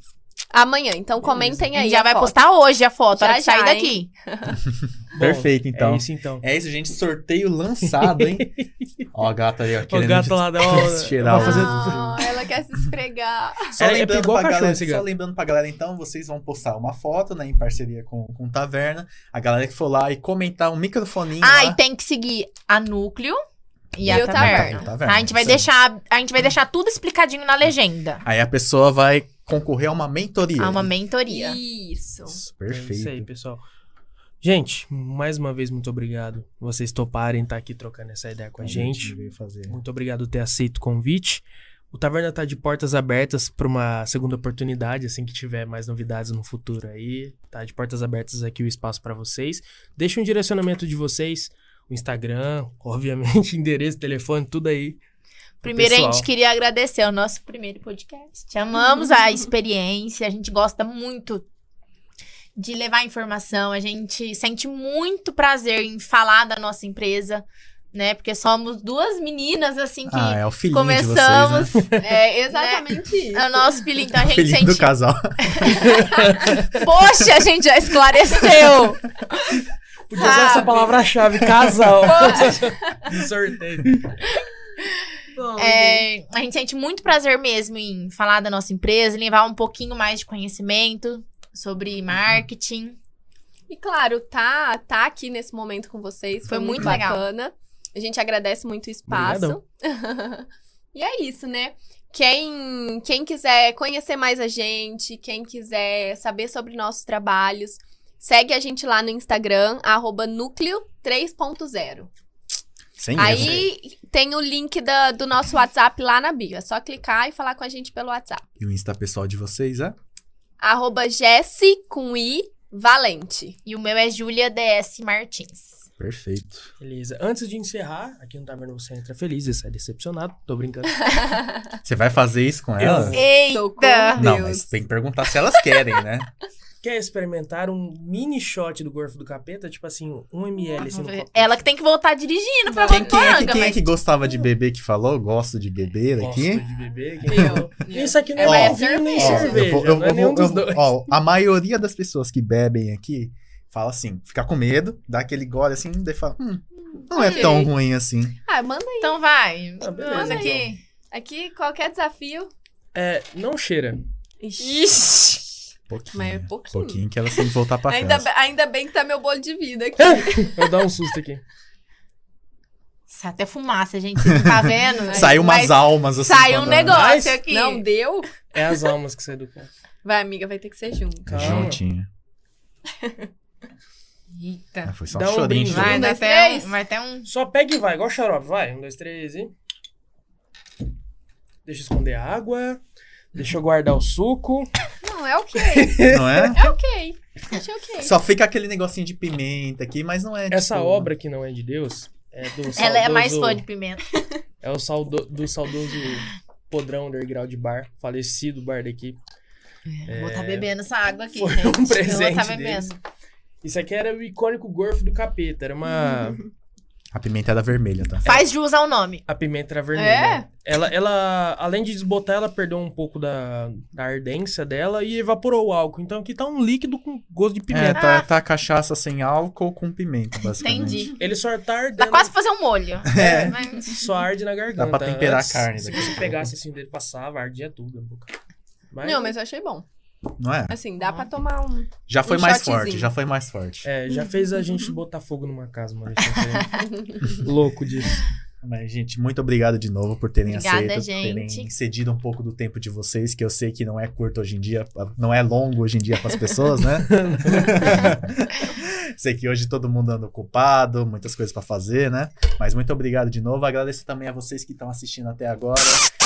Amanhã, então comentem A aí. gente já a vai foto. postar hoje a foto, a hora Já, que sair já, daqui. Bom, Perfeito, então. É isso então. É isso, gente. Sorteio lançado, hein? Ó, a gata ali, ó. O gato lá, cheirar vai fazer... Ah, ela quer se esfregar. Só, É- é lembrando pra galera, só lembrando pra galera, então, vocês vão postar uma foto, né, em parceria com, com Taverna. A galera que for lá e comentar um microfoninho Ah, lá. e tem que seguir a Núcleo e, E a o Taverna. Taverna. Taverna, Tá? A gente vai aí. deixar, a gente vai deixar tudo explicadinho na legenda. Aí a pessoa vai concorrer a uma mentoria. Há uma mentoria. Isso. Isso, É isso aí, Perfeito. pessoal. Gente, mais uma vez, muito obrigado. Vocês toparem estar aqui trocando essa ideia com a gente. veio fazer. Muito obrigado por ter aceito o convite. O Taverna tá de portas abertas para uma segunda oportunidade, assim que tiver mais novidades no futuro aí. Tá de portas abertas aqui o espaço para vocês. Deixa um direcionamento de vocês, o Instagram, obviamente, endereço, telefone, tudo aí. Primeiro a pessoal. gente queria agradecer ao nosso primeiro podcast. Amamos a experiência, a gente gosta muito de levar informação, a gente sente muito prazer em falar da nossa empresa, né? Porque somos duas meninas assim que Ah, é o filhinho começamos, de vocês, né? É exatamente isso. é o nosso filho, então a O gente filhinho do sente, casal. poxa, a gente já esclareceu. Podia usar essa palavra-chave, casal. sorteio. É, a gente sente muito prazer mesmo em falar da nossa empresa, levar um pouquinho mais de conhecimento sobre marketing. E claro, tá, tá aqui nesse momento com vocês. Foi, Foi muito, muito legal. bacana. A gente agradece muito o espaço. e é isso, né? Quem, quem quiser conhecer mais a gente, quem quiser saber sobre nossos trabalhos, segue a gente lá no Instagram, arroba núcleo 3.0. Sem erro. Aí tem o link da- do nosso WhatsApp lá na bio. É só clicar e falar com a gente pelo WhatsApp. E o Insta pessoal de vocês é? Arroba Jesse com I Valente. E o meu é Júlia DS Martins. Perfeito. Beleza. Antes de encerrar, aqui no Taverna você entra feliz e sai decepcionado. Tô brincando. Você vai fazer isso com com Eita! Não, Deus. mas tem que perguntar se elas querem, né? Quer experimentar um mini shot do Gorfo do Capeta? Tipo assim, um ml assim no copo? Ela que tem que voltar dirigindo pra Quem, quem, é, que, quem é mas que gostava de beber que falou? Gosto de beber Gosto aqui? de beber. Quem falou? Isso aqui não É, é, nem cerveja. eu vou- eu não é vou- nenhum eu dos dois. ó, a maioria das pessoas que bebem aqui fala assim, fica com medo, dá aquele gole assim, daí fala, hum, não é tão ruim assim. Ah, manda aí. Então vai. Ah, beleza, Manda então. aqui. Aqui, qualquer desafio. É, não cheira. Ixi. Pouquinho. Mas é pouquinho. pouquinho que elas têm que voltar pra Ainda, casa. be- ainda bem que tá meu bolo de vida aqui. Vou dar um susto aqui. Sai até fumaça, gente. Você não tá vendo? Saiu umas Mas almas assim. Sai um negócio Mas- aqui. Não deu? É as almas que saem do corpo. Vai, amiga, vai ter que ser junto. Calma. Juntinho. Eita. Ah, foi só Dá um chorinho. Vai, Um, dá dois, até um, vai até um. Só pega e vai, igual xarope. Vai, um, dois, três e... Deixa eu esconder a água. Deixa eu guardar o suco. Não, é ok. Não é? É ok. Achei ok. Só fica aquele negocinho de pimenta aqui, mas não é. Essa tipo, obra que não é de Deus é do saudoso... Ela é mais fã de pimenta. É o saldo, do saudoso podrão underground bar, falecido bar da equipe. Vou estar bebendo essa água aqui, Foi gente. um Eu vou presente estar bebendo. Isso aqui era o icônico gorfo do capeta. Era uma... A pimenta era vermelha, tá? Faz jus ao nome. A pimenta era vermelha. É? Ela, ela, além de desbotar, ela perdeu um pouco da, da ardência dela e evaporou o álcool. Então aqui tá um líquido com gosto de É, pimenta. tá, tá cachaça sem álcool com pimenta, basicamente. Entendi. Ele só tá ardendo. Dá quase pra fazer um molho. É. Mas- Só arde na garganta. Dá pra temperar a Antes, carne Se a você pegasse assim dele, passava, ardia tudo a boca. Mas, Não, mas eu achei bom. Não é? Assim, dá pra tomar um. Já foi Um mais shotzinho. forte, já foi mais forte. É, já fez a gente botar fogo numa casa querer. Louco disso. Mas, gente, muito obrigado de novo por terem Obrigada, aceito, por terem gente. cedido um pouco do tempo de vocês, que eu sei que não é curto hoje em dia, não é longo hoje em dia para as pessoas, né? Sei que hoje todo mundo anda ocupado, muitas coisas pra fazer, né? Mas muito obrigado de novo. Agradeço também a vocês que estão assistindo até agora.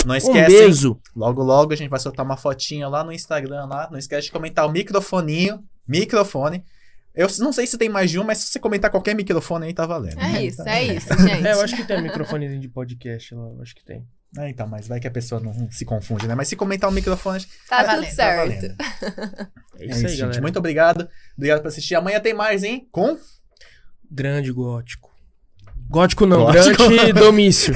Não Um esquecem, beijo. logo logo a gente vai soltar uma fotinha lá no Instagram lá. Não esquece de comentar o microfoninho, microfone. Eu não sei se tem mais de um, mas se você comentar qualquer microfone aí tá valendo. É isso, é isso, É, gente. eu acho que tem microfone de podcast lá, eu acho que tem. É, então, mas vai que a pessoa não se confunde, né? Mas se comentar o microfone, Tá valendo, tudo tá certo. valendo. É É isso isso, aí, gente. galera. Muito obrigado. Obrigado por assistir. Amanhã tem mais, hein? Com Grande gótico. Gótico não, Gótico. grande domício.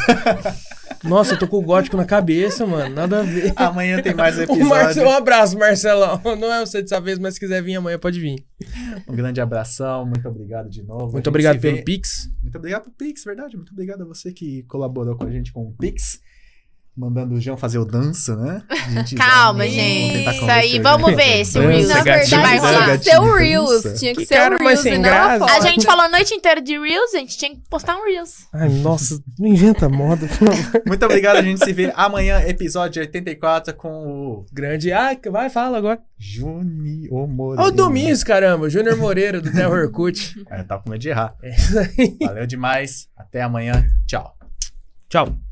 Nossa, eu tô com o gótico na cabeça, mano. Nada a ver. amanhã tem mais episódio. um abraço, Marcelão. Não é você dessa vez, mas se quiser vir amanhã, pode vir. Um grande abração. Muito obrigado de novo. Muito obrigado pelo vê- Pix. Muito obrigado pelo Pix, verdade. Muito obrigado a você que colaborou com a gente com o Pix. Mandando o João fazer o dança, né? A gente- Calma, vamos gente. Isso aí, vamos ver se o Reels Na vai rolar. tinha que ser o Reels. Tinha que, Que ser o Reels sem e não a. A gente falou a noite inteira de Reels, a gente tinha que postar um Reels. Ai, nossa, não inventa moda. Muito obrigado. A gente se vê amanhã, episódio 84, com o Grande. Ai, vai, fala agora. Junior Moreira. Ó, o Domingos, caramba. Júnior Moreira, do Terror Orkut. É, tá com medo de errar. É isso aí. Valeu demais. Até amanhã. Tchau. Tchau.